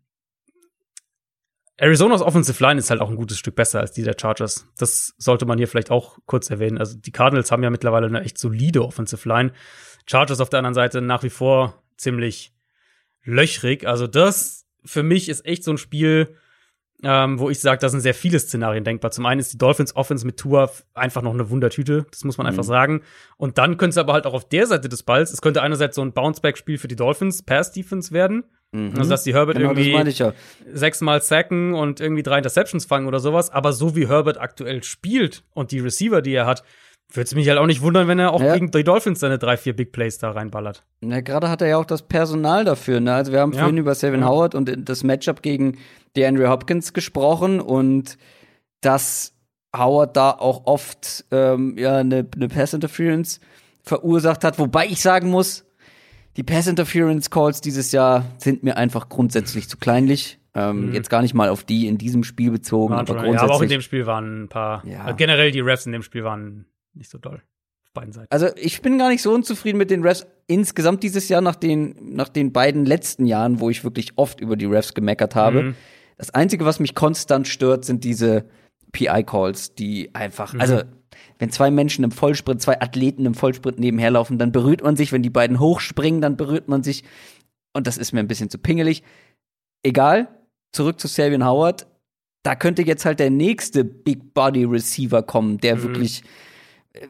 Arizonas Offensive Line ist halt auch ein gutes Stück besser als die der Chargers. Das sollte man hier vielleicht auch kurz erwähnen. Also die Cardinals haben ja mittlerweile eine echt solide Offensive Line. Chargers auf der anderen Seite nach wie vor ziemlich löchrig. Also das für mich ist echt so ein Spiel, ähm, wo ich sage, da sind sehr viele Szenarien denkbar. Zum einen ist die Dolphins Offense mit Tour einfach noch eine Wundertüte, das muss man mhm. einfach sagen. Und dann könnte es aber halt auch auf der Seite des Balls, es könnte einerseits so ein Bounceback-Spiel für die Dolphins, Pass-Defense werden, Mhm. Also, dass die Herbert genau, irgendwie ja. sechsmal sacken und irgendwie drei Interceptions fangen oder sowas. Aber so wie Herbert aktuell spielt und die Receiver, die er hat, würde es mich halt auch nicht wundern, wenn er auch ja. gegen die Dolphins seine drei, vier Big Plays da reinballert. Na, gerade hat er ja auch das Personal dafür. Ne? Also wir haben ja. vorhin über Savin Howard und das Matchup gegen DeAndre Hopkins gesprochen und dass Howard da auch oft ähm, ja eine, eine Pass Interference verursacht hat, wobei ich sagen muss, die Pass Interference Calls dieses Jahr sind mir einfach grundsätzlich zu kleinlich. Ähm, mhm. Jetzt gar nicht mal auf die in diesem Spiel bezogen, aber grundsätzlich. Ja, aber auch in dem Spiel waren ein paar. Ja. Also generell die Refs in dem Spiel waren nicht so doll. Auf beiden Seiten. Also ich bin gar nicht so unzufrieden mit den Refs insgesamt dieses Jahr nach den, nach den beiden letzten Jahren, wo ich wirklich oft über die Refs gemeckert habe. Mhm. Das Einzige, was mich konstant stört, sind diese PI-Calls, die einfach, mhm. also wenn zwei Menschen im Vollsprint, zwei Athleten im Vollsprint nebenherlaufen, dann berührt man sich. Wenn die beiden hochspringen, dann berührt man sich. Und das ist mir ein bisschen zu pingelig. Egal, zurück zu Savian Howard. Da könnte jetzt halt der nächste Big Body Receiver kommen, der mhm. wirklich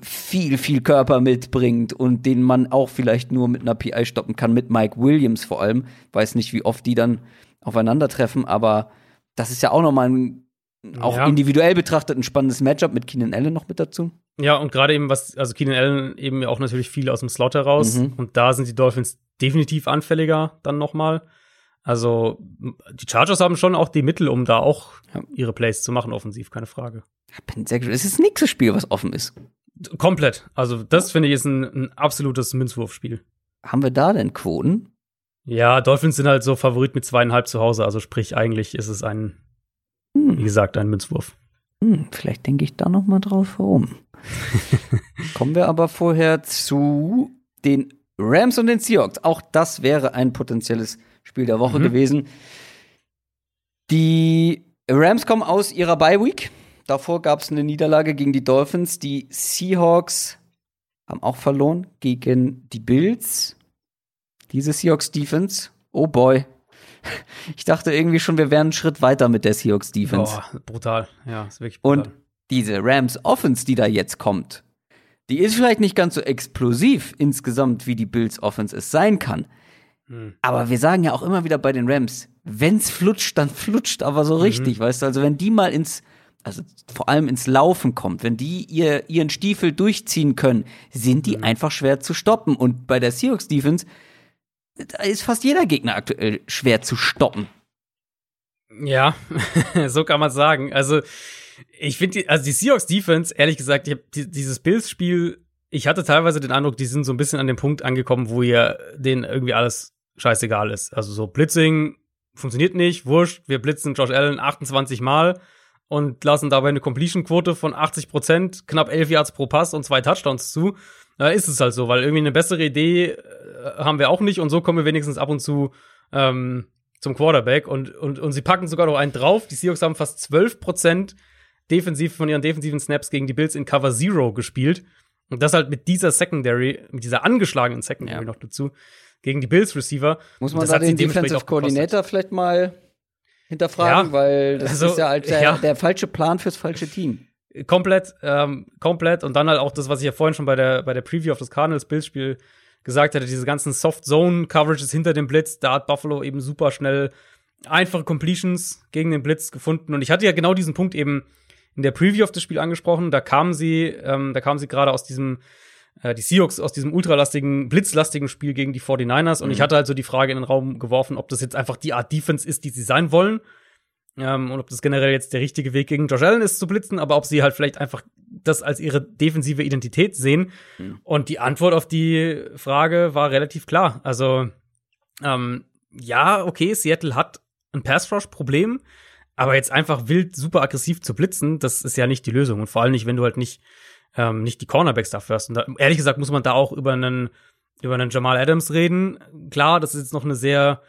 viel, viel Körper mitbringt und den man auch vielleicht nur mit einer PI stoppen kann, mit Mike Williams vor allem. Weiß nicht, wie oft die dann aufeinandertreffen, aber das ist ja auch nochmal ein auch ja. individuell betrachtet ein spannendes Matchup mit Keenan Allen noch mit dazu. Ja, und gerade eben, was, also Keenan Allen eben auch natürlich viel aus dem Slot heraus. Mhm. Und da sind die Dolphins definitiv anfälliger dann nochmal. Also, die Chargers haben schon auch die Mittel, um da auch ihre Plays zu machen, offensiv, keine Frage. Ich bin sehr gespannt. Es ist das nächste Spiel, was offen ist. Komplett. Also, das finde ich ist ein, ein absolutes Münzwurfspiel. Haben wir da denn Quoten? Ja, Dolphins sind halt so Favorit mit zweieinhalb zu Hause. Also, sprich, eigentlich ist es ein hm. Wie gesagt, ein Münzwurf. Hm, vielleicht denke ich da noch mal drauf herum. Kommen wir aber vorher zu den Rams und den Seahawks. Auch das wäre ein potenzielles Spiel der Woche mhm. gewesen. Die Rams kommen aus ihrer Bye Week. Davor gab es eine Niederlage gegen die Dolphins. Die Seahawks haben auch verloren gegen die Bills. Diese Seahawks Defense, oh boy, ich dachte irgendwie schon, wir wären einen Schritt weiter mit der Seahawks Defense. Boah, brutal. Ja, ist wirklich brutal. Und diese Rams Offense, die da jetzt kommt, die ist vielleicht nicht ganz so explosiv insgesamt, wie die Bills Offense es sein kann. Hm. Aber wir sagen ja auch immer wieder bei den Rams, wenn's flutscht, dann flutscht aber so mhm. richtig, mhm. weißt du? Also wenn die mal ins also vor allem ins Laufen kommt, wenn die ihr, ihren Stiefel durchziehen können, sind die mhm. einfach schwer zu stoppen. Und bei der Seahawks Defense ist fast jeder Gegner aktuell schwer zu stoppen. Ja, so kann man sagen. Also Ich finde, also die Seahawks Defense, ehrlich gesagt, ich habe dieses Bills-Spiel, ich hatte teilweise den Eindruck, die sind so ein bisschen an dem Punkt angekommen, wo ihr denen irgendwie alles scheißegal ist. Also so Blitzing funktioniert nicht, wurscht, wir blitzen Josh Allen 28 Mal und lassen dabei eine Completion-Quote von 80 Prozent, knapp 11 Yards pro Pass und zwei Touchdowns zu. Da ist es halt so, weil irgendwie eine bessere Idee äh, haben wir auch nicht und so kommen wir wenigstens ab und zu ähm, zum Quarterback und, und, und sie packen sogar noch einen drauf. Die Seahawks haben fast 12 Prozent defensiv von ihren defensiven Snaps gegen die Bills in Cover Zero gespielt. Und das halt mit dieser Secondary, mit dieser angeschlagenen Secondary ja. noch dazu, gegen die Bills Receiver. Muss man da den Defensive Coordinator vielleicht mal hinterfragen, ja, weil das also, ist ja halt der, ja. der, falsche Plan fürs falsche Team. Komplett, ähm, komplett. Und dann halt auch das, was ich ja vorhin schon bei der, bei der Preview auf das Cardinals-Bills-Spiel gesagt hatte, diese ganzen Soft-Zone-Coverages hinter dem Blitz, da hat Buffalo eben super schnell einfache Completions gegen den Blitz gefunden. Und ich hatte ja genau diesen Punkt eben in der Preview auf das Spiel angesprochen. Da kamen sie, ähm, da kamen sie gerade aus diesem, äh, die Seahawks aus diesem ultralastigen, blitzlastigen Spiel gegen die 49ers. Und mhm. ich hatte halt so die Frage in den Raum geworfen, ob das jetzt einfach die Art Defense ist, die sie sein wollen. Ähm, und ob das generell jetzt der richtige Weg gegen Josh Allen ist zu blitzen, aber ob sie halt vielleicht einfach das als ihre defensive Identität sehen. Mhm. Und die Antwort auf die Frage war relativ klar. Also, ähm, ja, okay, Seattle hat ein Pass-Rush-Problem, aber jetzt einfach wild super aggressiv zu blitzen, das ist ja nicht die Lösung. Und vor allem nicht, wenn du halt nicht, ähm, nicht die Cornerbacks dafür hast. Und da, ehrlich gesagt muss man da auch über einen, über einen Jamal Adams reden. Klar, das ist jetzt noch eine sehr,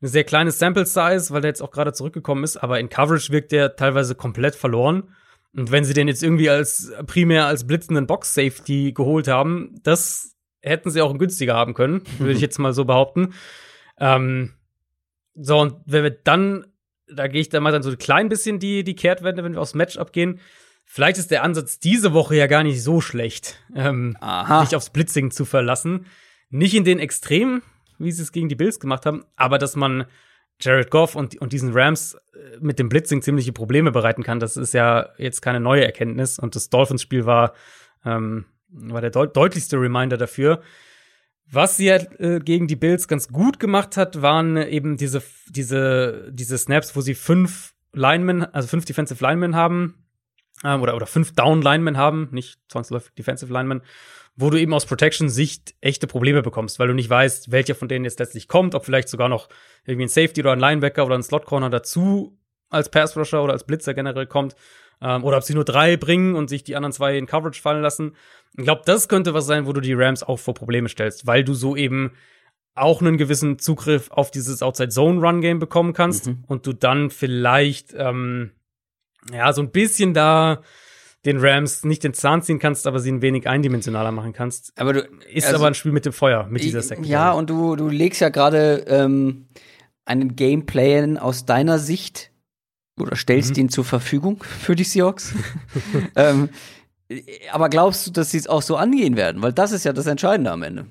eine sehr kleine Sample Size, weil der jetzt auch gerade zurückgekommen ist, aber in Coverage wirkt der teilweise komplett verloren. Und wenn sie den jetzt irgendwie als primär als blitzenden Box Safety geholt haben, das hätten sie auch günstiger haben können, würde ich jetzt mal so behaupten. Ähm, so, und wenn wir dann da gehe ich dann mal dann so ein klein bisschen die, die Kehrtwende, wenn wir aufs Matchup gehen. Vielleicht ist der Ansatz diese Woche ja gar nicht so schlecht, ähm, sich aufs Blitzing zu verlassen. Nicht in den Extremen, wie sie es gegen die Bills gemacht haben, aber dass man Jared Goff und, und diesen Rams äh, mit dem Blitzing ziemliche Probleme bereiten kann, das ist ja jetzt keine neue Erkenntnis. Und das Dolphins-Spiel war, ähm, war der deut deutlichste Reminder dafür. Was sie äh, gegen die Bills ganz gut gemacht hat, waren eben diese, diese, diese Snaps, wo sie fünf Linemen, also fünf Defensive Linemen haben, äh, oder, oder fünf Down Linemen haben, nicht zwangsläufig Defensive Linemen, wo du eben aus Protection-Sicht echte Probleme bekommst, weil du nicht weißt, welcher von denen jetzt letztlich kommt, ob vielleicht sogar noch irgendwie ein Safety oder ein Linebacker oder ein Slot Corner dazu als Pass Rusher oder als Blitzer generell kommt ähm, oder ob sie nur drei bringen und sich die anderen zwei in Coverage fallen lassen. Ich glaube, das könnte was sein, wo du die Rams auch vor Probleme stellst, weil du so eben auch einen gewissen Zugriff auf dieses Outside Zone Run Game bekommen kannst mhm. und du dann vielleicht ähm, ja so ein bisschen da den Rams nicht den Zahn ziehen kannst, aber sie ein wenig eindimensionaler machen kannst. Aber du ist also, aber ein Spiel mit dem Feuer mit dieser Secondary. Ja, und du du legst ja gerade ähm, einen Gameplay aus deiner Sicht oder stellst mhm. ihn zur Verfügung für die Seahawks. ähm, aber glaubst du, dass sie es auch so angehen werden? Weil das ist ja das Entscheidende am Ende.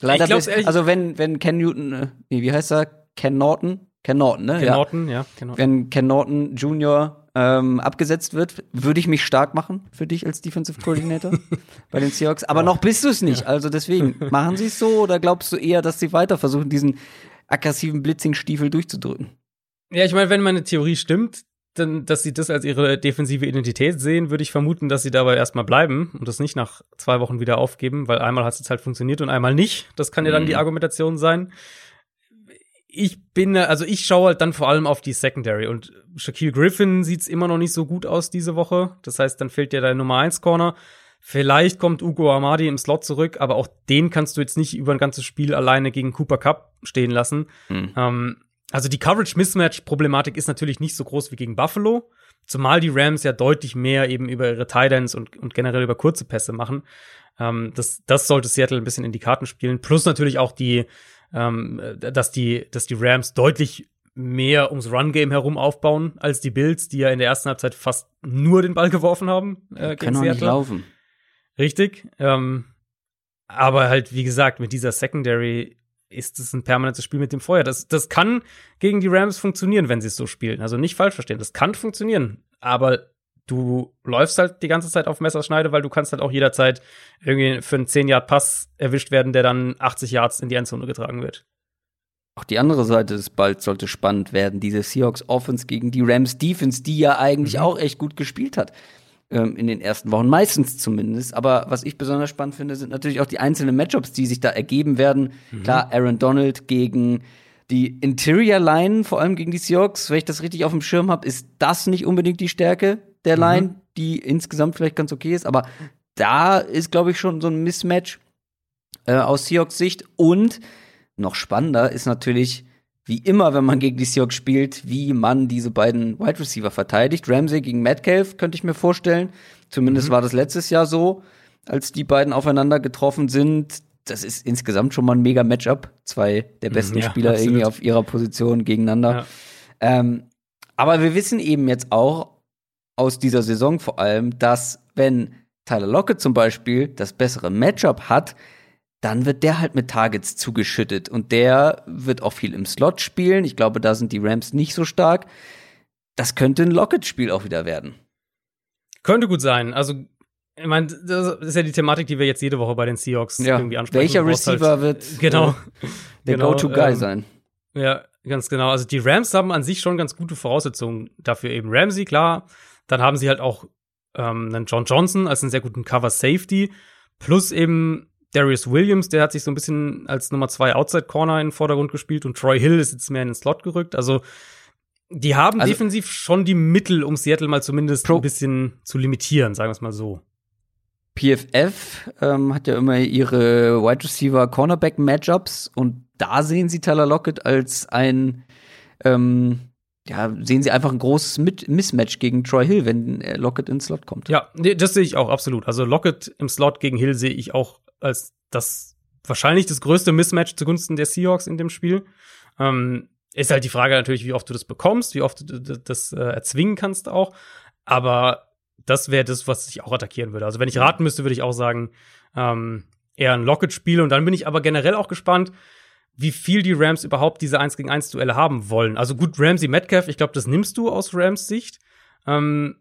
Leider bist, also wenn, wenn Ken Newton, äh, wie heißt er? Ken Norton? Ken Norton, ne? Ken ja. Norton, ja. Ken Norton. Wenn Ken Norton Jr. Ähm, abgesetzt wird, würde ich mich stark machen für dich als Defensive Coordinator bei den Seahawks. Aber oh. noch bist du es nicht. Ja. Also deswegen, machen sie es so oder glaubst du eher, dass sie weiter versuchen, diesen aggressiven Blitzing-Stiefel durchzudrücken? Ja, ich meine, wenn meine Theorie stimmt, dann, dass sie das als ihre defensive Identität sehen, würde ich vermuten, dass sie dabei erstmal bleiben und das nicht nach zwei Wochen wieder aufgeben, weil einmal hat es jetzt halt funktioniert und einmal nicht. Das kann ja dann mhm. die Argumentation sein. Ich bin, also ich schaue halt dann vor allem auf die Secondary und Shaquille Griffin sieht's immer noch nicht so gut aus diese Woche. Das heißt, dann fehlt dir dein Nummer 1 Corner. Vielleicht kommt Ugo Amadi im Slot zurück, aber auch den kannst du jetzt nicht über ein ganzes Spiel alleine gegen Cooper Cup stehen lassen. Mhm. Ähm, also die Coverage-Mismatch-Problematik ist natürlich nicht so groß wie gegen Buffalo, zumal die Rams ja deutlich mehr eben über ihre Tidans und, und generell über kurze Pässe machen. Ähm, das, das sollte Seattle ein bisschen in die Karten spielen. Plus natürlich auch die, ähm, dass die, dass die Rams deutlich mehr ums Run-Game herum aufbauen als die Bills, die ja in der ersten Halbzeit fast nur den Ball geworfen haben. Äh, gegen Seattle. nicht laufen. Richtig. Ähm, aber halt, wie gesagt, mit dieser Secondary ist es ein permanentes Spiel mit dem Feuer. Das, das kann gegen die Rams funktionieren, wenn sie es so spielen. Also nicht falsch verstehen. Das kann funktionieren. Aber du läufst halt die ganze Zeit auf Messerschneide, weil du kannst halt auch jederzeit irgendwie für einen 10 Yard Pass erwischt werden, der dann 80 Yards in die Endzone getragen wird. auch die andere Seite des Balls sollte spannend werden. Diese Seahawks Offense gegen die Rams Defense, die ja eigentlich mhm. auch echt gut gespielt hat ähm, in den ersten Wochen, meistens zumindest. Aber was ich besonders spannend finde, sind natürlich auch die einzelnen Matchups, die sich da ergeben werden. Mhm. Klar, Aaron Donald gegen die Interior Line, vor allem gegen die Seahawks, wenn ich das richtig auf dem Schirm habe, ist das nicht unbedingt die Stärke der mhm. Line, die insgesamt vielleicht ganz okay ist. Aber da ist, glaube ich, schon so ein Mismatch äh, aus Seahawks Sicht. Und noch spannender ist natürlich, wie immer, wenn man gegen die Seahawks spielt, wie man diese beiden Wide Receiver verteidigt. Ramsey gegen Metcalf könnte ich mir vorstellen. Zumindest mhm. war das letztes Jahr so, als die beiden aufeinander getroffen sind. Das ist insgesamt schon mal ein mega Matchup. Zwei der mhm, besten ja, Spieler absolut. irgendwie auf ihrer Position gegeneinander. Ja. Ähm, aber wir wissen eben jetzt auch aus dieser Saison vor allem, dass wenn Tyler Lockett zum Beispiel das bessere Matchup hat, dann wird der halt mit Targets zugeschüttet und der wird auch viel im Slot spielen. Ich glaube, da sind die Rams nicht so stark. Das könnte ein Lockett-Spiel auch wieder werden. Könnte gut sein. Also, ich meine, das ist ja die Thematik, die wir jetzt jede Woche bei den Seahawks ja. irgendwie ansprechen. Welcher Receiver halt, wird genau, äh, der genau, Go-To-Guy ähm, sein? Ja, ganz genau. Also die Rams haben an sich schon ganz gute Voraussetzungen dafür eben. Ramsey, klar. Dann haben sie halt auch ähm, einen John Johnson als einen sehr guten Cover Safety. Plus eben Darius Williams, der hat sich so ein bisschen als Nummer zwei Outside Corner in den Vordergrund gespielt und Troy Hill ist jetzt mehr in den Slot gerückt. Also die haben also, defensiv schon die Mittel, um Seattle mal zumindest ein bisschen zu limitieren, sagen wir es mal so. PFF ähm, hat ja immer ihre Wide Receiver Cornerback Matchups und da sehen sie Tyler Lockett als ein ähm, ja, sehen sie einfach ein großes Mismatch gegen Troy Hill, wenn äh, Lockett ins Slot kommt. Ja, nee, das sehe ich auch absolut. Also Lockett im Slot gegen Hill sehe ich auch als das wahrscheinlich das größte Mismatch zugunsten der Seahawks in dem Spiel. Ähm, ist halt die Frage natürlich, wie oft du das bekommst, wie oft du das äh, erzwingen kannst auch. Aber das wäre das, was ich auch attackieren würde. Also wenn ich raten müsste, würde ich auch sagen, ähm, eher ein Locket-Spiel. Und dann bin ich aber generell auch gespannt, wie viel die Rams überhaupt diese 1 gegen 1 Duelle haben wollen. Also gut, Ramsey Metcalf, ich glaube, das nimmst du aus Rams Sicht. Ähm,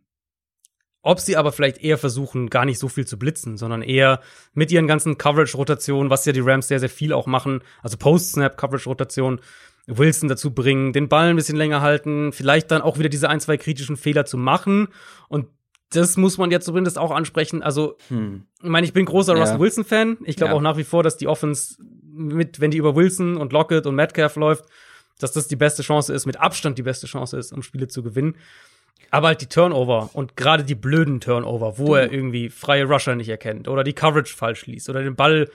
ob sie aber vielleicht eher versuchen, gar nicht so viel zu blitzen, sondern eher mit ihren ganzen Coverage-Rotationen, was ja die Rams sehr, sehr viel auch machen, also Post-Snap-Coverage-Rotation, Wilson dazu bringen, den Ball ein bisschen länger halten, vielleicht dann auch wieder diese ein, zwei kritischen Fehler zu machen. Und das muss man jetzt zumindest auch ansprechen. Also, hm. ich meine, ich bin großer ja. Russell Wilson-Fan. Ich glaube ja. auch nach wie vor, dass die Offense mit, wenn die über Wilson und Lockett und Metcalf läuft, dass das die beste Chance ist, mit Abstand die beste Chance ist, um Spiele zu gewinnen. Aber halt die Turnover und gerade die blöden Turnover, wo er irgendwie freie Rusher nicht erkennt oder die Coverage falsch liest oder den Ball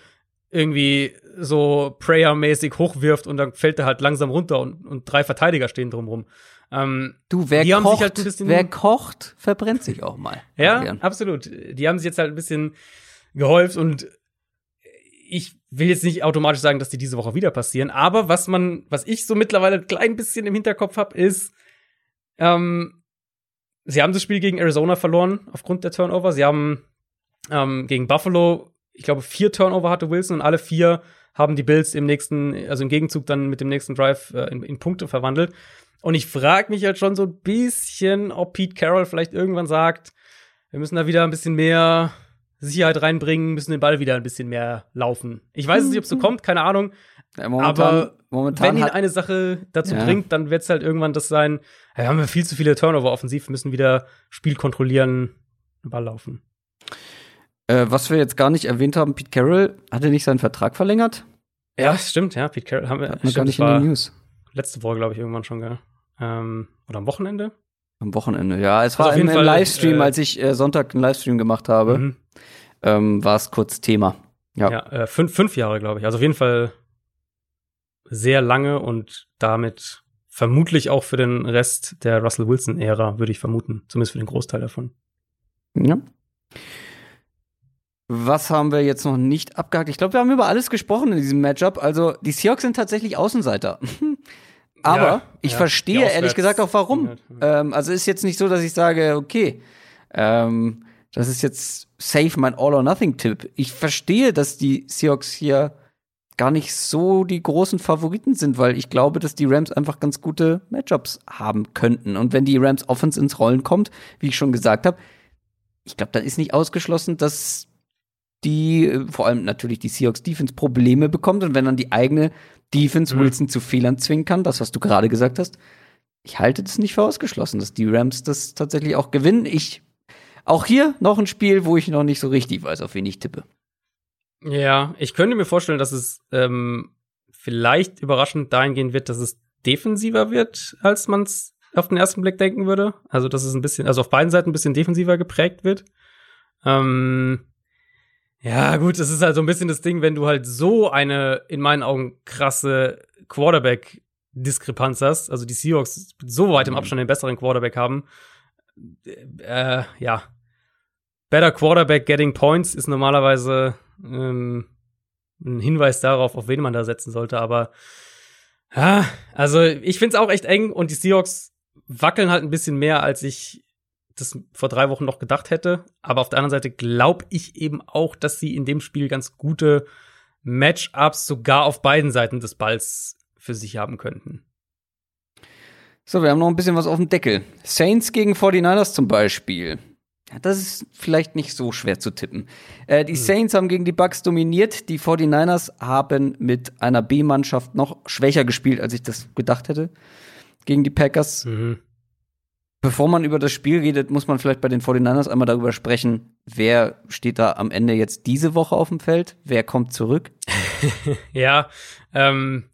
irgendwie so Prayer-mäßig hochwirft und dann fällt er halt langsam runter und, und drei Verteidiger stehen drumrum. Ähm, du, wer kocht, halt wer kocht, verbrennt sich auch mal. ja, absolut. Die haben sich jetzt halt ein bisschen gehäuft und ich will jetzt nicht automatisch sagen, dass die diese Woche wieder passieren, aber was man, was ich so mittlerweile ein klein bisschen im Hinterkopf habe, ist, ähm, sie haben das Spiel gegen Arizona verloren aufgrund der Turnover. Sie haben ähm, gegen Buffalo, ich glaube, vier Turnover hatte Wilson und alle vier haben die Bills im nächsten, also im Gegenzug dann mit dem nächsten Drive äh, in, in, Punkte verwandelt. Und ich frage mich halt schon so ein bisschen, ob Pete Carroll vielleicht irgendwann sagt, wir müssen da wieder ein bisschen mehr Sicherheit reinbringen, müssen den Ball wieder ein bisschen mehr laufen. Ich weiß nicht, ob es so kommt, keine Ahnung. Ja, momentan, aber momentan wenn ihn eine Sache dazu ja. bringt, dann wird es halt irgendwann das sein, ja, haben wir viel zu viele Turnover offensiv, müssen wieder Spiel kontrollieren, Ball laufen. Äh, was wir jetzt gar nicht erwähnt haben, Pete Carroll, hat er nicht seinen Vertrag verlängert? Ja, stimmt, ja, Pete Carroll haben wir stimmt, gar nicht in den News. Letzte Woche, glaube ich, irgendwann schon, gell? Ähm, oder am Wochenende? Am Wochenende, ja. Es also war im, im Livestream, äh, als ich äh, Sonntag einen Livestream gemacht habe, mhm. Ähm, war es kurz Thema. Ja, ja äh, fünf, fünf Jahre, glaube ich. Also auf jeden Fall sehr lange und damit vermutlich auch für den Rest der Russell Wilson-Ära, würde ich vermuten. Zumindest für den Großteil davon. Ja. Was haben wir jetzt noch nicht abgehakt? Ich glaube, wir haben über alles gesprochen in diesem Matchup. Also, die Seahawks sind tatsächlich Außenseiter. Aber ja, ich ja, verstehe ehrlich gesagt auch warum. Ähm, also ist jetzt nicht so, dass ich sage, okay, ähm, das ist jetzt safe mein All-or-Nothing-Tipp. Ich verstehe, dass die Seahawks hier gar nicht so die großen Favoriten sind, weil ich glaube, dass die Rams einfach ganz gute Matchups haben könnten. Und wenn die Rams Offense ins Rollen kommt, wie ich schon gesagt habe, ich glaube, dann ist nicht ausgeschlossen, dass die äh, vor allem natürlich die Seahawks Defense Probleme bekommt und wenn dann die eigene Defense Mhm. Wilson zu Fehlern zwingen kann, das was du gerade gesagt hast, ich halte das nicht für ausgeschlossen, dass die Rams das tatsächlich auch gewinnen. Ich auch hier noch ein Spiel, wo ich noch nicht so richtig weiß, auf wen ich tippe. Ja, ich könnte mir vorstellen, dass es ähm, vielleicht überraschend dahingehend wird, dass es defensiver wird, als man es auf den ersten Blick denken würde. Also, dass es ein bisschen, also auf beiden Seiten ein bisschen defensiver geprägt wird. Ähm, ja, gut, das ist halt so ein bisschen das Ding, wenn du halt so eine, in meinen Augen, krasse Quarterback-Diskrepanz hast, also die Seahawks so weit im Mhm. Abstand den besseren Quarterback haben, äh, ja. Better Quarterback getting points ist normalerweise ähm, ein Hinweis darauf, auf wen man da setzen sollte, aber ja, also ich find's auch echt eng und die Seahawks wackeln halt ein bisschen mehr, als ich das vor drei Wochen noch gedacht hätte. Aber auf der anderen Seite glaube ich eben auch, dass sie in dem Spiel ganz gute Matchups sogar auf beiden Seiten des Balls für sich haben könnten. So, wir haben noch ein bisschen was auf dem Deckel. Saints gegen 49ers zum Beispiel. Ja, das ist vielleicht nicht so schwer zu tippen. Äh, die Saints haben gegen die Bucks dominiert. Die 49ers haben mit einer B-Mannschaft noch schwächer gespielt, als ich das gedacht hätte. Gegen die Packers. Mhm. Bevor man über das Spiel redet, muss man vielleicht bei den 49ers einmal darüber sprechen, wer steht da am Ende jetzt diese Woche auf dem Feld? Wer kommt zurück? Ja, ähm,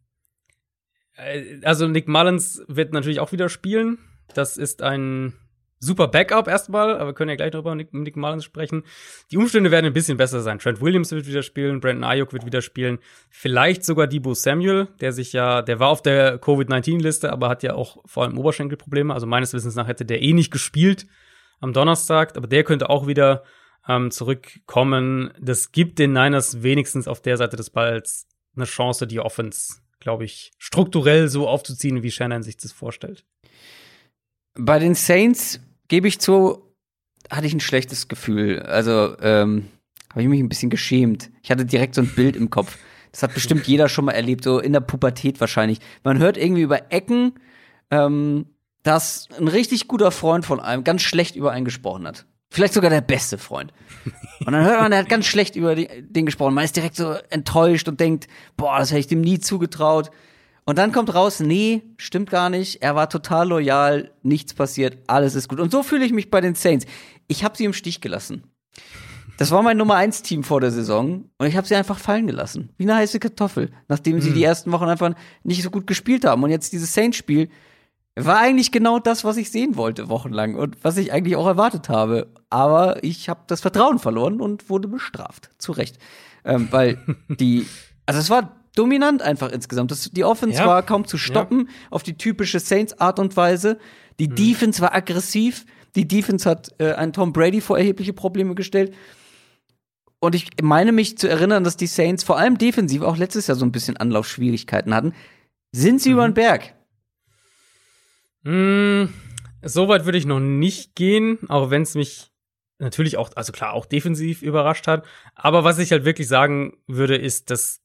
äh, also Nick Mullins wird natürlich auch wieder spielen. Das ist ein super Backup erstmal, aber wir können ja gleich noch über Nick, Nick Mullins sprechen. Die Umstände werden ein bisschen besser sein. Trent Williams wird wieder spielen, Brandon Ayuk wird wieder spielen, vielleicht sogar Debo Samuel, der sich ja, der war auf der Covid-19-Liste, aber hat ja auch vor allem Oberschenkelprobleme. Also meines Wissens nach hätte der eh nicht gespielt am Donnerstag, aber der könnte auch wieder ähm, zurückkommen. Das gibt den Niners wenigstens auf der Seite des Balls eine Chance, die Offense, glaube ich, strukturell so aufzuziehen, wie Shannon sich das vorstellt. Bei den Saints gebe ich zu, hatte ich ein schlechtes Gefühl. Also ähm, habe ich mich ein bisschen geschämt. Ich hatte direkt so ein Bild im Kopf. Das hat bestimmt jeder schon mal erlebt, so in der Pubertät wahrscheinlich. Man hört irgendwie über Ecken, ähm, dass ein richtig guter Freund von einem ganz schlecht über einen gesprochen hat. Vielleicht sogar der beste Freund. Und dann hört man, der hat ganz schlecht über den gesprochen. Man ist direkt so enttäuscht und denkt, boah, das hätte ich dem nie zugetraut. Und dann kommt raus, nee, stimmt gar nicht. Er war total loyal, nichts passiert, alles ist gut. Und so fühle ich mich bei den Saints. Ich habe sie im Stich gelassen. Das war mein Nummer eins Team vor der Saison und ich habe sie einfach fallen gelassen, wie eine heiße Kartoffel, nachdem sie die ersten Wochen einfach nicht so gut gespielt haben. Und jetzt dieses Saints-Spiel war eigentlich genau das, was ich sehen wollte wochenlang und was ich eigentlich auch erwartet habe. Aber ich habe das Vertrauen verloren und wurde bestraft, zu Recht, ähm, weil die, also es war dominant einfach insgesamt. Das, die Offense Ja. war kaum zu stoppen auf die typische Saints-Art und Weise. Die Defense war aggressiv. Die Defense hat äh, einen Tom Brady vor erhebliche Probleme gestellt. Und ich meine mich zu erinnern, dass die Saints vor allem defensiv auch letztes Jahr so ein bisschen Anlaufschwierigkeiten hatten. Sind sie über den Berg? Mm, so weit würde ich noch nicht gehen, auch wenn es mich natürlich auch, also klar, auch defensiv überrascht hat. Aber was ich halt wirklich sagen würde, ist, dass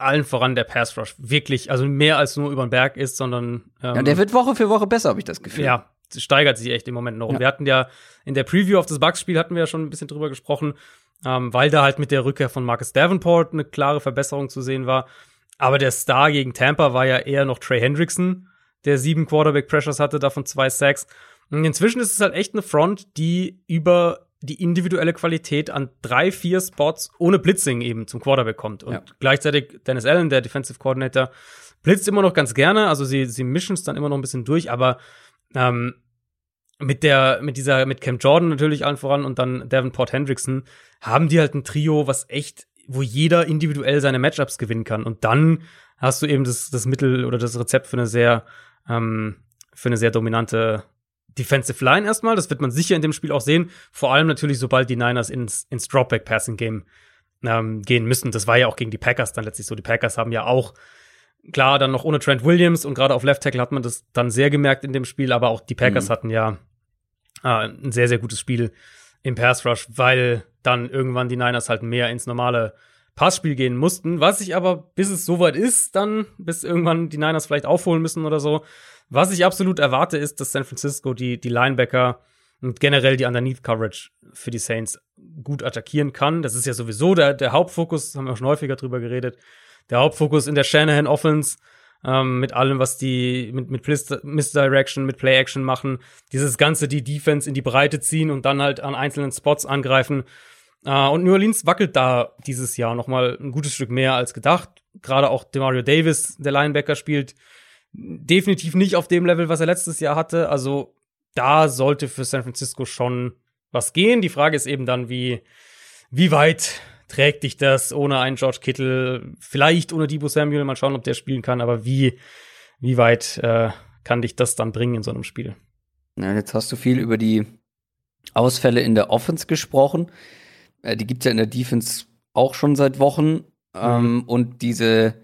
allen voran der Pass Rush wirklich, also mehr als nur über den Berg ist, sondern ähm, Ja, der wird Woche für Woche besser, habe ich das Gefühl. ja, steigert sich echt im Moment noch. Und Ja. wir hatten ja in der Preview auf das Bucks-Spiel hatten wir ja schon ein bisschen drüber gesprochen, ähm, weil da halt mit der Rückkehr von Marcus Davenport eine klare Verbesserung zu sehen war. Aber der Star gegen Tampa war ja eher noch Trey Hendrickson, der sieben Quarterback-Pressures hatte, davon zwei Sacks. Und inzwischen ist es halt echt eine Front, die über die individuelle Qualität an drei, vier Spots ohne Blitzing eben zum Quarterback kommt. Und Ja. gleichzeitig Dennis Allen, der Defensive Coordinator, blitzt immer noch ganz gerne. Also sie, sie mischen es dann immer noch ein bisschen durch, aber ähm, mit der, mit dieser, mit Cam Jordan natürlich allen voran und dann Davenport Hendrickson haben die halt ein Trio, was echt, wo jeder individuell seine Matchups gewinnen kann. Und dann hast du eben das, das Mittel oder das Rezept für eine sehr, ähm, für eine sehr dominante Defensive Line erstmal. Das wird man sicher in dem Spiel auch sehen. Vor allem natürlich, sobald die Niners ins, ins Dropback-Passing-Game ähm, gehen müssen. Das war ja auch gegen die Packers dann letztlich so. Die Packers haben ja auch klar, dann noch ohne Trent Williams und gerade auf Left Tackle hat man das dann sehr gemerkt in dem Spiel, aber auch die Packers Mhm. hatten ja äh, ein sehr, sehr gutes Spiel im Pass Rush, weil dann irgendwann die Niners halt mehr ins normale Passspiel gehen mussten, was ich aber, bis es soweit ist, dann, bis irgendwann die Niners vielleicht aufholen müssen oder so, was ich absolut erwarte, ist, dass San Francisco die, die Linebacker und generell die Underneath Coverage für die Saints gut attackieren kann. Das ist ja sowieso der, der Hauptfokus, haben wir auch schon häufiger drüber geredet. Der Hauptfokus in der Shanahan Offense ähm, mit allem, was die mit, mit Misdirection, mit Play Action machen. Dieses Ganze, die Defense in die Breite ziehen und dann halt an einzelnen Spots angreifen. Äh, und New Orleans wackelt da dieses Jahr noch mal ein gutes Stück mehr als gedacht. Gerade auch Demario Davis, der Linebacker, spielt definitiv nicht auf dem Level, was er letztes Jahr hatte. Also da sollte für San Francisco schon was gehen. Die Frage ist eben dann, wie, wie weit trägt dich das ohne einen George Kittle, vielleicht ohne Debo Samuel, mal schauen, ob der spielen kann, aber wie, wie weit äh, kann dich das dann bringen in so einem Spiel? Ja, jetzt hast du viel über die Ausfälle in der Offense gesprochen. Äh, die gibt's ja in der Defense auch schon seit Wochen. Mhm. Ähm, und diese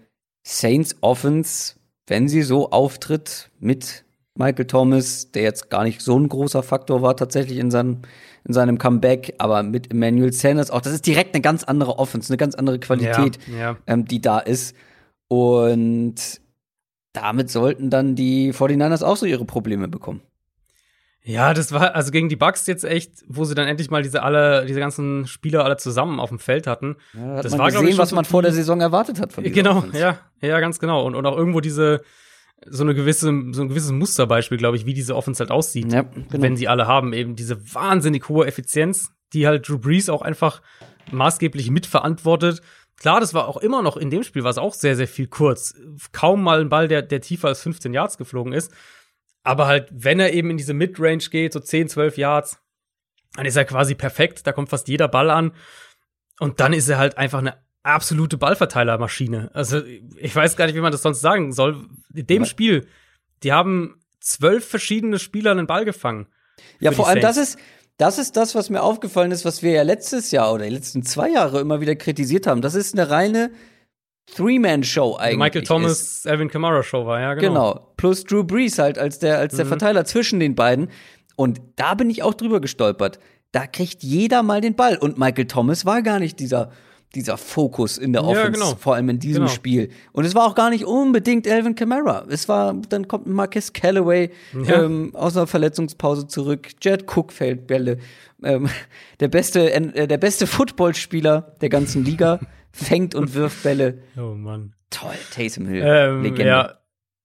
Saints Offense, wenn sie so auftritt mit Michael Thomas, der jetzt gar nicht so ein großer Faktor war tatsächlich in seinem, in seinem Comeback, aber mit Emmanuel Sanders auch, das ist direkt eine ganz andere Offense, eine ganz andere Qualität, ja, ja. Ähm, die da ist. Und damit sollten dann die 49ers auch so ihre Probleme bekommen. Ja, das war also gegen die Bucks jetzt echt, wo sie dann endlich mal diese alle, diese ganzen Spieler alle zusammen auf dem Feld hatten. Ja, hat das man war gesehen, ich, was man vor der Saison erwartet hat von Genau, Offense. ja, ja, ganz genau. Und, und auch irgendwo diese, so eine gewisse, so ein gewisses Musterbeispiel, glaube ich, wie diese Offense halt aussieht, Ja, genau. wenn sie alle haben. Eben diese wahnsinnig hohe Effizienz, die halt Drew Brees auch einfach maßgeblich mitverantwortet. Klar, das war auch immer noch in dem Spiel, war es auch sehr, sehr viel kurz. Kaum mal ein Ball, der, der tiefer als 15 Yards geflogen ist. Aber halt, wenn er eben in diese Midrange geht, so 10, 12 Yards, dann ist er quasi perfekt. Da kommt fast jeder Ball an. Und dann ist er halt einfach eine absolute Ballverteilermaschine. Also, ich weiß gar nicht, wie man das sonst sagen soll. In dem. Spiel, die haben zwölf verschiedene Spieler einen Ball gefangen. Ja, vor allem das ist, das ist das, was mir aufgefallen ist, was wir ja letztes Jahr oder die letzten zwei Jahre immer wieder kritisiert haben. Das ist eine reine Three-Man-Show eigentlich. Michael ist. Thomas, Alvin Kamara Show war, ja, genau. Genau. Plus Drew Brees halt als der, als der Mhm. Verteiler zwischen den beiden. Und da bin ich auch drüber gestolpert. Da kriegt jeder mal den Ball. Und Michael Thomas war gar nicht dieser, dieser Fokus in der Ja, Offense, genau. vor allem in diesem Genau. Spiel. Und es war auch gar nicht unbedingt Alvin Kamara. Es war, dann kommt Marcus Callaway Ja. ähm, aus einer Verletzungspause zurück. Jed Cook fällt Bälle. Ähm, der beste, äh, der beste Footballspieler der ganzen Liga fängt und wirft Bälle. Oh Mann. Toll, Taysom Hill. Ähm, Legende. ja.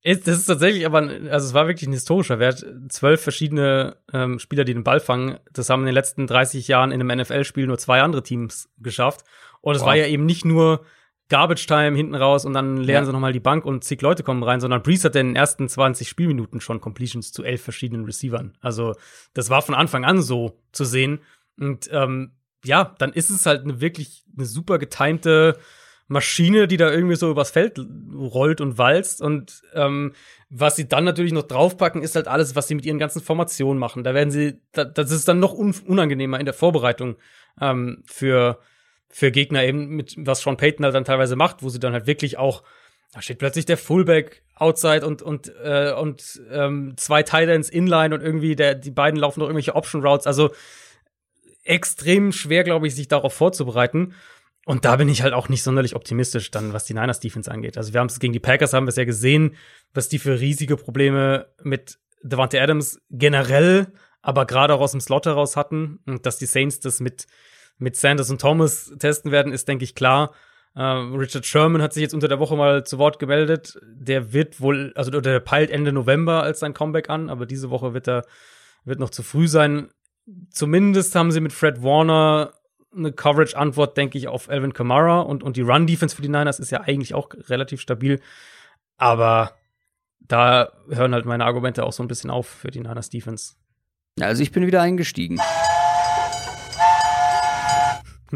Ist, das ist tatsächlich aber, ein- also es war wirklich ein historischer Wert. Zwölf verschiedene ähm, Spieler, die den Ball fangen. Das haben in den letzten 30 Jahren in einem NFL-Spiel nur zwei andere Teams geschafft. Und es Wow. war ja eben nicht nur Garbage Time hinten raus und dann leeren Ja. sie nochmal die Bank und zig Leute kommen rein, sondern Breeze hat in den ersten 20 Spielminuten schon Completions zu elf verschiedenen Receivern. Also das war von Anfang an so zu sehen. Und ähm, ja, dann ist es halt eine wirklich eine super getimte Maschine, die da irgendwie so übers Feld rollt und walzt. Und ähm, was sie dann natürlich noch draufpacken, ist halt alles, was sie mit ihren ganzen Formationen machen. Da werden sie, da, das ist dann noch un unangenehmer in der Vorbereitung ähm, für, für Gegner eben mit, was Sean Payton halt dann teilweise macht, wo sie dann halt wirklich auch, da steht plötzlich der Fullback outside und, und, äh, und ähm, zwei Titans inline und irgendwie der, die beiden laufen noch irgendwelche Option Routes. Also extrem schwer, glaube ich, sich darauf vorzubereiten. Und da bin ich halt auch nicht sonderlich optimistisch dann, was die Niners Defense angeht. Also wir haben es gegen die Packers haben wir es ja gesehen, was die für riesige Probleme mit Devante Adams generell, aber gerade auch aus dem Slot heraus hatten. Und dass die Saints das mit, mit Sanders und Thomas testen werden, ist, denke ich, klar. Äh, Richard Sherman hat sich jetzt unter der Woche mal zu Wort gemeldet. Der wird wohl, also der peilt Ende November als sein Comeback an, aber diese Woche wird er, wird noch zu früh sein. Zumindest haben sie mit Fred Warner eine Coverage-Antwort, denke ich, auf Alvin Kamara und, und die Run-Defense für die Niners ist ja eigentlich auch relativ stabil. Aber da hören halt meine Argumente auch so ein bisschen auf für die Niners Defense. Also ich bin wieder eingestiegen.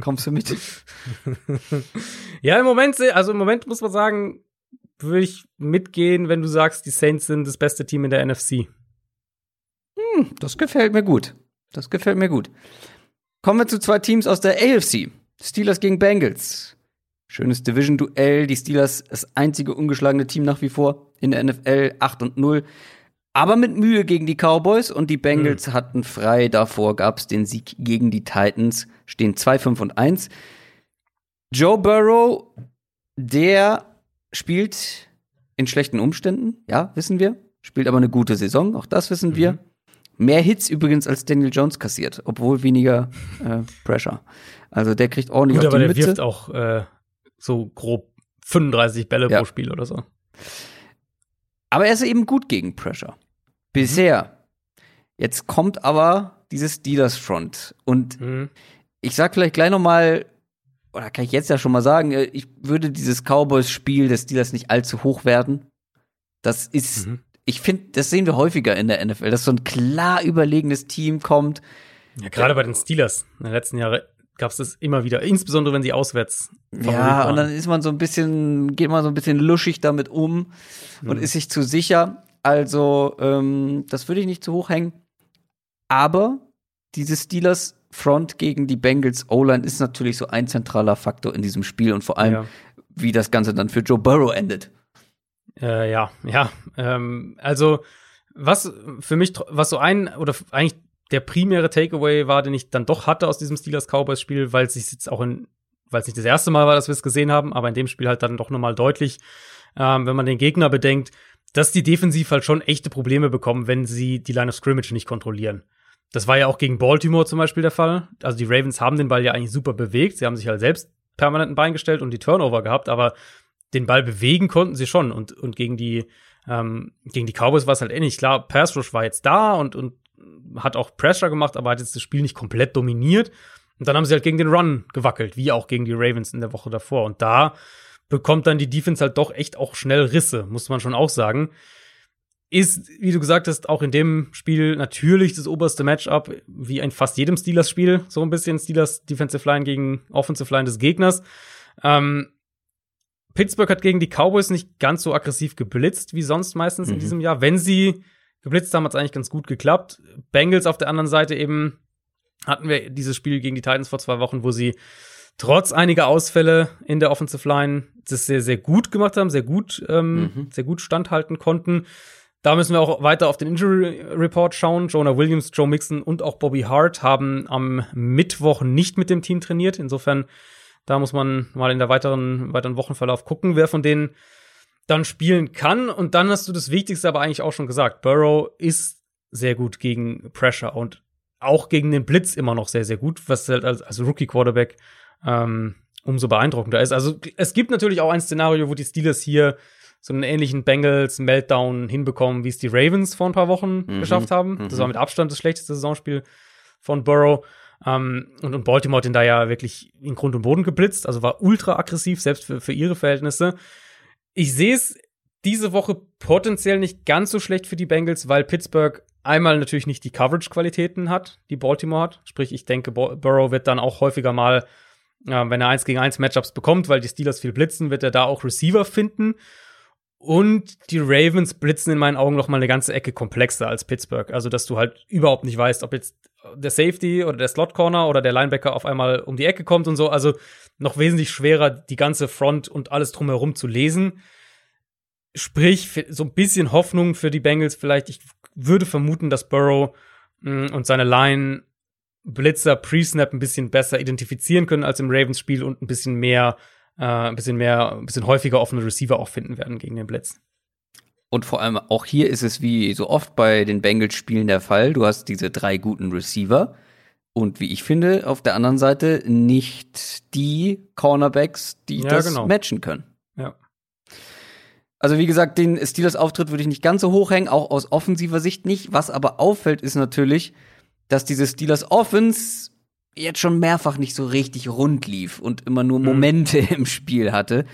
Kommst du mit? Ja, im Moment, also im Moment muss man sagen, würde ich mitgehen, wenn du sagst, die Saints sind das beste Team in der NFC. Das gefällt mir gut. Das gefällt mir gut. Kommen wir zu zwei Teams aus der AFC. Steelers gegen Bengals. Schönes Division-Duell. Die Steelers das einzige ungeschlagene Team nach wie vor in der NFL 8 und 0. Aber mit Mühe gegen die Cowboys und die Bengals hatten frei. Davor gab es den Sieg gegen die Titans. Stehen 2, 5 und 1. Joe Burrow, der spielt in schlechten Umständen, ja, wissen wir. Spielt aber eine gute Saison, auch das wissen wir. Mehr Hits übrigens als Daniel Jones kassiert, obwohl weniger äh, Pressure. Also der kriegt ordentlich Gut, auf aber die der Mütze. wirft auch äh, so grob 35 Bälle Ja. pro Spiel oder so. Aber er ist eben gut gegen Pressure. Bisher. Jetzt kommt aber dieses Steelers Front. Und Mhm. ich sag vielleicht gleich noch mal, oder kann ich jetzt ja schon mal sagen, äh, ich würde dieses Cowboys-Spiel des Steelers nicht allzu hoch werden. Das ist, Mhm. Ich finde, das sehen wir häufiger in der NFL, dass so ein klar überlegenes Team kommt. Ja, gerade bei den Steelers in den letzten Jahren gab es das immer wieder, insbesondere wenn sie auswärts Ja, und dann ist man so ein bisschen, geht man so ein bisschen luschig damit um und Mhm. ist sich zu sicher. Also, ähm, das würde ich nicht zu hoch hängen. Aber dieses Steelers Front gegen die Bengals O-Line ist natürlich so ein zentraler Faktor in diesem Spiel und vor allem, Ja. wie das Ganze dann für Joe Burrow endet. Äh, ja, ja. Ähm, also, was für mich, was so ein, oder eigentlich der primäre Takeaway war, den ich dann doch hatte aus diesem Steelers-Cowboys-Spiel, weil es sich jetzt auch in, weil es nicht das erste Mal war, dass wir es gesehen haben, aber in dem Spiel halt dann doch nochmal deutlich, ähm, wenn man den Gegner bedenkt, dass die defensiv halt schon echte Probleme bekommen, wenn sie die Line of Scrimmage nicht kontrollieren. Das war ja auch gegen Baltimore zum Beispiel der Fall. Also die Ravens haben den Ball ja eigentlich super bewegt. Sie haben sich halt selbst permanent ein Bein gestellt und die Turnover gehabt, aber den Ball bewegen konnten sie schon. Und, und gegen die, ähm, gegen die Cowboys war es halt ähnlich. Klar, Pass Rush war jetzt da und, und hat auch Pressure gemacht, aber hat jetzt das Spiel nicht komplett dominiert. Und dann haben sie halt gegen den Run gewackelt, wie auch gegen die Ravens in der Woche davor. Und da bekommt dann die Defense halt doch echt auch schnell Risse, muss man schon auch sagen. Ist, wie du gesagt hast, auch in dem Spiel natürlich das oberste Matchup, wie in fast jedem Steelers-Spiel, so ein bisschen Steelers Defensive Line gegen Offensive Line des Gegners. Ähm, Pittsburgh hat gegen die Cowboys nicht ganz so aggressiv geblitzt wie sonst meistens in Mhm. diesem Jahr. Wenn sie geblitzt haben, hat es eigentlich ganz gut geklappt. Bengals auf der anderen Seite eben hatten wir dieses Spiel gegen die Titans vor zwei Wochen, wo sie trotz einiger Ausfälle in der Offensive Line das sehr, sehr gut gemacht haben, sehr gut, ähm, Mhm. sehr gut standhalten konnten. Da müssen wir auch weiter auf den Injury Report schauen. Jonah Williams, Joe Mixon und auch Bobby Hart haben am Mittwoch nicht mit dem Team trainiert. Insofern, da muss man mal in der weiteren, weiteren Wochenverlauf gucken, wer von denen dann spielen kann. Und dann hast du das Wichtigste aber eigentlich auch schon gesagt. Burrow ist sehr gut gegen Pressure und auch gegen den Blitz immer noch sehr, sehr gut, was halt als, als Rookie-Quarterback ähm, umso beeindruckender ist. Also es gibt natürlich auch ein Szenario, wo die Steelers hier so einen ähnlichen Bengals-Meltdown hinbekommen, wie es die Ravens vor ein paar Wochen Mhm, geschafft haben. Das mhm. war mit Abstand das schlechteste Saisonspiel von Burrow. Ähm, und, und Baltimore hat den da ja wirklich in Grund und Boden geblitzt, also war ultra aggressiv, selbst für, für ihre Verhältnisse. Ich sehe es diese Woche potenziell nicht ganz so schlecht für die Bengals, weil Pittsburgh einmal natürlich nicht die Coverage-Qualitäten hat, die Baltimore hat. Sprich, ich denke, Burrow wird dann auch häufiger mal, äh, wenn er eins gegen eins Matchups bekommt, weil die Steelers viel blitzen, wird er da auch Receiver finden. Und die Ravens blitzen in meinen Augen noch mal eine ganze Ecke komplexer als Pittsburgh. Also, dass du halt überhaupt nicht weißt, ob jetzt der Safety oder der Slot Corner oder der Linebacker auf einmal um die Ecke kommt und so. Also noch wesentlich schwerer, die ganze Front und alles drumherum zu lesen. Sprich, so ein bisschen Hoffnung für die Bengals vielleicht. Ich würde vermuten, dass Burrow mh, und seine Line Blitzer Pre-Snap ein bisschen besser identifizieren können als im Ravens-Spiel und ein bisschen mehr, äh, ein bisschen mehr, ein bisschen häufiger offene Receiver auch finden werden gegen den Blitz. Und vor allem auch hier ist es wie so oft bei den Bengals-Spielen der Fall. Du hast diese drei guten Receiver. Und wie ich finde, auf der anderen Seite nicht die Cornerbacks, die Ja, das genau. matchen können. Ja. Also wie gesagt, den Steelers-Auftritt würde ich nicht ganz so hoch hängen, auch aus offensiver Sicht nicht. Was aber auffällt, ist natürlich, dass diese Steelers Offense jetzt schon mehrfach nicht so richtig rund lief und immer nur Mhm. Momente im Spiel hatte.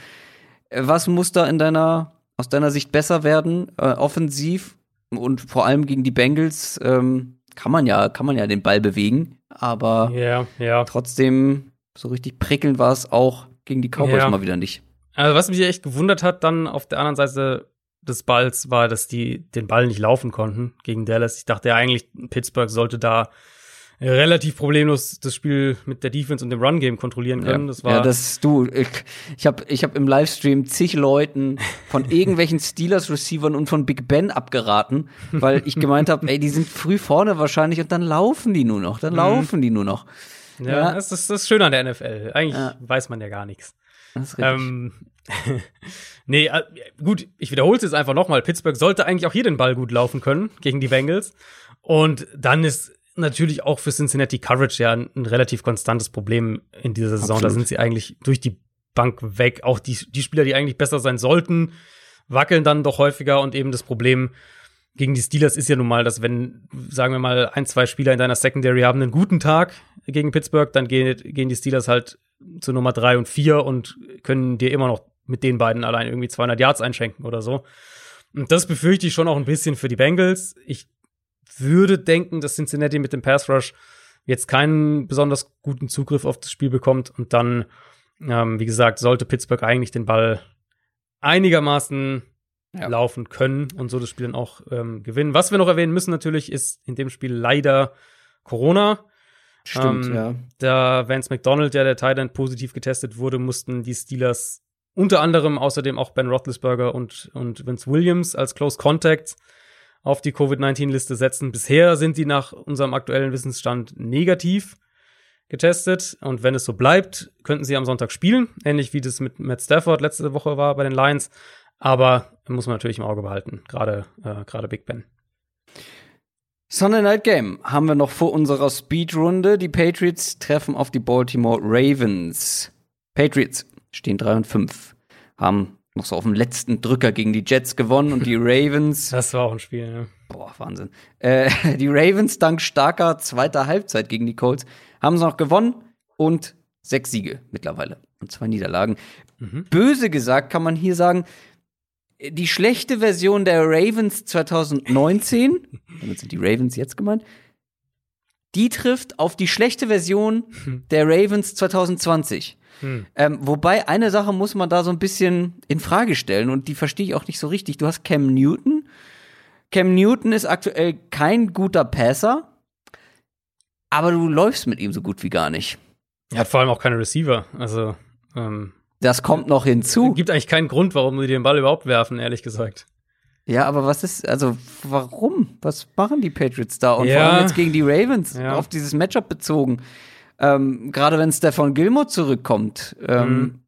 Äh, Was muss da in deiner, aus deiner Sicht besser werden, äh, offensiv und vor allem gegen die Bengals? Ähm, kann man ja, kann man ja den Ball bewegen, aber Ja, ja. trotzdem so richtig prickelnd war es auch gegen die Cowboys Ja. mal wieder nicht. Also, was mich echt gewundert hat, dann auf der anderen Seite des Balls, war, dass die den Ball nicht laufen konnten gegen Dallas. Ich dachte ja eigentlich, Pittsburgh sollte da relativ problemlos das Spiel mit der Defense und dem Run-Game kontrollieren können. Das war ja, das du. Ich, ich habe ich hab im Livestream zig Leuten von irgendwelchen Steelers-Receivern und von Big Ben abgeraten, weil ich gemeint habe, ey, die sind früh vorne wahrscheinlich und dann laufen die nur noch, dann Mhm. laufen die nur noch. ja, ja. Das, ist das ist schön an der NFL. Eigentlich Ja. weiß man ja gar nichts. Das ist richtig. Ähm, nee, äh, gut, ich wiederhole es jetzt einfach nochmal. Pittsburgh sollte eigentlich auch hier den Ball gut laufen können gegen die Bengals. Und dann ist natürlich auch für Cincinnati Coverage ja ein, ein relativ konstantes Problem in dieser Saison. Absolut. Da sind sie eigentlich durch die Bank weg. Auch die, die Spieler, die eigentlich besser sein sollten, wackeln dann doch häufiger. Und eben das Problem gegen die Steelers ist ja nun mal, dass wenn, sagen wir mal, ein, zwei Spieler in deiner Secondary haben einen guten Tag gegen Pittsburgh, dann gehen, gehen die Steelers halt zu Nummer drei und vier und können dir immer noch mit den beiden allein irgendwie 200 Yards einschenken oder so. Und das befürchte ich schon auch ein bisschen für die Bengals. Ich würde denken, dass Cincinnati mit dem Pass Rush jetzt keinen besonders guten Zugriff auf das Spiel bekommt und dann, ähm, wie gesagt, sollte Pittsburgh eigentlich den Ball einigermaßen ja. laufen können und so das Spiel dann auch ähm, gewinnen. Was wir noch erwähnen müssen natürlich ist in dem Spiel leider Corona. Stimmt, ähm, ja. Da Vance McDonald, der der Titan positiv getestet wurde, mussten die Steelers unter anderem außerdem auch Ben Roethlisberger und, und Vince Williams als Close Contact auf die Covid-19-Liste setzen. Bisher sind die nach unserem aktuellen Wissensstand negativ getestet. Und wenn es so bleibt, könnten sie am Sonntag spielen. Ähnlich wie das mit Matt Stafford letzte Woche war bei den Lions. Aber muss man natürlich im Auge behalten, gerade äh, gerade Big Ben. Sunday Night Game haben wir noch vor unserer Speedrunde. Die Patriots treffen auf die Baltimore Ravens. Patriots stehen 3 und 5, haben noch so auf dem letzten Drücker gegen die Jets gewonnen und die Ravens. Das war auch ein Spiel, ja. Boah, Wahnsinn. Äh, die Ravens dank starker zweiter Halbzeit gegen die Colts haben sie noch gewonnen und sechs Siege mittlerweile und zwei Niederlagen. Mhm. Böse gesagt kann man hier sagen, die schlechte Version der Ravens 2019, damit sind die Ravens jetzt gemeint, die trifft auf die schlechte Version der Ravens 2020. Hm. Ähm, wobei eine Sache muss man da so ein bisschen in Frage stellen und die verstehe ich auch nicht so richtig. Du hast Cam Newton. Cam Newton ist aktuell kein guter Passer, aber du läufst mit ihm so gut wie gar nicht. Er hat vor allem auch keine Receiver. Also ähm, das kommt noch hinzu. Es gibt eigentlich keinen Grund, warum sie den Ball überhaupt werfen, ehrlich gesagt. Ja, aber was ist, also warum? Was machen die Patriots da? Und ja. vor allem jetzt gegen die Ravens ja. auf dieses Matchup bezogen. Ähm, Gerade wenn Stefan Gilmore zurückkommt. Ähm,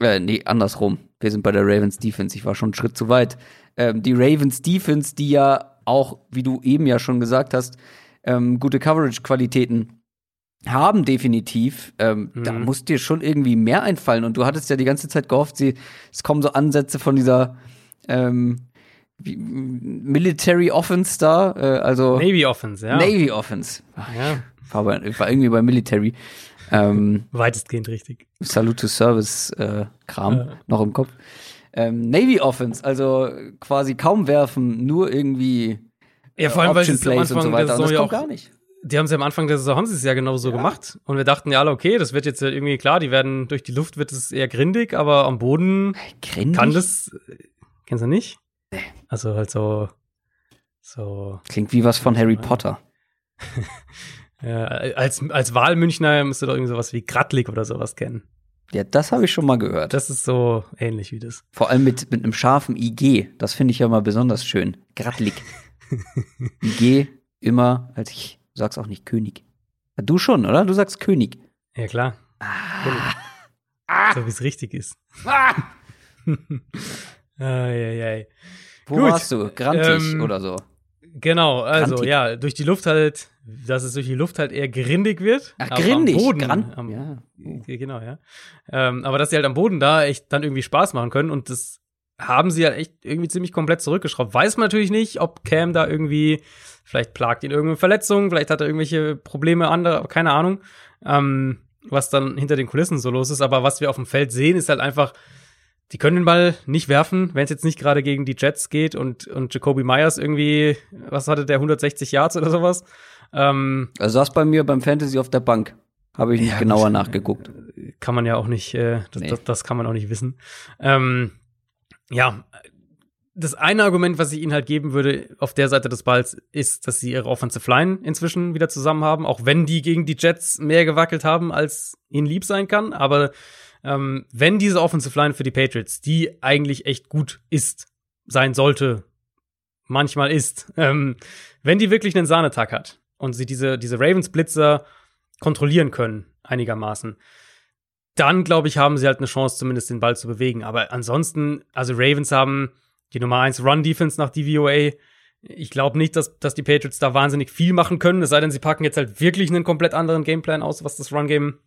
mhm. äh, nee, andersrum. Wir sind bei der Ravens Defense. Ich war schon einen Schritt zu weit. Ähm, die Ravens Defense, die ja auch, wie du eben ja schon gesagt hast, ähm, gute Coverage-Qualitäten haben definitiv. Ähm, mhm. Da muss dir schon irgendwie mehr einfallen. Und du hattest ja die ganze Zeit gehofft, sie, es kommen so Ansätze von dieser ähm, Military Offense da, äh, also Navy Offense, ja. Navy Offense. Ja war, bei, war irgendwie bei Military. Ähm, Weitestgehend richtig. Salute to Service äh, Kram ja. noch im Kopf. Ähm, Navy Offense, also quasi kaum werfen, nur irgendwie ja, vor allem, Option weil Plays und so weiter. Und das kommt gar nicht. Die haben sie am Anfang der Saison haben sie es ja genau so ja. gemacht und wir dachten ja alle okay, das wird jetzt irgendwie klar, die werden durch die Luft wird es eher grindig, aber am Boden grindig? kann das kennst du nicht? Nee. Also halt so so klingt wie was von Harry Potter. Ja, als, als Wahlmünchner müsste doch irgendwie sowas wie Grattlig oder sowas kennen. Ja, das habe ich schon mal gehört. Das ist so ähnlich wie das. Vor allem mit, mit einem scharfen IG. Das finde ich ja mal besonders schön. Grattlig. IG immer, als ich sag's auch nicht König. Du schon, oder? Du sagst König. Ja, klar. Ah. Ah. So wie es richtig ist. Ah. ai, ai, ai. Wo Gut. warst du? Grantig ähm, oder so? Genau, also Grantig. ja, durch die Luft halt dass es durch die Luft halt eher grindig wird. Ach, grindig. Am Boden, Gran am, ja. Genau, ja. Ähm, aber dass sie halt am Boden da echt dann irgendwie Spaß machen können und das haben sie halt echt irgendwie ziemlich komplett zurückgeschraubt. Weiß man natürlich nicht, ob Cam da irgendwie, vielleicht plagt ihn irgendeine Verletzung, vielleicht hat er irgendwelche Probleme andere, keine Ahnung, ähm, was dann hinter den Kulissen so los ist. Aber was wir auf dem Feld sehen, ist halt einfach, die können den Ball nicht werfen, wenn es jetzt nicht gerade gegen die Jets geht und, und Jacoby Myers irgendwie, was hatte der, 160 Yards oder sowas. Ähm, er saß bei mir beim Fantasy auf der Bank. Habe ich nicht ja, genauer nachgeguckt. Kann man ja auch nicht, äh, das, nee. das, das, kann man auch nicht wissen. Ähm, ja, das eine Argument, was ich ihnen halt geben würde auf der Seite des Balls, ist, dass sie ihre Offensive Line inzwischen wieder zusammen haben, auch wenn die gegen die Jets mehr gewackelt haben, als ihnen lieb sein kann. Aber ähm, wenn diese Offensive Line für die Patriots, die eigentlich echt gut ist, sein sollte, manchmal ist, ähm, wenn die wirklich einen Sahnetag hat, und sie diese, diese Ravens-Blitzer kontrollieren können, einigermaßen, dann, glaube ich, haben sie halt eine Chance, zumindest den Ball zu bewegen. Aber ansonsten, also Ravens haben die Nummer 1 Run-Defense nach DVOA. Ich glaube nicht, dass, dass die Patriots da wahnsinnig viel machen können, es sei denn, sie packen jetzt halt wirklich einen komplett anderen Gameplan aus, was das Run-Game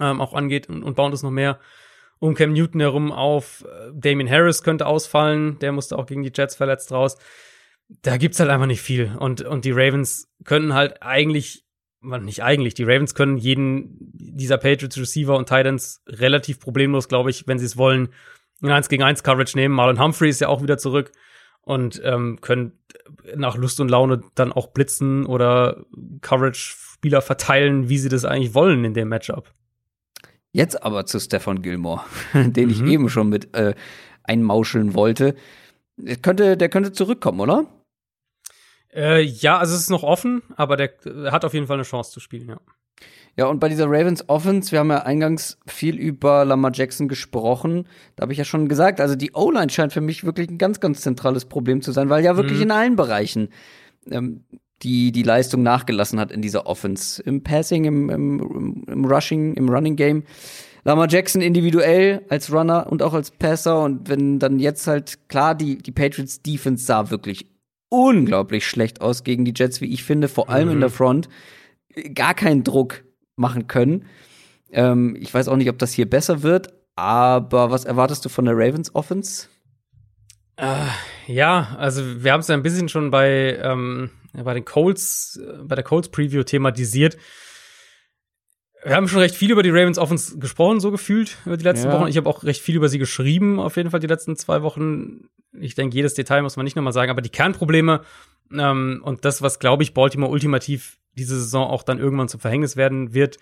ähm, auch angeht und, und bauen das noch mehr um Cam Newton herum auf. Damien Harris könnte ausfallen, der musste auch gegen die Jets verletzt raus. Da gibt's halt einfach nicht viel. Und, und die Ravens können halt eigentlich, nicht eigentlich, die Ravens können jeden dieser Patriots Receiver und Titans relativ problemlos, glaube ich, wenn sie es wollen, in 1 gegen 1 Coverage nehmen. Marlon Humphrey ist ja auch wieder zurück und ähm, können nach Lust und Laune dann auch blitzen oder Coverage-Spieler verteilen, wie sie das eigentlich wollen in dem Matchup. Jetzt aber zu Stefan Gilmore, den ich mhm. eben schon mit äh, einmauscheln wollte. Der könnte, der könnte zurückkommen, oder? Äh, ja, also es ist noch offen, aber der, der hat auf jeden Fall eine Chance zu spielen, ja. Ja, und bei dieser Ravens Offense, wir haben ja eingangs viel über Lamar Jackson gesprochen. Da habe ich ja schon gesagt, also die O-Line scheint für mich wirklich ein ganz, ganz zentrales Problem zu sein, weil ja wirklich mhm. in allen Bereichen ähm, die die Leistung nachgelassen hat in dieser Offense. Im Passing, im, im, im Rushing, im Running Game. Lamar Jackson individuell als Runner und auch als Passer. Und wenn dann jetzt halt, klar, die, die Patriots Defense sah wirklich unglaublich schlecht aus gegen die Jets, wie ich finde, vor allem mhm. in der Front. Gar keinen Druck machen können. Ähm, ich weiß auch nicht, ob das hier besser wird, aber was erwartest du von der Ravens Offense? Äh, ja, also wir haben es ja ein bisschen schon bei, ähm, bei den Colts, äh, bei der Colts Preview thematisiert. Wir haben schon recht viel über die Ravens Offense gesprochen, so gefühlt, über die letzten ja. Wochen. Ich habe auch recht viel über sie geschrieben, auf jeden Fall die letzten zwei Wochen. Ich denke, jedes Detail muss man nicht nochmal sagen, aber die Kernprobleme ähm, und das, was, glaube ich, Baltimore ultimativ diese Saison auch dann irgendwann zum Verhängnis werden wird,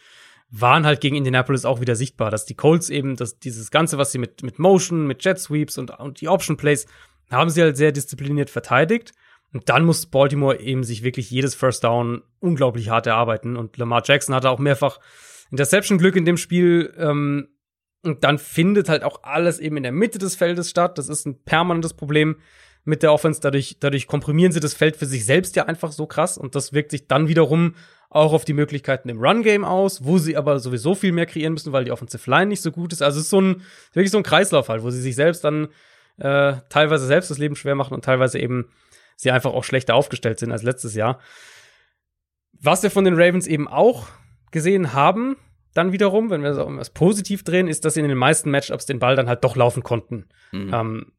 waren halt gegen Indianapolis auch wieder sichtbar, dass die Colts eben, dass dieses Ganze, was sie mit, mit Motion, mit Jet Sweeps und, und die Option Plays, haben sie halt sehr diszipliniert verteidigt. Und dann muss Baltimore eben sich wirklich jedes First Down unglaublich hart erarbeiten. Und Lamar Jackson hatte auch mehrfach Interception-Glück in dem Spiel. Ähm, und dann findet halt auch alles eben in der Mitte des Feldes statt. Das ist ein permanentes Problem mit der Offense. Dadurch, dadurch komprimieren sie das Feld für sich selbst ja einfach so krass. Und das wirkt sich dann wiederum auch auf die Möglichkeiten im Run-Game aus, wo sie aber sowieso viel mehr kreieren müssen, weil die Offensive Line nicht so gut ist. Also es ist so ein, wirklich so ein Kreislauf halt, wo sie sich selbst dann äh, teilweise selbst das Leben schwer machen und teilweise eben sie einfach auch schlechter aufgestellt sind als letztes Jahr. Was wir von den Ravens eben auch gesehen haben, dann wiederum, wenn wir das positiv drehen, ist, dass sie in den meisten Matchups den Ball dann halt doch laufen konnten. Mhm. Ähm,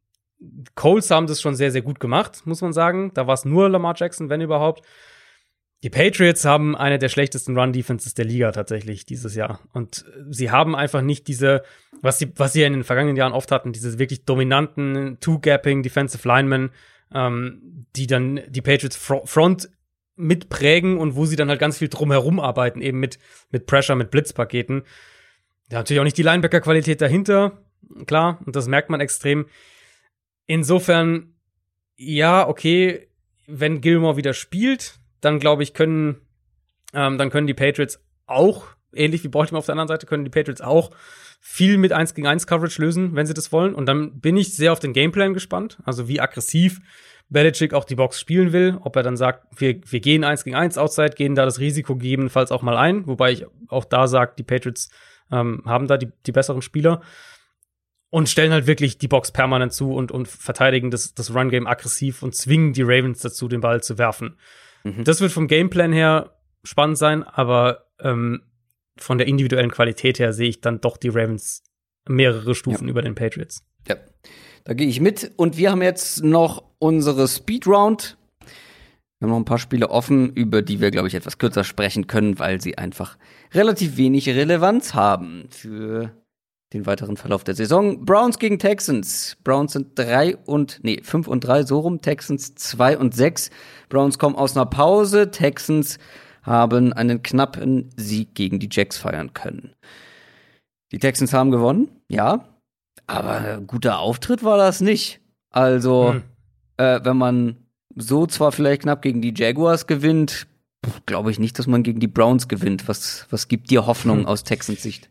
Coles haben das schon sehr, sehr gut gemacht, muss man sagen. Da war es nur Lamar Jackson, wenn überhaupt. Die Patriots haben eine der schlechtesten Run-Defenses der Liga tatsächlich dieses Jahr. Und sie haben einfach nicht diese, was sie, was sie in den vergangenen Jahren oft hatten, diese wirklich dominanten Two-Gapping Defensive Linemen, ähm, die dann die Patriots Front mitprägen und wo sie dann halt ganz viel drumherum arbeiten, eben mit, mit Pressure, mit Blitzpaketen. Ja, natürlich auch nicht die Linebacker-Qualität dahinter, klar, und das merkt man extrem. Insofern, ja, okay, wenn Gilmore wieder spielt, dann glaube ich, können, ähm, dann können die Patriots auch, ähnlich wie Baltimore auf der anderen Seite, können die Patriots auch viel mit 1 gegen 1 Coverage lösen, wenn sie das wollen. Und dann bin ich sehr auf den Gameplan gespannt. Also wie aggressiv Belichick auch die Box spielen will. Ob er dann sagt, wir, wir gehen 1 gegen 1 outside, gehen da das Risiko gegebenenfalls auch mal ein. Wobei ich auch da sage, die Patriots ähm, haben da die, die besseren Spieler. Und stellen halt wirklich die Box permanent zu und, und verteidigen das, das Run-Game aggressiv und zwingen die Ravens dazu, den Ball zu werfen. Mhm. Das wird vom Gameplan her spannend sein, aber ähm, von der individuellen Qualität her sehe ich dann doch die Ravens mehrere Stufen ja. über den Patriots. Ja, da gehe ich mit. Und wir haben jetzt noch unsere Speed Round. Wir haben noch ein paar Spiele offen, über die wir, glaube ich, etwas kürzer sprechen können, weil sie einfach relativ wenig Relevanz haben für den weiteren Verlauf der Saison. Browns gegen Texans. Browns sind drei und, nee, fünf und drei, so rum. Texans zwei und sechs. Browns kommen aus einer Pause. Texans haben einen knappen Sieg gegen die Jacks feiern können. Die Texans haben gewonnen, ja, aber guter Auftritt war das nicht. Also, hm. äh, wenn man so zwar vielleicht knapp gegen die Jaguars gewinnt, glaube ich nicht, dass man gegen die Browns gewinnt. Was, was gibt dir Hoffnung hm. aus Texans Sicht?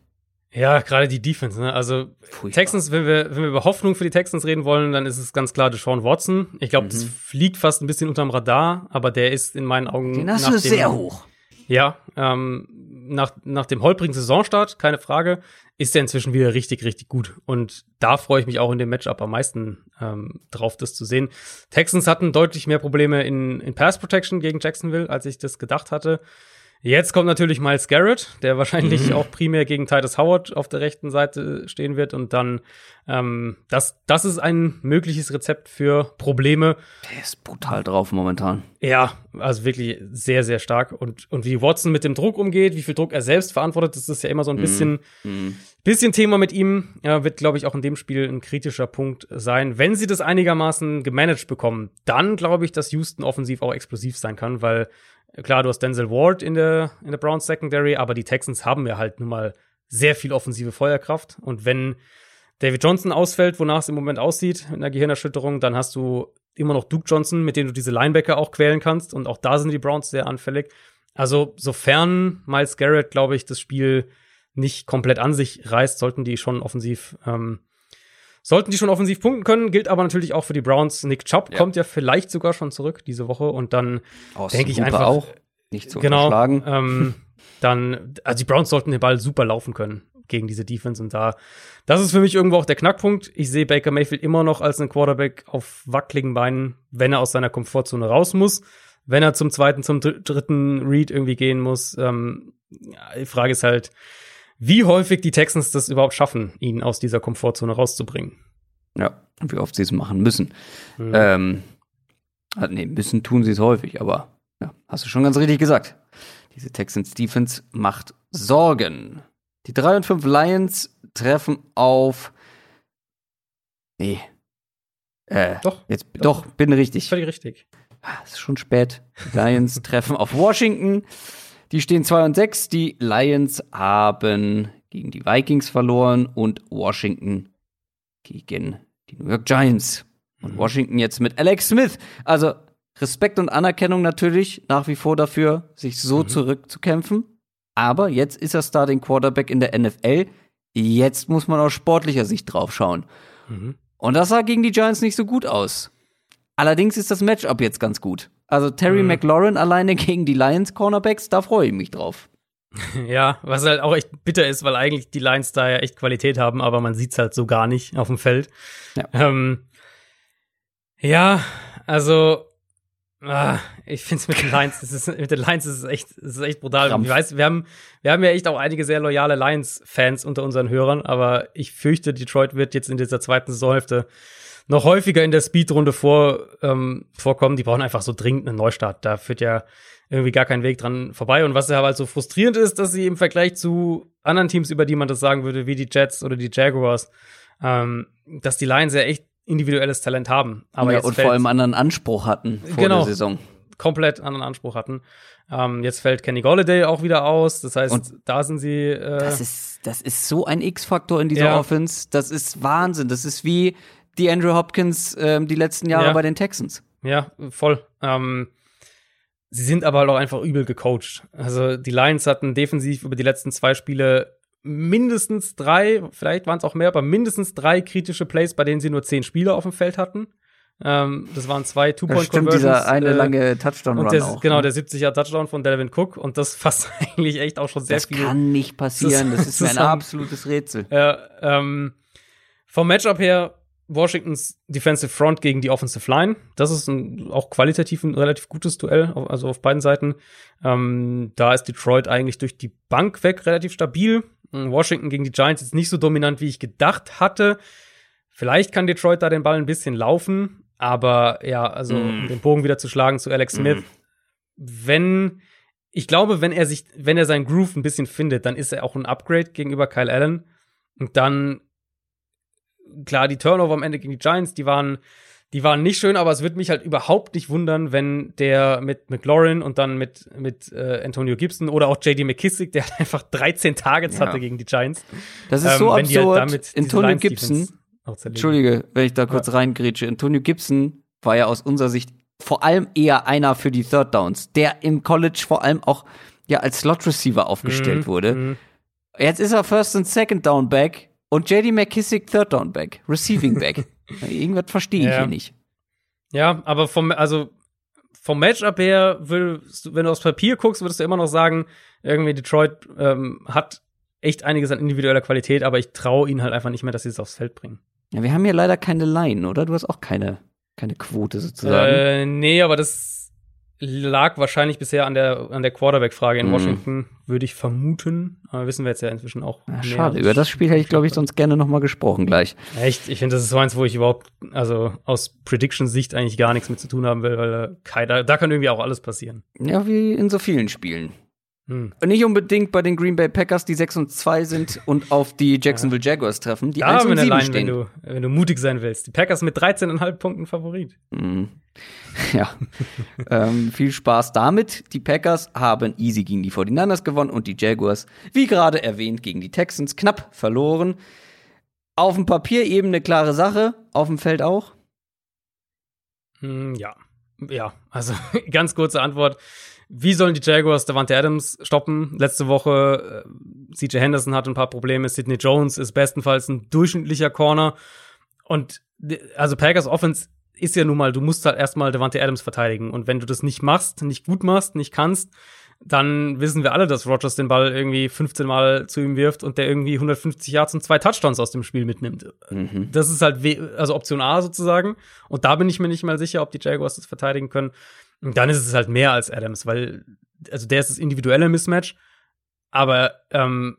Ja, gerade die Defense, ne? Also Furchtbar. Texans, wenn wir, wenn wir über Hoffnung für die Texans reden wollen, dann ist es ganz klar Deshaun Watson. Ich glaube, mhm. das fliegt fast ein bisschen unterm Radar, aber der ist in meinen Augen. Den hast du sehr hoch. Ja, ähm, nach, nach dem holprigen Saisonstart, keine Frage, ist er inzwischen wieder richtig, richtig gut. Und da freue ich mich auch in dem Matchup am meisten ähm, drauf, das zu sehen. Texans hatten deutlich mehr Probleme in, in Pass Protection gegen Jacksonville, als ich das gedacht hatte. Jetzt kommt natürlich Miles Garrett, der wahrscheinlich mhm. auch primär gegen Titus Howard auf der rechten Seite stehen wird. Und dann, ähm, das, das ist ein mögliches Rezept für Probleme. Der ist brutal drauf momentan. Ja, also wirklich sehr, sehr stark. Und, und wie Watson mit dem Druck umgeht, wie viel Druck er selbst verantwortet, das ist ja immer so ein mhm. bisschen, mhm. bisschen Thema mit ihm. Ja, wird, glaube ich, auch in dem Spiel ein kritischer Punkt sein. Wenn sie das einigermaßen gemanagt bekommen, dann glaube ich, dass Houston offensiv auch explosiv sein kann, weil Klar, du hast Denzel Ward in der, in der Browns Secondary, aber die Texans haben ja halt nun mal sehr viel offensive Feuerkraft. Und wenn David Johnson ausfällt, wonach es im Moment aussieht, mit einer Gehirnerschütterung, dann hast du immer noch Duke Johnson, mit dem du diese Linebacker auch quälen kannst. Und auch da sind die Browns sehr anfällig. Also, sofern Miles Garrett, glaube ich, das Spiel nicht komplett an sich reißt, sollten die schon offensiv ähm, sollten die schon offensiv punkten können, gilt aber natürlich auch für die Browns. Nick Chubb ja. kommt ja vielleicht sogar schon zurück diese Woche und dann denke ich einfach auch nicht zu genau, ähm, dann, also die Browns sollten den Ball super laufen können gegen diese Defense und da, das ist für mich irgendwo auch der Knackpunkt. Ich sehe Baker Mayfield immer noch als einen Quarterback auf wackeligen Beinen, wenn er aus seiner Komfortzone raus muss, wenn er zum zweiten, zum dritten Read irgendwie gehen muss. Ähm, ja, die Frage ist halt, wie häufig die Texans das überhaupt schaffen, ihn aus dieser Komfortzone rauszubringen. Ja, und wie oft sie es machen müssen. Mhm. Ähm, also nee, müssen tun sie es häufig, aber ja, hast du schon ganz richtig gesagt. Diese Texans Defense macht Sorgen. Die 3 und 5 Lions treffen auf. Nee. Äh, doch. Jetzt, doch, doch bin richtig. Völlig richtig. Ah, es ist schon spät. Die Lions treffen auf Washington. Die stehen 2 und 6. Die Lions haben gegen die Vikings verloren und Washington gegen die New York Giants. Und mhm. Washington jetzt mit Alex Smith. Also Respekt und Anerkennung natürlich nach wie vor dafür, sich so mhm. zurückzukämpfen. Aber jetzt ist er Starting Quarterback in der NFL. Jetzt muss man aus sportlicher Sicht drauf schauen. Mhm. Und das sah gegen die Giants nicht so gut aus. Allerdings ist das Matchup jetzt ganz gut. Also Terry mhm. McLaurin alleine gegen die Lions Cornerbacks, da freue ich mich drauf. Ja, was halt auch echt bitter ist, weil eigentlich die Lions da ja echt Qualität haben, aber man sieht's halt so gar nicht auf dem Feld. Ja, ähm, ja also ah, ich finde es mit den Lions, das ist, mit den Lions ist es echt, ist echt brutal. Krampf. Ich weiß, wir haben, wir haben ja echt auch einige sehr loyale Lions-Fans unter unseren Hörern, aber ich fürchte, Detroit wird jetzt in dieser zweiten Saisonhälfte noch häufiger in der Speedrunde vor, ähm, vorkommen. Die brauchen einfach so dringend einen Neustart. Da führt ja irgendwie gar kein Weg dran vorbei. Und was ja halt so frustrierend ist, dass sie im Vergleich zu anderen Teams, über die man das sagen würde, wie die Jets oder die Jaguars, ähm, dass die Lions ja echt individuelles Talent haben. Aber ja, und vor allem anderen Anspruch hatten vor genau, der Saison. Komplett anderen Anspruch hatten. Ähm, jetzt fällt Kenny Golladay auch wieder aus. Das heißt, und da sind sie. Äh, das ist, das ist so ein X-Faktor in dieser ja. Offense. Das ist Wahnsinn. Das ist wie die Andrew Hopkins ähm, die letzten Jahre ja. bei den Texans. Ja, voll. Ähm, sie sind aber halt auch einfach übel gecoacht. Also die Lions hatten defensiv über die letzten zwei Spiele mindestens drei, vielleicht waren es auch mehr, aber mindestens drei kritische Plays, bei denen sie nur zehn Spieler auf dem Feld hatten. Ähm, das waren zwei Two-Point-Conversions. dieser eine äh, lange Touchdown-Run auch. Genau, ne? der 70er-Touchdown von Delvin Cook und das fasst eigentlich echt auch schon sehr das viel. Das kann nicht passieren, das, das ist mir ein absolutes Rätsel. Ja, ähm, vom Matchup her Washingtons Defensive Front gegen die Offensive Line. Das ist ein, auch qualitativ ein relativ gutes Duell, also auf beiden Seiten. Ähm, da ist Detroit eigentlich durch die Bank weg relativ stabil. Washington gegen die Giants ist nicht so dominant, wie ich gedacht hatte. Vielleicht kann Detroit da den Ball ein bisschen laufen, aber ja, also mm. um den Bogen wieder zu schlagen zu Alex Smith. Mm. Wenn, ich glaube, wenn er sich, wenn er seinen Groove ein bisschen findet, dann ist er auch ein Upgrade gegenüber Kyle Allen. Und dann klar, die Turnover am Ende gegen die Giants, die waren, die waren nicht schön, aber es würde mich halt überhaupt nicht wundern, wenn der mit McLaurin und dann mit, mit äh, Antonio Gibson oder auch JD McKissick, der halt einfach 13 Targets ja. hatte gegen die Giants. Das ist ähm, so halt absurd. Halt Antonio Gibson, Entschuldige, wenn ich da kurz ja. reingrätsche. Antonio Gibson war ja aus unserer Sicht vor allem eher einer für die Third Downs, der im College vor allem auch ja als Slot Receiver aufgestellt mhm, wurde. Mhm. Jetzt ist er First und Second Down Back und JD McKissick Third Down Back, Receiving Back. Irgendwas verstehe ich ja. hier nicht. Ja, aber vom, also vom Matchup her, würdest, wenn du aufs Papier guckst, würdest du immer noch sagen, irgendwie Detroit ähm, hat echt einiges an individueller Qualität, aber ich traue ihnen halt einfach nicht mehr, dass sie es aufs Feld bringen. Ja, wir haben hier leider keine Line, oder? Du hast auch keine, keine Quote sozusagen. Äh, nee, aber das lag wahrscheinlich bisher an der, an der Quarterback-Frage in Mhm. Washington, würde ich vermuten. Aber wissen wir jetzt ja inzwischen auch. Ja, schade, über das Spiel hätte ich, glaube ich, sonst gerne noch mal gesprochen gleich. Echt, ich finde, das ist so eins, wo ich überhaupt, also aus Prediction-Sicht eigentlich gar nichts mit zu tun haben will, weil äh, da, da kann irgendwie auch alles passieren. Ja, wie in so vielen Spielen. Hm. Nicht unbedingt bei den Green Bay Packers, die 6 und 2 sind und auf die Jacksonville Jaguars treffen, die Da 1 haben wir und eine 7 Line, stehen. wenn du, wenn du mutig sein willst. Die Packers mit 13,5 Punkten Favorit. Mhm. Ja. ähm, viel Spaß damit. Die Packers haben easy gegen die 49ers gewonnen und die Jaguars, wie gerade erwähnt, gegen die Texans knapp verloren. Auf dem Papier eben eine klare Sache, auf dem Feld auch. Hm, ja. Ja, also ganz kurze Antwort. Wie sollen die Jaguars Davante Adams stoppen? Letzte Woche, äh, CJ Henderson hat ein paar Probleme, Sidney Jones ist bestenfalls ein durchschnittlicher Corner. Und also Packers Offense ist ja nun mal, du musst halt erstmal Davante Adams verteidigen. Und wenn du das nicht machst, nicht gut machst, nicht kannst, dann wissen wir alle, dass Rogers den Ball irgendwie 15 Mal zu ihm wirft und der irgendwie 150 Yards und zwei Touchdowns aus dem Spiel mitnimmt. Mhm. Das ist halt, also Option A sozusagen. Und da bin ich mir nicht mal sicher, ob die Jaguars das verteidigen können. Und dann ist es halt mehr als Adams, weil, also der ist das individuelle Mismatch. Aber ähm,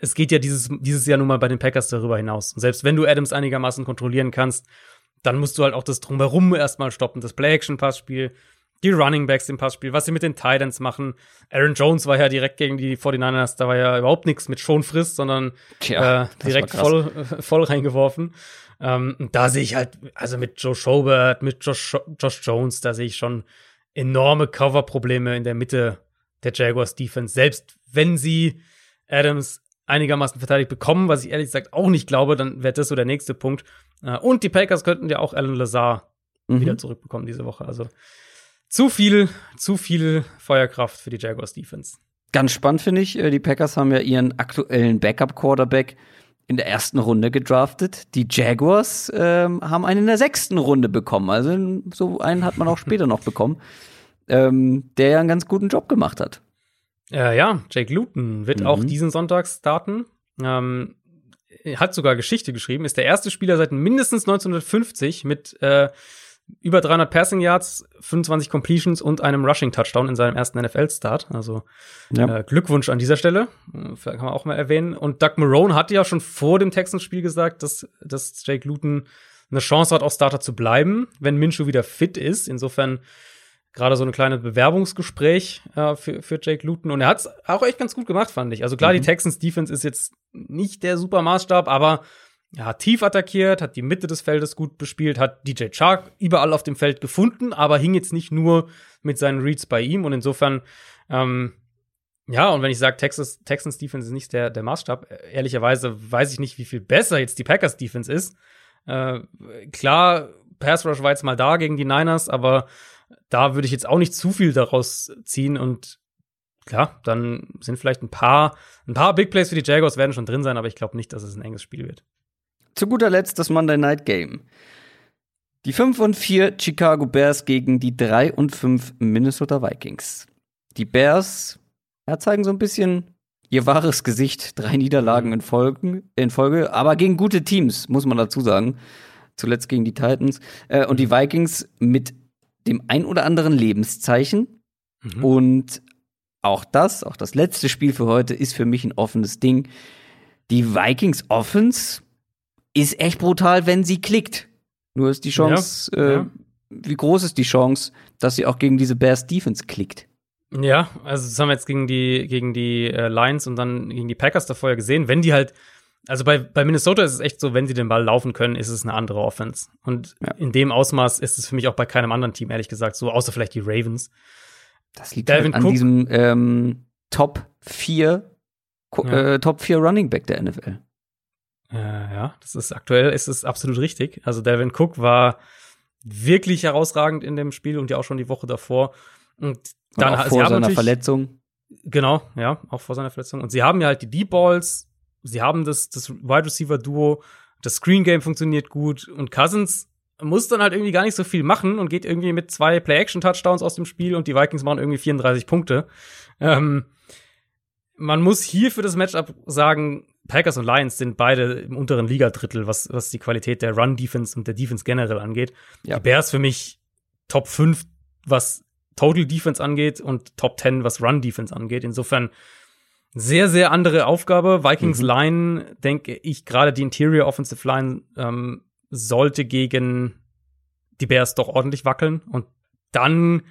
es geht ja dieses, dieses Jahr nun mal bei den Packers darüber hinaus. Und selbst wenn du Adams einigermaßen kontrollieren kannst, dann musst du halt auch das Drumherum erstmal stoppen. Das Play-Action-Passspiel, die Running Backs im Passspiel, was sie mit den Titans machen. Aaron Jones war ja direkt gegen die 49ers, da war ja überhaupt nichts mit Schonfrist, sondern Tja, äh, direkt voll, äh, voll reingeworfen. Ähm, da sehe ich halt, also mit Joe Schobert, mit Josh, Josh Jones, da sehe ich schon enorme Cover-Probleme in der Mitte der Jaguars Defense. Selbst wenn sie Adams einigermaßen verteidigt bekommen, was ich ehrlich gesagt auch nicht glaube, dann wäre das so der nächste Punkt. Äh, und die Packers könnten ja auch Alan Lazar Mhm. wieder zurückbekommen diese Woche. Also zu viel, zu viel Feuerkraft für die Jaguars Defense. Ganz spannend finde ich, äh, die Packers haben ja ihren aktuellen Backup-Quarterback in der ersten Runde gedraftet. Die Jaguars ähm, haben einen in der sechsten Runde bekommen. Also so einen hat man auch später noch bekommen, ähm, der ja einen ganz guten Job gemacht hat. Äh, ja, Jake Luton wird Mhm. auch diesen Sonntag starten. Ähm, hat sogar Geschichte geschrieben, ist der erste Spieler seit mindestens 1950 mit äh, über 300 Passing Yards, 25 Completions und einem Rushing Touchdown in seinem ersten NFL-Start. Also Ja. äh, Glückwunsch an dieser Stelle, äh, kann man auch mal erwähnen. Und Doug Marone hatte ja schon vor dem Texans-Spiel gesagt, dass, dass Jake Luton eine Chance hat, auch Starter zu bleiben, wenn Minshew wieder fit ist. Insofern gerade so eine kleine Bewerbungsgespräch äh, für, für Jake Luton. Und er hat es auch echt ganz gut gemacht, fand ich. Also klar, die Texans Defense ist jetzt nicht der super Maßstab, aber er hat tief attackiert, hat die Mitte des Feldes gut bespielt, hat DJ Chark überall auf dem Feld gefunden, aber hing jetzt nicht nur mit seinen Reads bei ihm. Und insofern, ähm, ja, und wenn ich sage, Texas, Texans Defense ist nicht der, der Maßstab, ehrlicherweise weiß ich nicht, wie viel besser jetzt die Packers Defense ist. Äh, klar, Pass Rush war jetzt mal da gegen die Niners, aber da würde ich jetzt auch nicht zu viel daraus ziehen und klar, dann sind vielleicht ein paar, ein paar Big Plays für die Jaguars werden schon drin sein, aber ich glaube nicht, dass es ein enges Spiel wird. Zu guter Letzt das Monday Night Game. Die 5 und 4 Chicago Bears gegen die 3 und 5 Minnesota Vikings. Die Bears ja, zeigen so ein bisschen ihr wahres Gesicht. Drei Niederlagen in, Folgen, in Folge, aber gegen gute Teams, muss man dazu sagen. Zuletzt gegen die Titans. Äh, und die Vikings mit dem ein oder anderen Lebenszeichen. Mhm. Und auch das, auch das letzte Spiel für heute, ist für mich ein offenes Ding. Die Vikings Offense ist echt brutal, wenn sie klickt. Nur ist die Chance, Ja, äh, ja. wie groß ist die Chance, dass sie auch gegen diese Bears Defense klickt? Ja, also das haben wir jetzt gegen die, gegen die äh, Lions und dann gegen die Packers davor ja gesehen. Wenn die halt, also bei, bei Minnesota ist es echt so, wenn sie den Ball laufen können, ist es eine andere Offense. Und Ja. in dem Ausmaß ist es für mich auch bei keinem anderen Team, ehrlich gesagt, so, außer vielleicht die Ravens. Das liegt halt an Cook. diesem ähm, Top 4 Ko- Ja. äh, Top 4 Running Back der NFL. Äh, ja, das ist aktuell ist es absolut richtig. Also Delvin Cook war wirklich herausragend in dem Spiel und ja auch schon die Woche davor. Und Und dann auch sie vor seiner Verletzung. Genau, ja, auch vor seiner Verletzung. Und sie haben ja halt die Deep Balls, sie haben das, das Wide Receiver Duo, das Screen Game funktioniert gut und Cousins muss dann halt irgendwie gar nicht so viel machen und geht irgendwie mit zwei Play-Action-Touchdowns aus dem Spiel und die Vikings machen irgendwie 34 Punkte. Ähm, man muss hier für das Matchup sagen, Packers und Lions sind beide im unteren Ligadrittel, was, was die Qualität der Run-Defense und der Defense generell angeht. Ja. Die Bears für mich Top 5, was Total Defense angeht und Top 10, was Run Defense angeht. Insofern sehr, sehr andere Aufgabe. Vikings mhm. Line, denke ich, gerade die Interior Offensive Line ähm, sollte gegen die Bears doch ordentlich wackeln. Und dann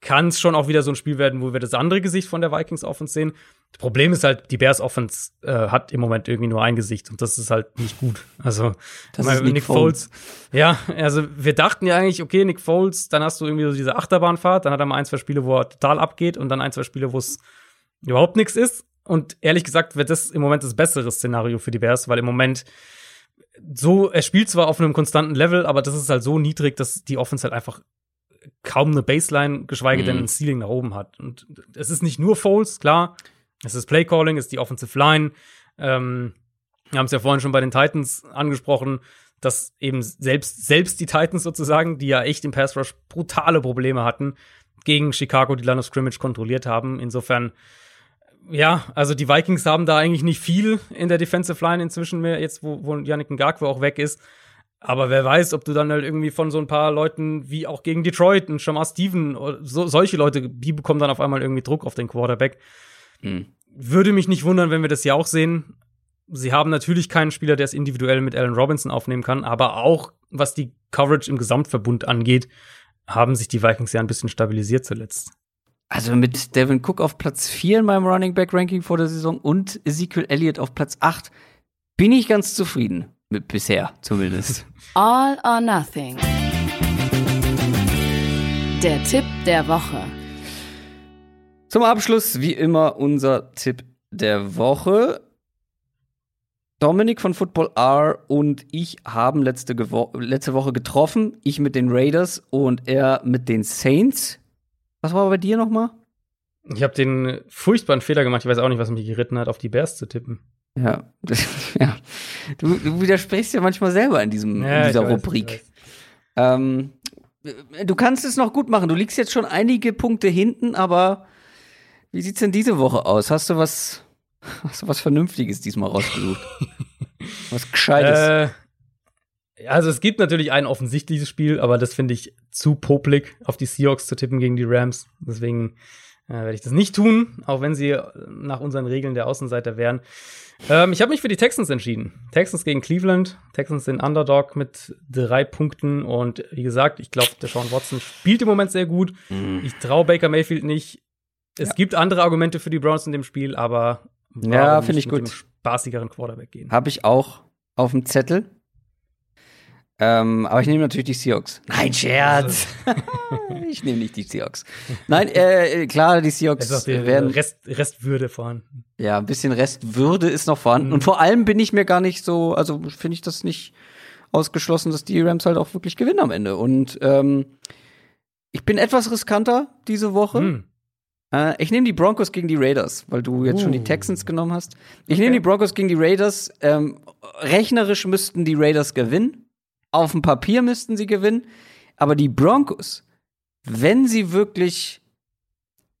kann es schon auch wieder so ein Spiel werden, wo wir das andere Gesicht von der Vikings Offense sehen. Das Problem ist halt, die Bears Offense äh, hat im Moment irgendwie nur ein Gesicht und das ist halt nicht gut. Also das ist Nick, Nick Foles. Foles. Ja, also wir dachten ja eigentlich, okay, Nick Foles, dann hast du irgendwie so diese Achterbahnfahrt, dann hat er mal ein, zwei Spiele, wo er total abgeht und dann ein, zwei Spiele, wo es überhaupt nichts ist. Und ehrlich gesagt wird das im Moment das bessere Szenario für die Bears, weil im Moment so, er spielt zwar auf einem konstanten Level, aber das ist halt so niedrig, dass die Offense halt einfach kaum eine Baseline, geschweige mhm. denn ein Ceiling nach oben hat. Und es ist nicht nur Foles, klar. Es ist Playcalling, es ist die Offensive Line. Ähm, wir haben es ja vorhin schon bei den Titans angesprochen, dass eben selbst, selbst die Titans sozusagen, die ja echt im Pass Rush brutale Probleme hatten, gegen Chicago die Line of Scrimmage kontrolliert haben. Insofern, ja, also die Vikings haben da eigentlich nicht viel in der Defensive Line inzwischen mehr, jetzt wo, wo Yannick Ngakwe auch weg ist. Aber wer weiß, ob du dann halt irgendwie von so ein paar Leuten wie auch gegen Detroit und Shamar Steven, so, solche Leute, die bekommen dann auf einmal irgendwie Druck auf den Quarterback. Mhm. Würde mich nicht wundern, wenn wir das ja auch sehen. Sie haben natürlich keinen Spieler, der es individuell mit Allen Robinson aufnehmen kann, aber auch was die Coverage im Gesamtverbund angeht, haben sich die Vikings ja ein bisschen stabilisiert zuletzt. Also mit Devin Cook auf Platz 4 in meinem Running Back Ranking vor der Saison und Ezekiel Elliott auf Platz 8 bin ich ganz zufrieden. Mit bisher zumindest. All or Nothing. Der Tipp der Woche. Zum Abschluss, wie immer, unser Tipp der Woche. Dominik von Football R und ich haben letzte, letzte Woche getroffen. Ich mit den Raiders und er mit den Saints. Was war bei dir nochmal? Ich habe den furchtbaren Fehler gemacht. Ich weiß auch nicht, was mich geritten hat, auf die Bears zu tippen. Ja, ja. Du, du, widersprichst ja manchmal selber in, diesem, ja, in dieser weiß, Rubrik. Ähm, du kannst es noch gut machen. Du liegst jetzt schon einige Punkte hinten, aber wie sieht's denn diese Woche aus? Hast du was, hast du was Vernünftiges diesmal rausgesucht? was Gescheites? Äh, also es gibt natürlich ein offensichtliches Spiel, aber das finde ich zu popelig, auf die Seahawks zu tippen gegen die Rams. Deswegen äh, werde ich das nicht tun, auch wenn sie nach unseren Regeln der Außenseiter wären. Ähm, ich habe mich für die Texans entschieden. Texans gegen Cleveland. Texans sind Underdog mit drei Punkten. Und wie gesagt, ich glaube, der Sean Watson spielt im Moment sehr gut. Mm. Ich traue Baker Mayfield nicht. Es ja. gibt andere Argumente für die Browns in dem Spiel, aber ja, finde ich gut. spaßigeren Quarterback gehen. Habe ich auch auf dem Zettel. Ähm, aber ich nehme natürlich die Seahawks. Nein, Scherz. ich nehme nicht die Seahawks. Nein, äh, klar, die Seahawks ist die werden Rest, Restwürde vorhanden. Ja, ein bisschen Restwürde ist noch vorhanden. Mhm. Und vor allem bin ich mir gar nicht so, also finde ich das nicht ausgeschlossen, dass die Rams halt auch wirklich gewinnen am Ende. Und ähm, ich bin etwas riskanter diese Woche. Mhm. Äh, ich nehme die Broncos gegen die Raiders, weil du jetzt uh. schon die uh. Texans genommen hast. Ich okay. nehme die Broncos gegen die Raiders. Ähm, rechnerisch müssten die Raiders gewinnen. Auf dem Papier müssten sie gewinnen. Aber die Broncos, wenn sie wirklich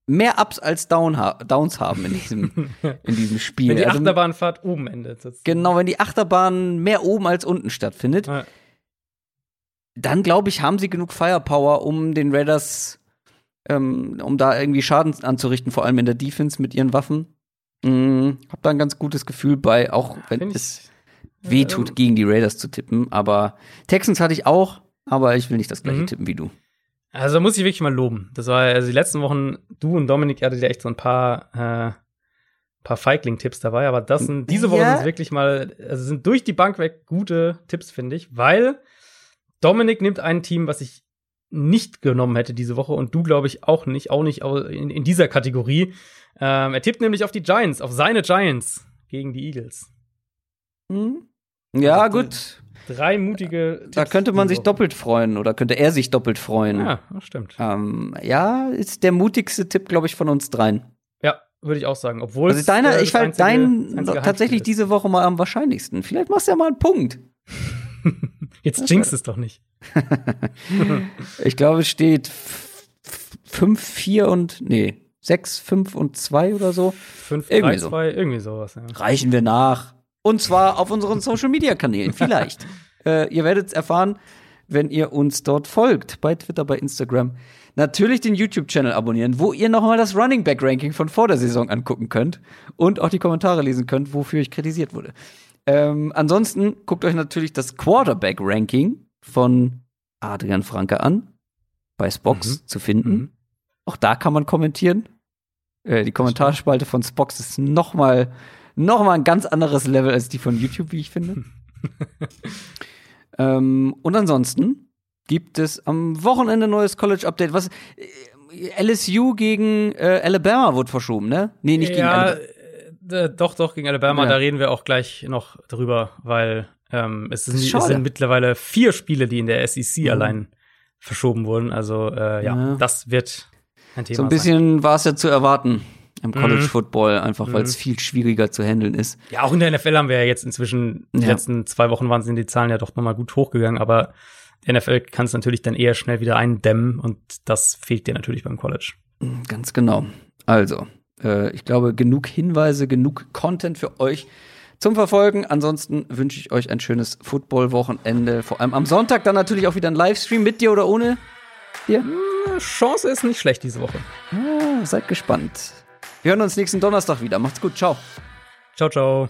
mehr Ups als Down ha Downs haben in diesem, in diesem Spiel. Wenn die also Achterbahnfahrt also, oben endet. Genau, wenn die Achterbahn mehr oben als unten stattfindet, ja. dann glaube ich, haben sie genug Firepower, um den Raiders, ähm, um da irgendwie Schaden anzurichten, vor allem in der Defense mit ihren Waffen. Mhm, hab da ein ganz gutes Gefühl bei, auch wenn es wehtut, ähm, gegen die Raiders zu tippen. Aber Texans hatte ich auch, aber ich will nicht das gleiche mhm. tippen wie du. Also muss ich wirklich mal loben. Das war also die letzten Wochen, du und Dominik hattet ja echt so ein paar, äh, paar Feigling-Tipps dabei, aber das sind, diese Woche ja. sind wirklich mal, also sind durch die Bank weg gute Tipps, finde ich, weil Dominik nimmt ein Team, was ich nicht genommen hätte diese Woche und du, glaube ich, auch nicht, auch nicht in, in dieser Kategorie. Ähm, er tippt nämlich auf die Giants, auf seine Giants gegen die Eagles. Mhm. Ja, also, gut. Drei mutige. Tipps da könnte man sich doppelt freuen oder könnte er sich doppelt freuen. Ja, das stimmt. Ähm, ja, ist der mutigste Tipp, glaube ich, von uns dreien. Ja, würde ich auch sagen. Obwohl. Also deiner, äh, ich fand dein tatsächlich diese Woche mal am wahrscheinlichsten. Vielleicht machst du ja mal einen Punkt. Jetzt jinx es doch nicht. ich glaube, es steht 5, 4 und, nee, 6, 5 und 2 oder so. 5, Irgendwie 3, so. 2, irgendwie sowas. Ja. Reichen wir nach. Und zwar auf unseren Social Media Kanälen, vielleicht. äh, ihr werdet es erfahren, wenn ihr uns dort folgt. Bei Twitter, bei Instagram. Natürlich den YouTube-Channel abonnieren, wo ihr nochmal das Running Back Ranking von vor der Saison angucken könnt und auch die Kommentare lesen könnt, wofür ich kritisiert wurde. Ähm, ansonsten guckt euch natürlich das Quarterback Ranking von Adrian Franke an. Bei Spox Mhm. zu finden. Mhm. Auch da kann man kommentieren. Äh, die Kommentarspalte von Spox ist noch mal, noch mal ein ganz anderes Level als die von YouTube, wie ich finde. ähm, und ansonsten gibt es am Wochenende neues College Update. Was äh, LSU gegen äh, Alabama wurde verschoben, ne? Nee, nicht gegen ja, Alabama. äh, doch, doch, gegen Alabama, Ja. da reden wir auch gleich noch drüber, weil ähm, es, sind, es sind mittlerweile vier Spiele, die in der SEC Mhm. allein verschoben wurden. Also äh, ja, Ja. das wird ein Thema So ein bisschen war es ja zu erwarten im College Mhm. Football, einfach weil es Mhm. viel schwieriger zu handeln ist. Ja, auch in der NFL haben wir ja jetzt inzwischen, die Ja. letzten zwei Wochen waren sind die Zahlen ja doch nochmal gut hochgegangen, aber die NFL kann es natürlich dann eher schnell wieder eindämmen und das fehlt dir natürlich beim College. Ganz genau. Also, äh, ich glaube, genug Hinweise, genug Content für euch zum Verfolgen. Ansonsten wünsche ich euch ein schönes Football-Wochenende. Vor allem am Sonntag dann natürlich auch wieder ein Livestream mit dir oder ohne dir. Chance ist nicht schlecht diese Woche. Ah, seid gespannt. Wir hören uns nächsten Donnerstag wieder. Macht's gut. Ciao. Ciao, ciao.